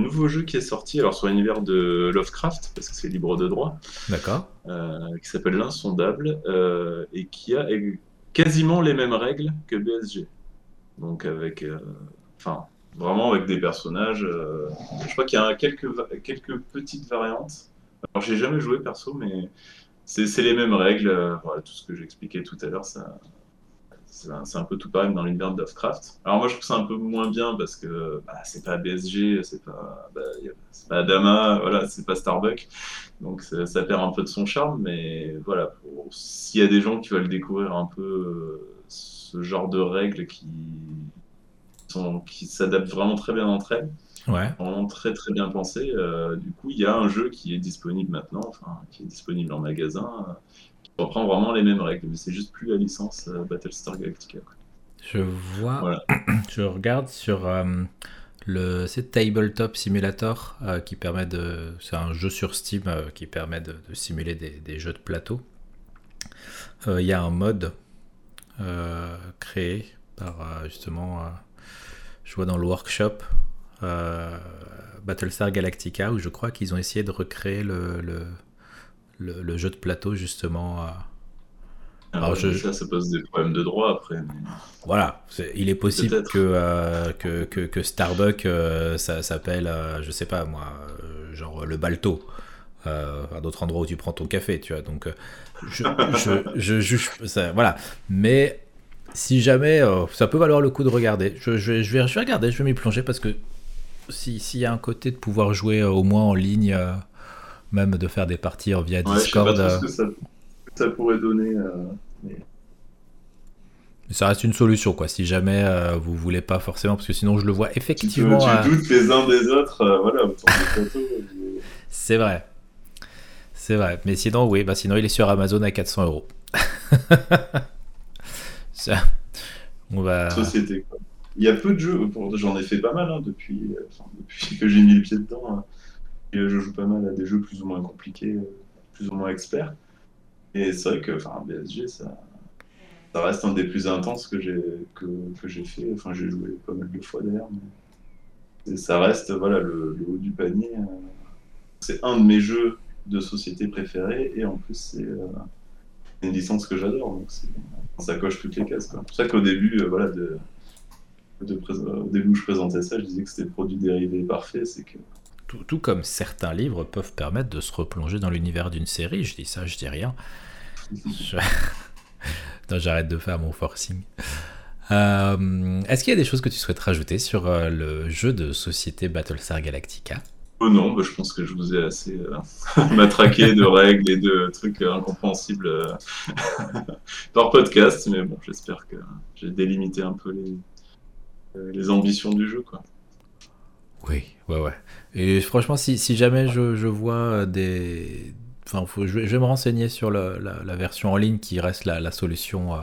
nouveau jeu qui est sorti alors sur l'univers de Lovecraft, parce que c'est libre de droit. D'accord. Euh, qui s'appelle L'Insondable, euh, et qui a quasiment les mêmes règles que BSG. Donc avec. Euh, enfin, vraiment avec des personnages. je crois qu'il y a quelques, quelques petites variantes. Alors j'ai jamais joué perso, mais c'est les mêmes règles. voilà, tout ce que j'expliquais tout à l'heure, ça, c'est un, peu tout pareil dans l'univers de Lovecraft. Alors moi je trouve ça un peu moins bien parce que bah, c'est pas BSG, c'est pas, bah, pas Adama, voilà, c'est pas Starbucks, donc ça, perd un peu de son charme. Mais voilà, s'il y a des gens qui veulent découvrir un peu euh, ce genre de règles qui sont, qui s'adaptent vraiment très bien entre elles, ouais. vraiment très très bien pensées, euh, du coup il y a un jeu qui est disponible maintenant, enfin qui est disponible en magasin reprend vraiment les mêmes règles, mais c'est juste plus la licence euh, Battlestar Galactica. Je vois, [CLEARS THROAT] je regarde sur euh, le c'est Tabletop Simulator euh, qui permet de, c'est un jeu sur Steam qui permet de, simuler des, jeux de plateau. Il y a un mode créé par justement, je vois dans le workshop Battlestar Galactica où je crois qu'ils ont essayé de recréer le le, jeu de plateau justement. Ah Alors, Ça, ça pose des problèmes de droit après. Voilà, il est possible euh, que, que, que, Starbucks euh, ça s'appelle, euh, je sais pas moi, genre le Balto. à d'autres endroits où tu prends ton café, tu vois. Donc, je, je, juge ça, voilà. Mais si jamais, ça peut valoir le coup de regarder. Je, je, vais, je vais regarder, je vais m'y plonger parce que s'il y a un côté de pouvoir jouer au moins en ligne même de faire des parties via Discord. Je sais pas ce que ça, ça pourrait donner. Euh, mais... Ça reste une solution, quoi. Si jamais euh, vous voulez pas forcément, parce que sinon je le vois effectivement. Tu, tu doutes les uns des autres, euh, voilà. C'est vrai. C'est vrai. Mais sinon, oui, bah sinon il est sur Amazon à 400 euros. [LAUGHS] On va. Société, quoi. Il y a peu de jeux, j'en ai fait pas mal hein, depuis, depuis que j'ai mis le pied dedans. Hein je joue pas mal à des jeux plus ou moins compliqués, euh, plus ou moins experts. Et c'est vrai que enfin, BSG, ça, ça reste un des plus intenses que j'ai que, que fait. Enfin, j'ai joué pas mal de fois d'ailleurs. Mais ça reste voilà, le, haut du panier. Euh. C'est un de mes jeux de société préférés et en plus, c'est euh, une licence que j'adore. Donc ça coche toutes les cases. C'est pour ça qu'au début, voilà, de, au début où je présentais ça, je disais que c'était le produit dérivé parfait. C'est que tout, comme certains livres peuvent permettre de se replonger dans l'univers d'une série. Je dis ça, je dis rien. [LAUGHS] j'arrête de faire mon forcing. Euh, est-ce qu'il y a des choses que tu souhaites rajouter sur euh, le jeu de société Battlestar Galactica? Oh non, bah, je pense que je vous ai assez euh, [LAUGHS] matraqué de [LAUGHS] règles et de trucs incompréhensibles par podcast, mais bon, j'espère que j'ai délimité un peu les, les ambitions du jeu. Quoi. Oui, ouais, ouais. Et franchement, si, si jamais je, je, vois des. Enfin, je, vais, me renseigner sur la, la, version en ligne qui reste la, la solution euh,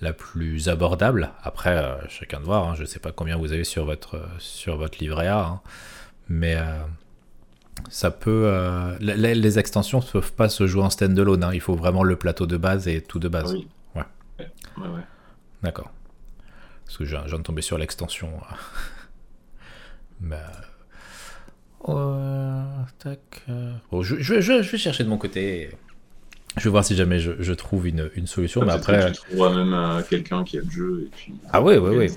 la plus abordable. Après, euh, chacun de voir. Hein, je ne sais pas combien vous avez sur votre, sur votre livret A. Hein. mais euh, ça peut. Les, les, extensions ne peuvent pas se jouer en standalone. Hein, il faut vraiment le plateau de base et tout de base. Oui. Ouais. ouais, ouais. D'accord. Parce que je viens de tomber sur l'extension. Mais. Euh, tac. Euh. je, je, je, vais chercher de mon côté. Je vais voir si jamais je, trouve une, une solution. mais après. Tu trouveras même euh, quelqu'un qui a le jeu. Et puis... Ah ouais, ouais, ouais.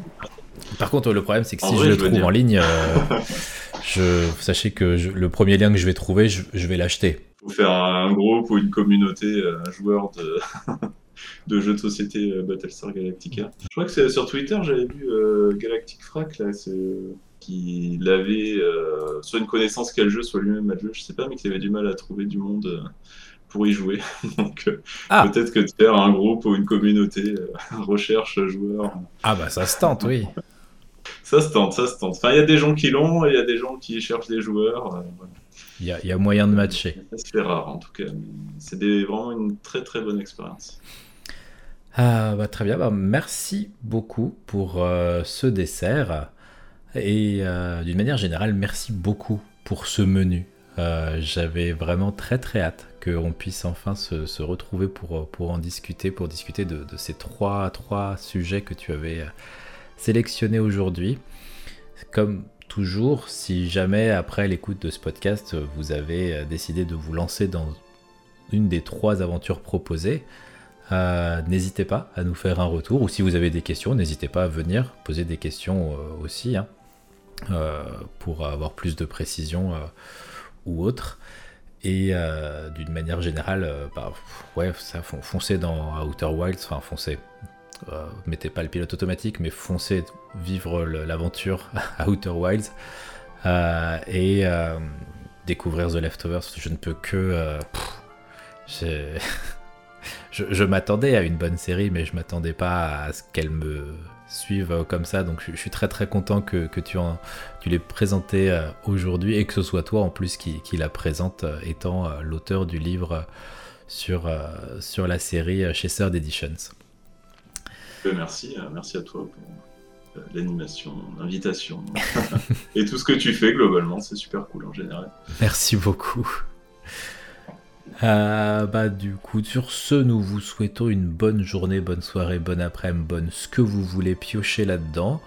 Par contre, le problème, c'est que si je le trouve en ligne, [LAUGHS] je, sachez que le premier lien que je vais trouver, je, vais l'acheter. Faut faire un groupe ou une communauté, un joueur de. [LAUGHS] de jeux de société Battlestar Galactica. Je crois que c'est sur Twitter, j'avais vu Galactic Frac, là, qu'il avait soit une connaissance quel jeu, soit lui-même à jeu, je sais pas, mais qu'il avait du mal à trouver du monde pour y jouer. [LAUGHS] Donc ah. peut-être que de faire un groupe ou une communauté [LAUGHS] recherche joueurs. Ah bah ça se tente, oui. ça se tente, ça se tente. Enfin, il y a des gens qui l'ont, il y a des gens qui cherchent des joueurs. Il y, a moyen de matcher. C'est rare en tout cas. C'est vraiment une très très bonne expérience. Ah, bah, très bien, bah, merci beaucoup pour euh, ce dessert. Et euh, d'une manière générale, merci beaucoup pour ce menu. Euh, j'avais vraiment très très hâte qu'on puisse enfin se, retrouver pour, pour en discuter, pour discuter de, ces trois, trois sujets que tu avais sélectionnés aujourd'hui. Comme toujours, si jamais après l'écoute de ce podcast, vous avez euh, décidé de vous lancer dans une des trois aventures proposées, euh, n'hésitez pas à nous faire un retour. Ou si vous avez des questions, n'hésitez pas à venir poser des questions euh, aussi, hein, pour avoir plus de précision ou autre. Et d'une manière générale, bah, ouais, ça, foncez dans Outer Wilds, enfin foncez, euh, mettez pas le pilote automatique, mais foncez vivre l'aventure [LAUGHS] à Outer Wilds euh, et euh, découvrir The Leftovers. Je ne peux que. [LAUGHS] je, m'attendais à une bonne série, mais je m'attendais pas à ce qu'elle me suive comme ça. Donc je, suis très très content que, tu, en, tu l'aies présenté aujourd'hui et que ce soit toi en plus qui, qui la présente, étant l'auteur du livre sur, sur la série chez Third Editions. Merci, euh, merci à toi pour euh, l'animation, l'invitation [LAUGHS] et tout ce que tu fais globalement. C'est super cool en général. Merci beaucoup. Euh, bah, du coup, sur ce, nous vous souhaitons une bonne journée, bonne soirée, bonne après-midi, bonne ce que vous voulez piocher là-dedans.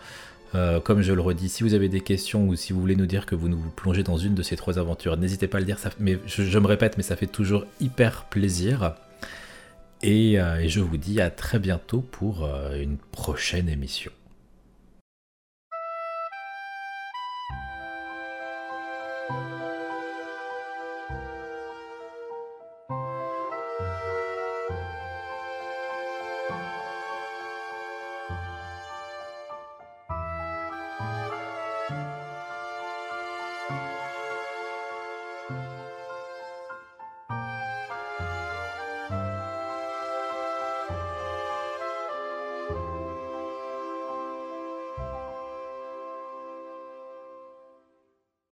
comme je le redis, si vous avez des questions ou si vous voulez nous dire que vous nous plongez dans une de ces trois aventures, n'hésitez pas à le dire. Mais je me répète, mais ça fait toujours hyper plaisir. Euh, et, je vous dis à très bientôt pour euh, une prochaine émission.